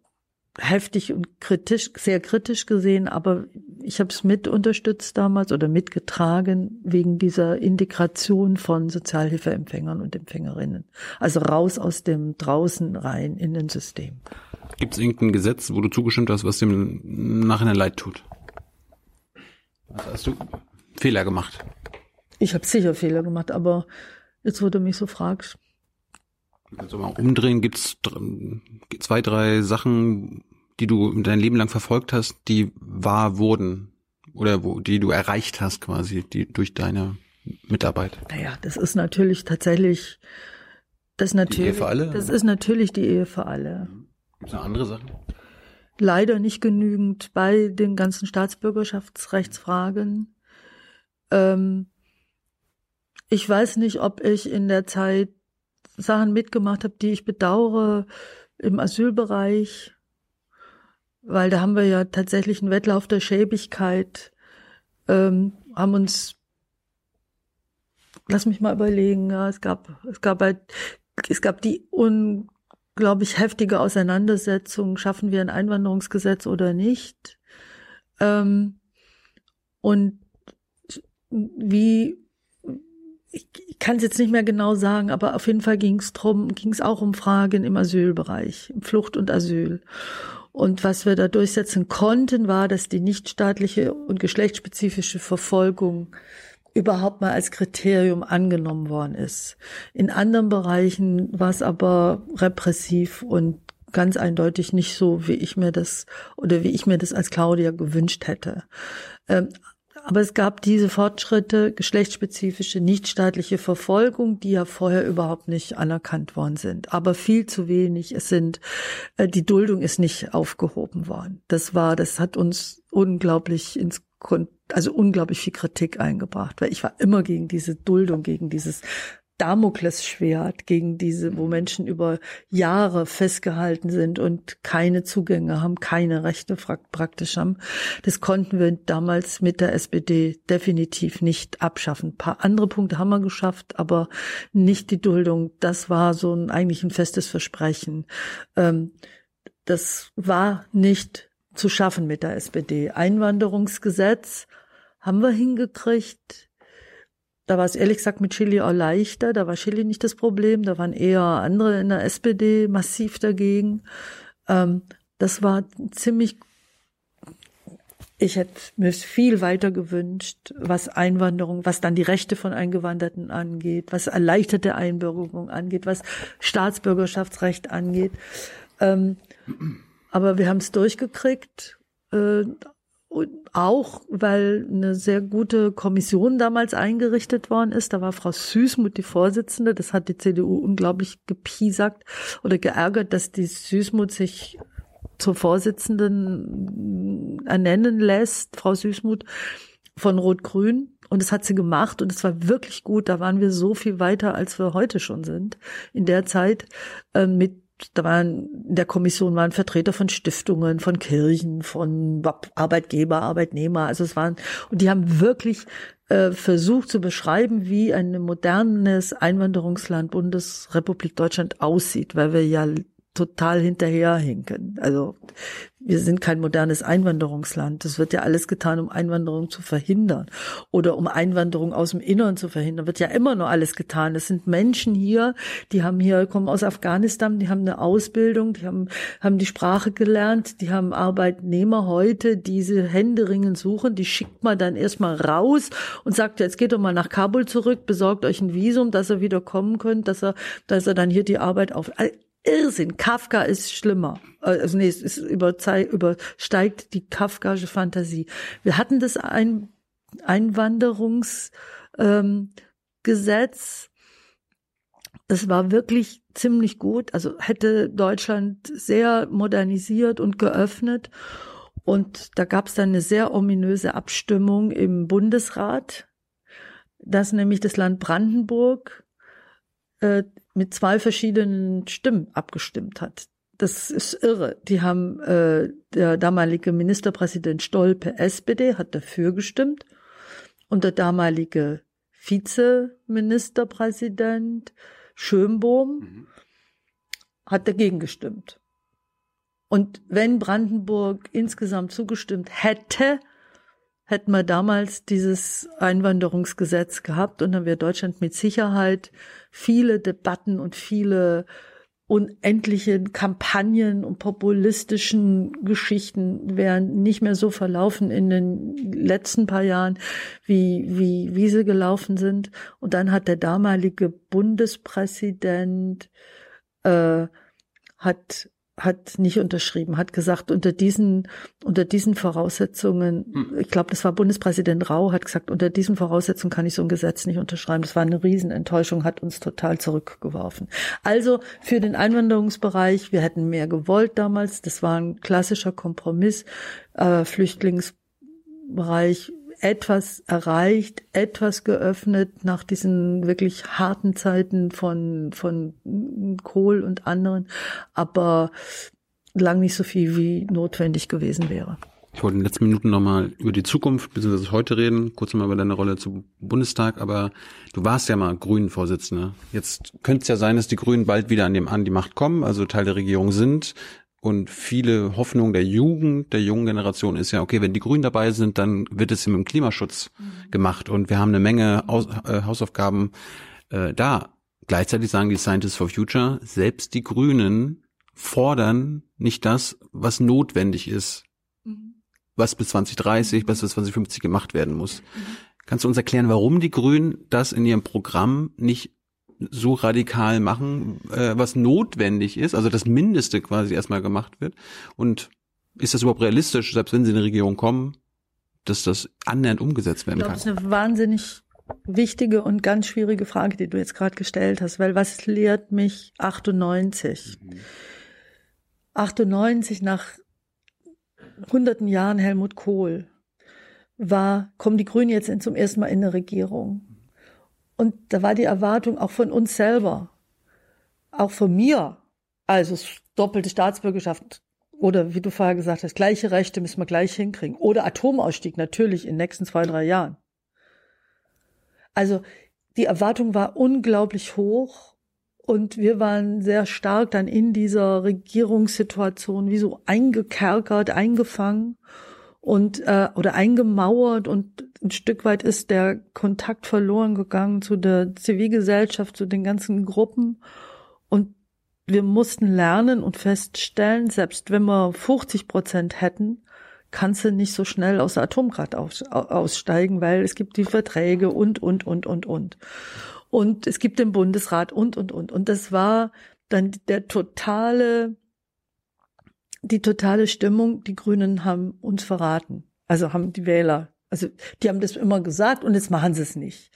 heftig und kritisch, sehr kritisch gesehen, aber ich habe es mit unterstützt damals oder mitgetragen wegen dieser Integration von Sozialhilfeempfängern und Empfängerinnen. Also raus aus dem draußen rein in den System. Gibt es irgendein Gesetz, wo du zugestimmt hast, was dem nachher leid tut? Also hast du Fehler gemacht? Ich habe sicher Fehler gemacht, aber jetzt, wo du mich so fragst, also mal umdrehen, gibt's zwei, drei Sachen, die du dein Leben lang verfolgt hast, die wahr wurden oder wo, die du erreicht hast quasi, die durch deine Mitarbeit? Naja, das ist natürlich tatsächlich, das natürlich, die Ehe für alle? das ist natürlich die Ehe für alle. Gibt's noch andere Sachen? Leider nicht genügend bei den ganzen Staatsbürgerschaftsrechtsfragen. Ähm, ich weiß nicht, ob ich in der Zeit Sachen mitgemacht habe, die ich bedauere im Asylbereich, weil da haben wir ja tatsächlich einen Wettlauf der Schäbigkeit, ähm, haben uns, lass mich mal überlegen, ja, es gab, es gab halt, es gab die unglaublich heftige Auseinandersetzung, schaffen wir ein Einwanderungsgesetz oder nicht? Ähm, und wie ich, ich kann es jetzt nicht mehr genau sagen, aber auf jeden Fall ging es drum, ging es auch um Fragen im Asylbereich, Flucht und Asyl. Und was wir da durchsetzen konnten, war, dass die nichtstaatliche und geschlechtsspezifische Verfolgung überhaupt mal als Kriterium angenommen worden ist. In anderen Bereichen war es aber repressiv und ganz eindeutig nicht so, wie ich mir das oder wie ich mir das als Claudia gewünscht hätte. Ähm, aber es gab diese Fortschritte, geschlechtsspezifische, nichtstaatliche Verfolgung, die ja vorher überhaupt nicht anerkannt worden sind. Aber viel zu wenig. Es sind, äh, die Duldung ist nicht aufgehoben worden. Das war, das hat uns unglaublich ins also unglaublich viel Kritik eingebracht, weil ich war immer gegen diese Duldung, gegen dieses Damoklesschwert gegen diese, wo Menschen über Jahre festgehalten sind und keine Zugänge haben, keine Rechte praktisch haben. Das konnten wir damals mit der SPD definitiv nicht abschaffen. Ein paar andere Punkte haben wir geschafft, aber nicht die Duldung. Das war so ein eigentlich ein festes Versprechen. Ähm, das war nicht zu schaffen mit der SPD. Einwanderungsgesetz haben wir hingekriegt. Da war es ehrlich gesagt mit Chili auch leichter. Da war Chili nicht das Problem. Da waren eher andere in der SPD massiv dagegen. Ähm, das war ziemlich ich hätte mir viel weiter gewünscht, was Einwanderung, was dann die Rechte von Eingewanderten angeht, was erleichterte Einbürgerung angeht, was Staatsbürgerschaftsrecht angeht. Ähm, aber wir haben es durchgekriegt. Äh, auch weil eine sehr gute Kommission damals eingerichtet worden ist. Da war Frau Süßmuth die Vorsitzende. Das hat die CDU unglaublich gepiesackt oder geärgert, dass die Süßmuth sich zur Vorsitzenden ernennen lässt, Frau Süßmuth von Rot-Grün. Und das hat sie gemacht und es war wirklich gut. Da waren wir so viel weiter, als wir heute schon sind. In der Zeit äh, mit da waren in der Kommission waren Vertreter von Stiftungen, von Kirchen, von Arbeitgeber, Arbeitnehmer. Also es waren und die haben wirklich äh, versucht zu beschreiben, wie ein modernes Einwanderungsland Bundesrepublik Deutschland aussieht, weil wir ja total hinterherhinken. Also wir sind kein modernes Einwanderungsland. Das wird ja alles getan, um Einwanderung zu verhindern oder um Einwanderung aus dem Innern zu verhindern. Wird ja immer noch alles getan. Es sind Menschen hier, die haben hier kommen aus Afghanistan, die haben eine Ausbildung, die haben haben die Sprache gelernt, die haben Arbeitnehmer heute, diese Händeringen suchen, die schickt man dann erstmal raus und sagt, jetzt geht doch mal nach Kabul zurück, besorgt euch ein Visum, dass ihr wieder kommen könnt, dass er dass er dann hier die Arbeit auf Irrsinn. Kafka ist schlimmer. Also nee, es ist übersteigt die kafkaische Fantasie. Wir hatten das Ein Einwanderungsgesetz. Ähm, es war wirklich ziemlich gut. Also hätte Deutschland sehr modernisiert und geöffnet. Und da gab es dann eine sehr ominöse Abstimmung im Bundesrat, dass nämlich das Land Brandenburg äh, mit zwei verschiedenen Stimmen abgestimmt hat. Das ist irre. Die haben äh, der damalige Ministerpräsident Stoll per SPD hat dafür gestimmt und der damalige Vizeministerpräsident Schönbohm mhm. hat dagegen gestimmt. Und wenn Brandenburg insgesamt zugestimmt hätte, hätten wir damals dieses Einwanderungsgesetz gehabt und dann wäre Deutschland mit Sicherheit viele Debatten und viele unendliche Kampagnen und populistischen Geschichten wären nicht mehr so verlaufen in den letzten paar Jahren, wie, wie, wie sie gelaufen sind. Und dann hat der damalige Bundespräsident äh, hat hat nicht unterschrieben, hat gesagt, unter diesen, unter diesen Voraussetzungen, hm. ich glaube, das war Bundespräsident Rau, hat gesagt, unter diesen Voraussetzungen kann ich so ein Gesetz nicht unterschreiben. Das war eine Riesenenttäuschung, hat uns total zurückgeworfen. Also für den Einwanderungsbereich, wir hätten mehr gewollt damals, das war ein klassischer Kompromiss, äh, Flüchtlingsbereich etwas erreicht, etwas geöffnet nach diesen wirklich harten Zeiten von, von Kohl und anderen, aber lang nicht so viel wie notwendig gewesen wäre. Ich wollte in den letzten Minuten nochmal über die Zukunft bzw. heute reden, kurz nochmal über deine Rolle zum Bundestag, aber du warst ja mal Grünen-Vorsitzender. Jetzt könnte es ja sein, dass die Grünen bald wieder an, dem, an die Macht kommen, also Teil der Regierung sind. Und viele Hoffnung der Jugend, der jungen Generation ist ja, okay, wenn die Grünen dabei sind, dann wird es mit dem Klimaschutz mhm. gemacht. Und wir haben eine Menge Aus, äh, Hausaufgaben äh, da. Gleichzeitig sagen die Scientists for Future, selbst die Grünen fordern nicht das, was notwendig ist, mhm. was bis 2030, mhm. bis 2050 gemacht werden muss. Mhm. Kannst du uns erklären, warum die Grünen das in ihrem Programm nicht so radikal machen, äh, was notwendig ist, also das Mindeste quasi erstmal gemacht wird. Und ist das überhaupt realistisch, selbst wenn sie in die Regierung kommen, dass das annähernd umgesetzt werden ich glaub, kann? Das ist eine wahnsinnig wichtige und ganz schwierige Frage, die du jetzt gerade gestellt hast, weil was lehrt mich 98? Mhm. 98 nach hunderten Jahren Helmut Kohl war, kommen die Grünen jetzt zum ersten Mal in eine Regierung. Und da war die Erwartung auch von uns selber, auch von mir, also doppelte Staatsbürgerschaft oder wie du vorher gesagt hast, gleiche Rechte müssen wir gleich hinkriegen. Oder Atomausstieg natürlich in den nächsten zwei, drei Jahren. Also die Erwartung war unglaublich hoch Und wir waren sehr stark dann in dieser Regierungssituation wie so eingekerkert, eingefangen und äh, oder eingemauert und ein Stück weit ist der Kontakt verloren gegangen zu der Zivilgesellschaft, zu den ganzen Gruppen und wir mussten lernen und feststellen, selbst wenn wir 50 Prozent hätten, kannst du nicht so schnell aus der Atomkraft aus, aussteigen, weil es gibt die Verträge und, und, und, und, und. Und es gibt den Bundesrat und, und, und. Und das war dann der totale, die totale Stimmung. Die Grünen haben uns verraten. Also haben die Wähler. Also die haben das immer gesagt und jetzt machen sie es nicht.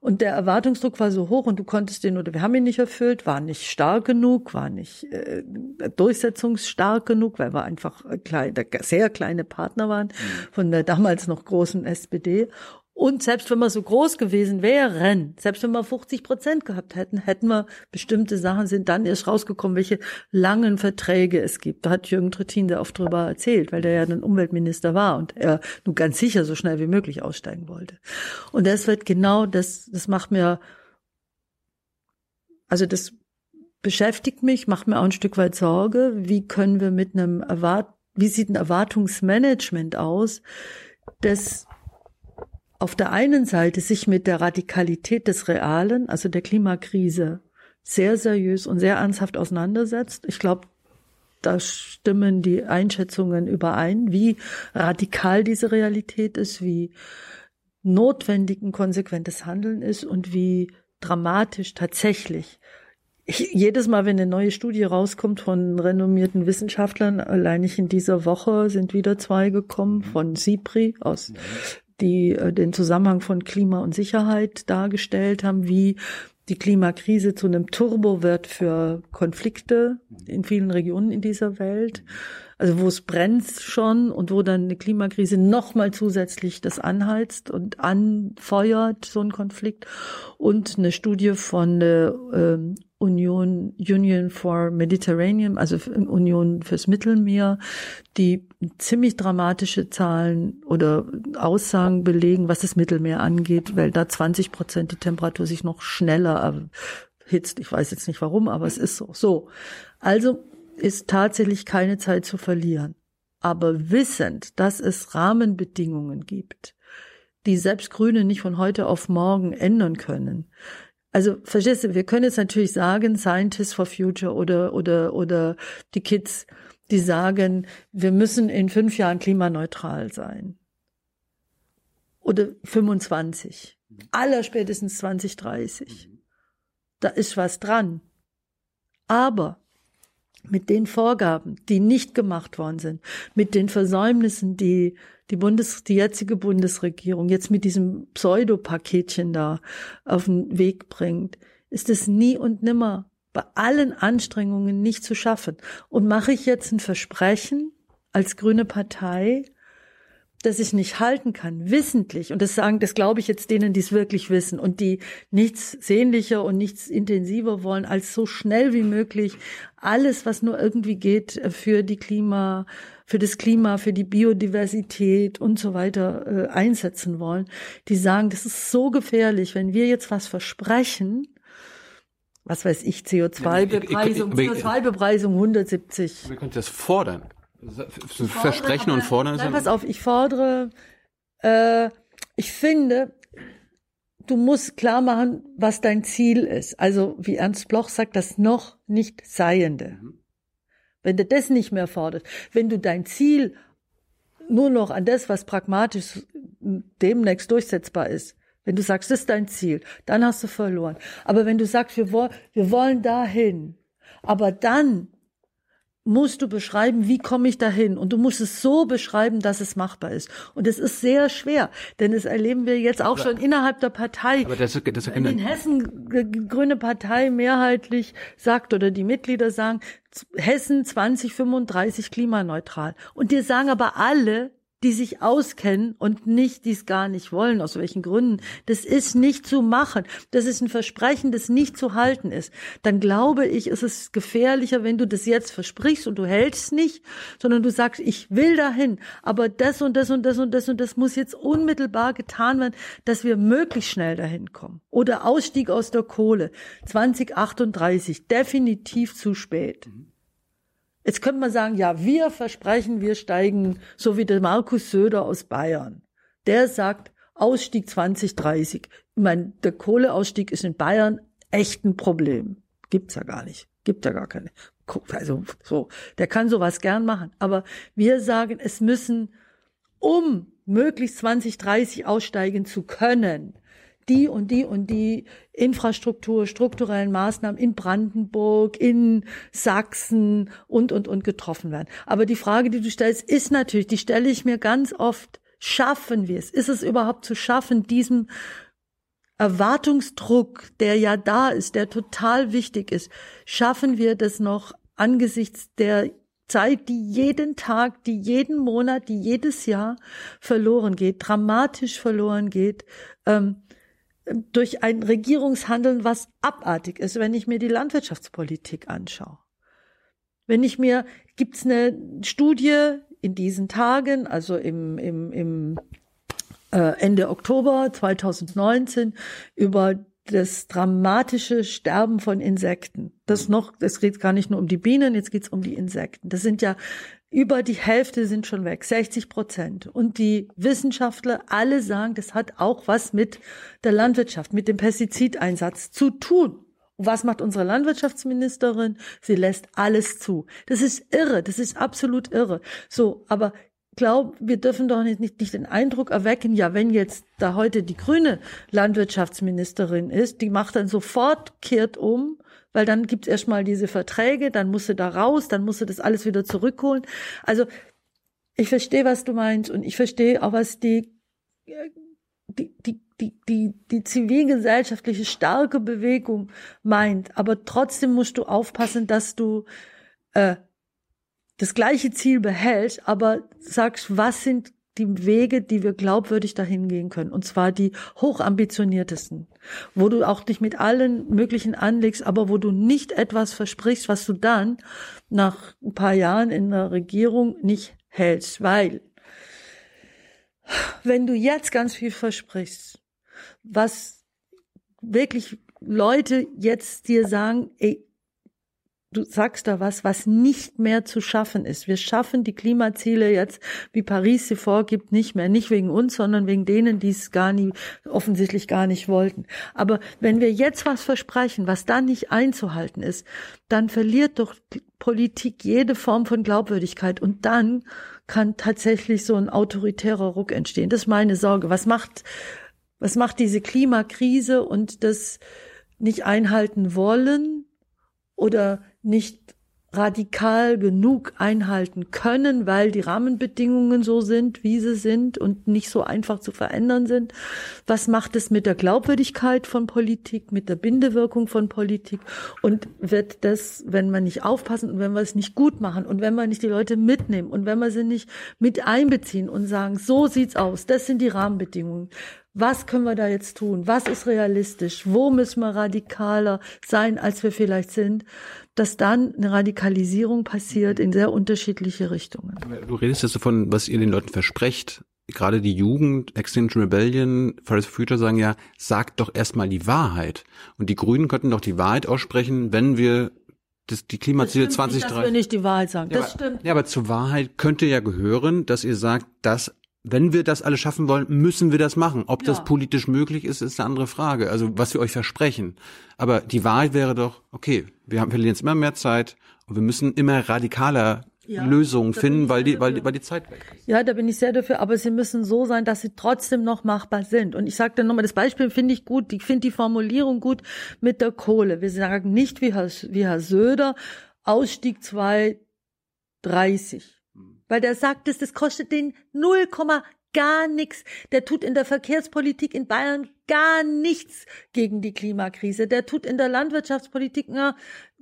Und der Erwartungsdruck war so hoch und du konntest den oder wir haben ihn nicht erfüllt, war nicht stark genug, war nicht äh, durchsetzungsstark genug, weil wir einfach klein, sehr kleine Partner waren mhm. von der damals noch großen SPD. Und selbst wenn wir so groß gewesen wären, selbst wenn wir 50 Prozent gehabt hätten, hätten wir bestimmte Sachen sind dann erst rausgekommen, welche langen Verträge es gibt. Da hat Jürgen Trittin sehr oft drüber erzählt, weil der ja dann Umweltminister war und er nur ganz sicher so schnell wie möglich aussteigen wollte. Und das wird genau das, das macht mir, also das beschäftigt mich, macht mir auch ein Stück weit Sorge. Wie können wir mit einem Erwart, wie sieht ein Erwartungsmanagement aus, das auf der einen Seite sich mit der Radikalität des Realen, also der Klimakrise, sehr seriös und sehr ernsthaft auseinandersetzt. Ich glaube, da stimmen die Einschätzungen überein, wie radikal diese Realität ist, wie notwendig ein konsequentes Handeln ist und wie dramatisch tatsächlich ich, jedes Mal, wenn eine neue Studie rauskommt von renommierten Wissenschaftlern, allein nicht in dieser Woche sind wieder zwei gekommen von SIPRI aus die äh, den Zusammenhang von Klima und Sicherheit dargestellt haben, wie die Klimakrise zu einem Turbo wird für Konflikte in vielen Regionen in dieser Welt. Also wo es brennt schon und wo dann eine Klimakrise nochmal zusätzlich das anheizt und anfeuert, so ein Konflikt. Und eine Studie von der ähm, Union, Union for Mediterranean, also Union fürs Mittelmeer, die ziemlich dramatische Zahlen oder Aussagen belegen, was das Mittelmeer angeht, weil da 20 Prozent die Temperatur sich noch schneller erhitzt. Ich weiß jetzt nicht warum, aber es ist so. So. Also ist tatsächlich keine Zeit zu verlieren. Aber wissend, dass es Rahmenbedingungen gibt, die selbst Grüne nicht von heute auf morgen ändern können, also verstehst du, wir können jetzt natürlich sagen, Scientists for Future oder oder oder die Kids, die sagen, wir müssen in fünf Jahren klimaneutral sein. Oder 25. Aller spätestens 2030. Da ist was dran. Aber mit den Vorgaben, die nicht gemacht worden sind, mit den Versäumnissen, die die Bundes, die jetzige Bundesregierung jetzt mit diesem Pseudopaketchen da auf den Weg bringt, ist es nie und nimmer bei allen Anstrengungen nicht zu schaffen. Und mache ich jetzt ein Versprechen als grüne Partei, das ich nicht halten kann, wissentlich, und das sagen, das glaube ich jetzt denen, die es wirklich wissen und die nichts sehnlicher und nichts intensiver wollen, als so schnell wie möglich alles, was nur irgendwie geht, für die Klima, für das Klima, für die Biodiversität und so weiter äh, einsetzen wollen, die sagen, das ist so gefährlich, wenn wir jetzt was versprechen, was weiß ich, CO2-Bepreisung, CO2-Bepreisung 170. Wir können das fordern. Versprechen und fordern. Nein, pass auf, ich fordere, äh, ich finde, du musst klar machen, was dein Ziel ist. Also, wie Ernst Bloch sagt, das noch nicht Seiende. Mhm. Wenn du das nicht mehr forderst, wenn du dein Ziel nur noch an das, was pragmatisch demnächst durchsetzbar ist, wenn du sagst, das ist dein Ziel, dann hast du verloren. Aber wenn du sagst, wir, wollen, wir wollen dahin, aber dann musst du beschreiben, wie komme ich dahin? Und du musst es so beschreiben, dass es machbar ist. Und es ist sehr schwer, denn das erleben wir jetzt auch aber, schon innerhalb der Partei. Aber das, das in Hessen die Grüne Partei mehrheitlich sagt oder die Mitglieder sagen, Hessen 2035 klimaneutral. Und dir sagen aber alle, die sich auskennen und nicht, die es gar nicht wollen, aus welchen Gründen. Das ist nicht zu machen. Das ist ein Versprechen, das nicht zu halten ist. Dann glaube ich, ist es gefährlicher, wenn du das jetzt versprichst und du hältst nicht, sondern du sagst, ich will dahin, aber das und das und das und das und das muss jetzt unmittelbar getan werden, dass wir möglichst schnell dahin kommen. Oder Ausstieg aus der Kohle. 2038, definitiv zu spät. Jetzt könnte man sagen, ja, wir versprechen, wir steigen, so wie der Markus Söder aus Bayern. Der sagt, Ausstieg 2030. Ich meine, der Kohleausstieg ist in Bayern echt ein Problem. Gibt's ja gar nicht. Gibt ja gar keine. Also, so. Der kann sowas gern machen. Aber wir sagen, es müssen, um möglichst 2030 aussteigen zu können, die und die und die Infrastruktur, strukturellen Maßnahmen in Brandenburg, in Sachsen und, und, und getroffen werden. Aber die Frage, die du stellst, ist natürlich, die stelle ich mir ganz oft, schaffen wir es? Ist es überhaupt zu schaffen, diesem Erwartungsdruck, der ja da ist, der total wichtig ist, schaffen wir das noch angesichts der Zeit, die jeden Tag, die jeden Monat, die jedes Jahr verloren geht, dramatisch verloren geht, ähm, durch ein Regierungshandeln, was abartig ist, wenn ich mir die Landwirtschaftspolitik anschaue. Wenn ich mir, gibt's eine Studie in diesen Tagen, also im, im, im äh, Ende Oktober 2019 über das dramatische Sterben von Insekten. Das noch, es geht gar nicht nur um die Bienen, jetzt geht's um die Insekten. Das sind ja über die Hälfte sind schon weg, 60 Prozent. Und die Wissenschaftler alle sagen, das hat auch was mit der Landwirtschaft, mit dem Pestizideinsatz zu tun. Und was macht unsere Landwirtschaftsministerin? Sie lässt alles zu. Das ist irre, das ist absolut irre. So, aber glaub, wir dürfen doch nicht, nicht, nicht den Eindruck erwecken, ja, wenn jetzt da heute die grüne Landwirtschaftsministerin ist, die macht dann sofort, kehrt um weil dann gibt's erstmal diese Verträge, dann musst du da raus, dann musst du das alles wieder zurückholen. Also ich verstehe, was du meinst und ich verstehe auch, was die, die, die, die, die, die zivilgesellschaftliche starke Bewegung meint. Aber trotzdem musst du aufpassen, dass du äh, das gleiche Ziel behältst, aber sagst, was sind die Wege, die wir glaubwürdig dahin gehen können. Und zwar die hochambitioniertesten, wo du auch dich mit allen möglichen anlegst, aber wo du nicht etwas versprichst, was du dann nach ein paar Jahren in der Regierung nicht hältst. Weil, wenn du jetzt ganz viel versprichst, was wirklich Leute jetzt dir sagen, ey, du sagst da was, was nicht mehr zu schaffen ist. Wir schaffen die Klimaziele jetzt, wie Paris sie vorgibt, nicht mehr. Nicht wegen uns, sondern wegen denen, die es gar nie, offensichtlich gar nicht wollten. Aber wenn wir jetzt was versprechen, was dann nicht einzuhalten ist, dann verliert doch Politik jede Form von Glaubwürdigkeit und dann kann tatsächlich so ein autoritärer Ruck entstehen. Das ist meine Sorge. Was macht, was macht diese Klimakrise und das nicht einhalten wollen oder nicht radikal genug einhalten können, weil die Rahmenbedingungen so sind, wie sie sind und nicht so einfach zu verändern sind. Was macht es mit der Glaubwürdigkeit von Politik, mit der Bindewirkung von Politik? Und wird das, wenn wir nicht aufpassen und wenn wir es nicht gut machen und wenn wir nicht die Leute mitnehmen und wenn wir sie nicht mit einbeziehen und sagen, so sieht's aus, das sind die Rahmenbedingungen, was können wir da jetzt tun? Was ist realistisch? Wo müssen wir radikaler sein, als wir vielleicht sind? Dass dann eine Radikalisierung passiert in sehr unterschiedliche Richtungen. Du redest jetzt davon, was ihr den Leuten versprecht. Gerade die Jugend, Extinction Rebellion, Fridays for Future sagen ja, sagt doch erstmal die Wahrheit. Und die Grünen könnten doch die Wahrheit aussprechen, wenn wir das, die Klimaziele 2030. Nicht, dass wir nicht die Wahrheit sagen. Ja, das aber, stimmt. Ja, aber zur Wahrheit könnte ja gehören, dass ihr sagt, dass wenn wir das alle schaffen wollen, müssen wir das machen. Ob ja. das politisch möglich ist, ist eine andere Frage. Also was wir euch versprechen. Aber die Wahrheit wäre doch, okay, wir haben verlieren jetzt immer mehr Zeit und wir müssen immer radikaler ja, Lösungen finden, weil die, weil, weil die Zeit weg ist. Ja, da bin ich sehr dafür, aber sie müssen so sein, dass sie trotzdem noch machbar sind. Und ich sage dann nochmal, das Beispiel finde ich gut, ich finde die Formulierung gut mit der Kohle. Wir sagen nicht wie Herr, wie Herr Söder, Ausstieg 230 weil der sagt es, das kostet den 0, gar nichts. Der tut in der Verkehrspolitik in Bayern gar nichts gegen die Klimakrise. Der tut in der Landwirtschaftspolitik na,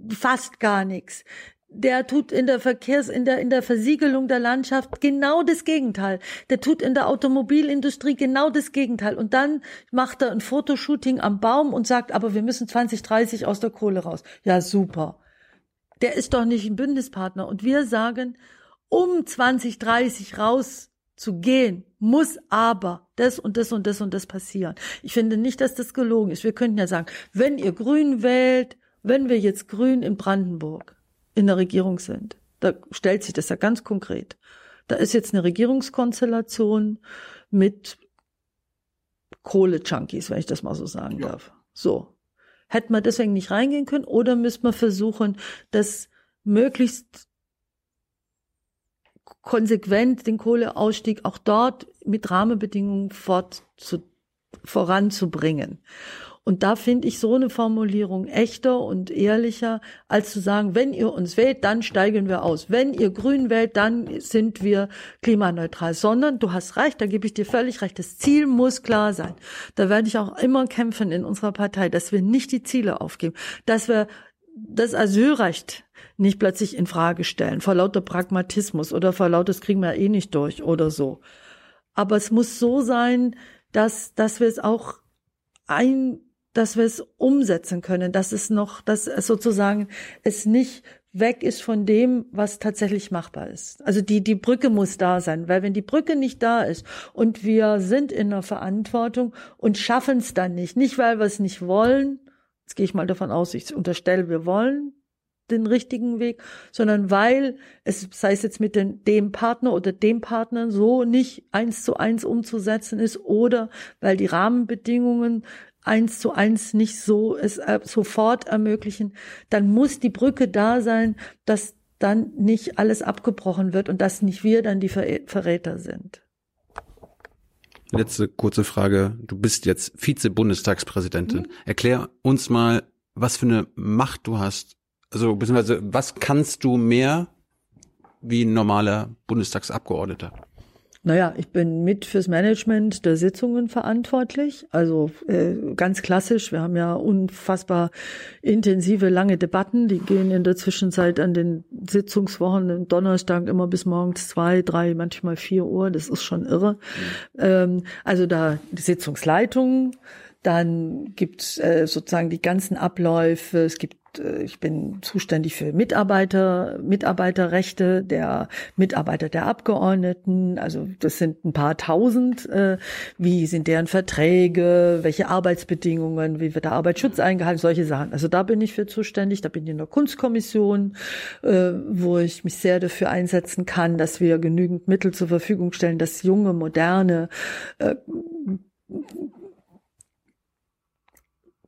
fast gar nichts. der tut in der Verkehrs, in der, in der Versiegelung der Landschaft genau das Gegenteil. Der tut in der Automobilindustrie genau das Gegenteil. Und dann macht er ein Fotoshooting am Baum und sagt, aber wir müssen 2030 aus der Kohle raus. Ja, super. Der ist doch nicht ein Bündnispartner. Und wir sagen, um 2030 rauszugehen, muss aber das und das und das und das passieren. Ich finde nicht, dass das gelogen ist. Wir könnten ja sagen, wenn ihr Grün wählt, wenn wir jetzt Grün in Brandenburg in der Regierung sind, da stellt sich das ja ganz konkret. Da ist jetzt eine Regierungskonstellation mit Kohle-Junkies, wenn ich das mal so sagen ja. darf. So. Hätten wir deswegen nicht reingehen können oder müsste man versuchen, das möglichst konsequent den Kohleausstieg auch dort mit Rahmenbedingungen fort zu, voranzubringen. Und da finde ich so eine Formulierung echter und ehrlicher, als zu sagen, wenn ihr uns wählt, dann steigen wir aus. Wenn ihr grün wählt, dann sind wir klimaneutral. Sondern, du hast recht, da gebe ich dir völlig recht, das Ziel muss klar sein. Da werde ich auch immer kämpfen in unserer Partei, dass wir nicht die Ziele aufgeben, dass wir das Asylrecht nicht plötzlich in Frage stellen, vor lauter Pragmatismus oder vor lauter, das kriegen wir eh nicht durch oder so. Aber es muss so sein, dass, dass wir es auch ein, dass wir es umsetzen können, dass es noch, dass es sozusagen es nicht weg ist von dem, was tatsächlich machbar ist. Also die, die Brücke muss da sein, weil wenn die Brücke nicht da ist und wir sind in der Verantwortung und schaffen es dann nicht, nicht weil wir es nicht wollen, jetzt gehe ich mal davon aus, ich unterstelle, wir wollen den richtigen Weg, sondern weil es, sei es jetzt mit den, dem Partner oder dem Partner so nicht eins zu eins umzusetzen ist oder weil die Rahmenbedingungen eins zu eins nicht so es äh, sofort ermöglichen, dann muss die Brücke da sein, dass dann nicht alles abgebrochen wird und dass nicht wir dann die Verräter sind. Letzte kurze Frage. Du bist jetzt Vize-Bundestagspräsidentin. Mhm. Erklär uns mal, was für eine Macht du hast. Also, beziehungsweise, was kannst du mehr wie ein normaler Bundestagsabgeordneter? Naja, ich bin mit fürs Management der Sitzungen verantwortlich. Also äh, ganz klassisch. Wir haben ja unfassbar intensive, lange Debatten. Die gehen in der Zwischenzeit an den Sitzungswochen am Donnerstag immer bis morgens zwei, drei, manchmal vier Uhr. Das ist schon irre. Mhm. Ähm, also da die Sitzungsleitung. Dann gibt äh, sozusagen die ganzen Abläufe. Es gibt ich bin zuständig für Mitarbeiter, Mitarbeiterrechte der Mitarbeiter der Abgeordneten. Also das sind ein paar tausend. Äh, wie sind deren Verträge? Welche Arbeitsbedingungen? Wie wird der Arbeitsschutz eingehalten? Solche Sachen. Also da bin ich für zuständig. Da bin ich in der Kunstkommission, äh, wo ich mich sehr dafür einsetzen kann, dass wir genügend Mittel zur Verfügung stellen, dass junge, moderne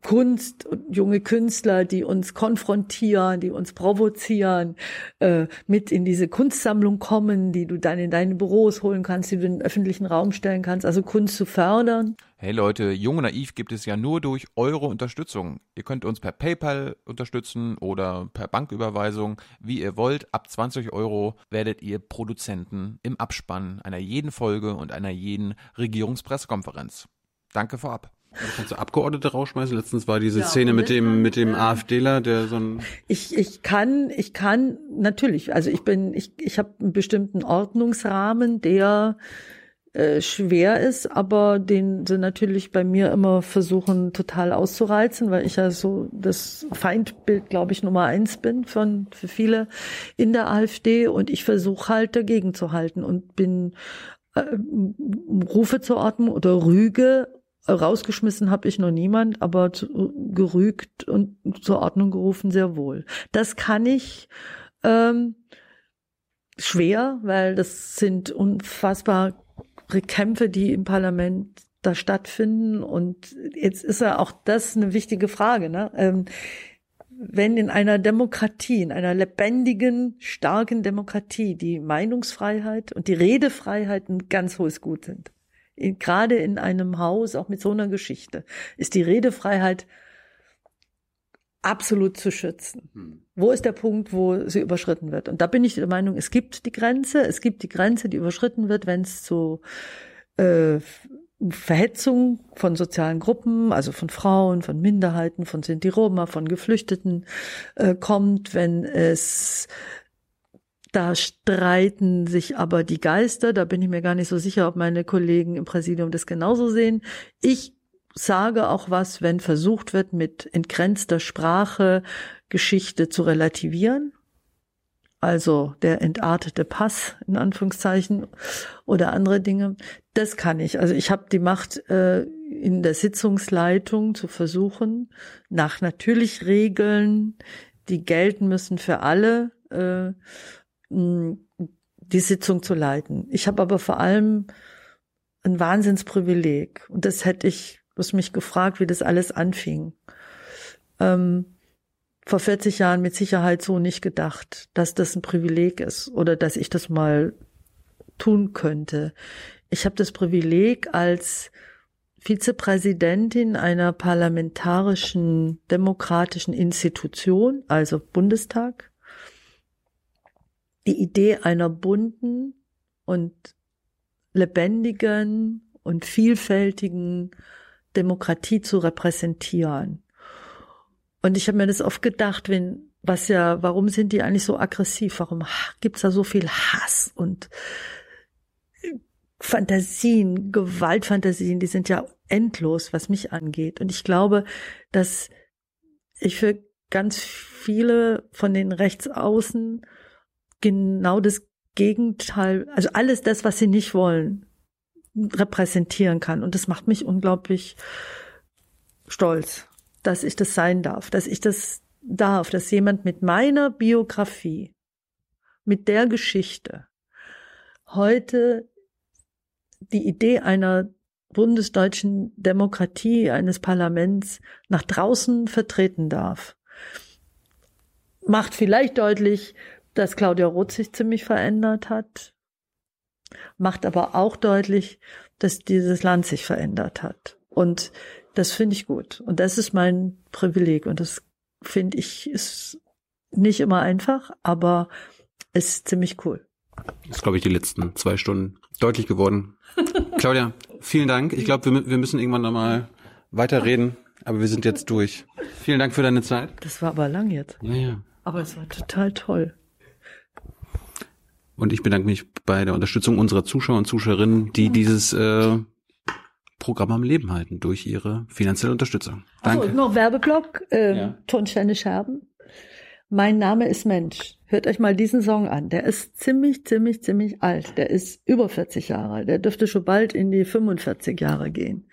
Kunst und junge Künstler, die uns konfrontieren, die uns provozieren, äh, mit in diese Kunstsammlung kommen, die du dann in deine Büros holen kannst, die du in den öffentlichen Raum stellen kannst, also Kunst zu fördern. Hey Leute, Jung und Naiv gibt es ja nur durch eure Unterstützung. Ihr könnt uns per PayPal unterstützen oder per Banküberweisung, wie ihr wollt. Ab 20 Euro werdet ihr Produzenten im Abspann einer jeden Folge und einer jeden Regierungspressekonferenz. Danke vorab. Also kannst du Abgeordnete rausschmeißen? Letztens war diese ja, Szene mit dem mit dem AfDler, der so ein Ich ich kann ich kann natürlich, also ich bin ich ich habe einen bestimmten Ordnungsrahmen, der äh, schwer ist, aber den sie natürlich bei mir immer versuchen total auszureizen, weil ich ja so das Feindbild, glaube ich, Nummer eins bin von für viele in der AfD und ich versuche halt dagegen zu halten und bin äh, Rufe zur Ordnung oder Rüge Rausgeschmissen habe ich noch niemand, aber zu, gerügt und zur Ordnung gerufen sehr wohl. Das kann ich ähm, schwer, weil das sind unfassbare Kämpfe, die im Parlament da stattfinden. Und jetzt ist ja auch das eine wichtige Frage. Ne? Ähm, wenn in einer Demokratie, in einer lebendigen, starken Demokratie die Meinungsfreiheit und die Redefreiheit ein ganz hohes Gut sind, in, gerade in einem Haus, auch mit so einer Geschichte, ist die Redefreiheit absolut zu schützen. Hm. Wo ist der Punkt, wo sie überschritten wird? Und da bin ich der Meinung, es gibt die Grenze, es gibt die Grenze, die überschritten wird, wenn es zu äh, Verhetzung von sozialen Gruppen, also von Frauen, von Minderheiten, von Sinti Roma, von Geflüchteten äh, kommt, wenn es da streiten sich aber die Geister. Da bin ich mir gar nicht so sicher, ob meine Kollegen im Präsidium das genauso sehen. Ich sage auch was, wenn versucht wird, mit entgrenzter Sprache Geschichte zu relativieren. Also der entartete Pass in Anführungszeichen oder andere Dinge. Das kann ich. Also ich habe die Macht äh, in der Sitzungsleitung zu versuchen, nach natürlich Regeln, die gelten müssen für alle, äh, die Sitzung zu leiten. Ich habe aber vor allem ein Wahnsinnsprivileg. Und das hätte ich, du mich gefragt, wie das alles anfing. Ähm, vor 40 Jahren mit Sicherheit so nicht gedacht, dass das ein Privileg ist oder dass ich das mal tun könnte. Ich habe das Privileg als Vizepräsidentin einer parlamentarischen demokratischen Institution, also Bundestag, die Idee einer bunten und lebendigen und vielfältigen Demokratie zu repräsentieren. Und ich habe mir das oft gedacht, wenn, was ja, warum sind die eigentlich so aggressiv? Warum gibt's da so viel Hass und Fantasien, Gewaltfantasien, die sind ja endlos, was mich angeht. Und ich glaube, dass ich für ganz viele von den Rechtsaußen genau das Gegenteil, also alles das, was sie nicht wollen, repräsentieren kann. Und das macht mich unglaublich stolz, dass ich das sein darf, dass ich das darf, dass jemand mit meiner Biografie, mit der Geschichte heute die Idee einer bundesdeutschen Demokratie, eines Parlaments nach draußen vertreten darf. Macht vielleicht deutlich, dass Claudia Roth sich ziemlich verändert hat, macht aber auch deutlich, dass dieses Land sich verändert hat. Und das finde ich gut. Und das ist mein Privileg. Und das finde ich ist nicht immer einfach, aber ist ziemlich cool. Das ist, glaube ich, die letzten zwei Stunden deutlich geworden. Claudia, vielen Dank. Ich glaube, wir, wir müssen irgendwann nochmal weiterreden, aber wir sind jetzt durch. Vielen Dank für deine Zeit. Das war aber lang jetzt. Ja, ja. Aber es war total toll. Und ich bedanke mich bei der Unterstützung unserer Zuschauer und Zuschauerinnen, die dieses äh, Programm am Leben halten durch ihre finanzielle Unterstützung. Danke. Also, noch Werbeblock, äh, Ja. Tonsteine Scherben. Mein Name ist Mensch. Hört euch mal diesen Song an. Der ist ziemlich, ziemlich, ziemlich alt. Der ist über 40 Jahre alt. Der dürfte schon bald in die 45 Jahre gehen.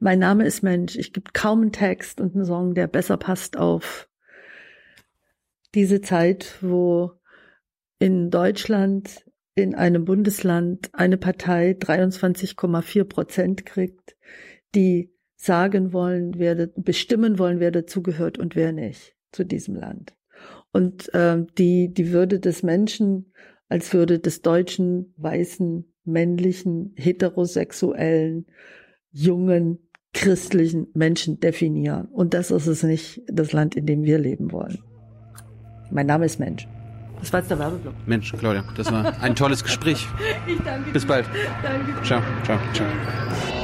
Mein Name ist Mensch. Ich gibt kaum einen Text und einen Song, der besser passt auf diese Zeit, wo in Deutschland, in einem Bundesland, eine Partei 23,4 Prozent kriegt, die sagen wollen, wer, bestimmen wollen, wer dazugehört und wer nicht zu diesem Land. Und ähm, die, die Würde des Menschen als Würde des deutschen, weißen, männlichen, heterosexuellen, jungen, christlichen Menschen definieren. Und das ist es nicht, das Land, in dem wir leben wollen. Mein Name ist Mensch. Das war jetzt der Werbeblock. Mensch, Claudia, das war ein tolles Gespräch. Ich danke Bis bald. Danke. Ciao, ciao, ciao.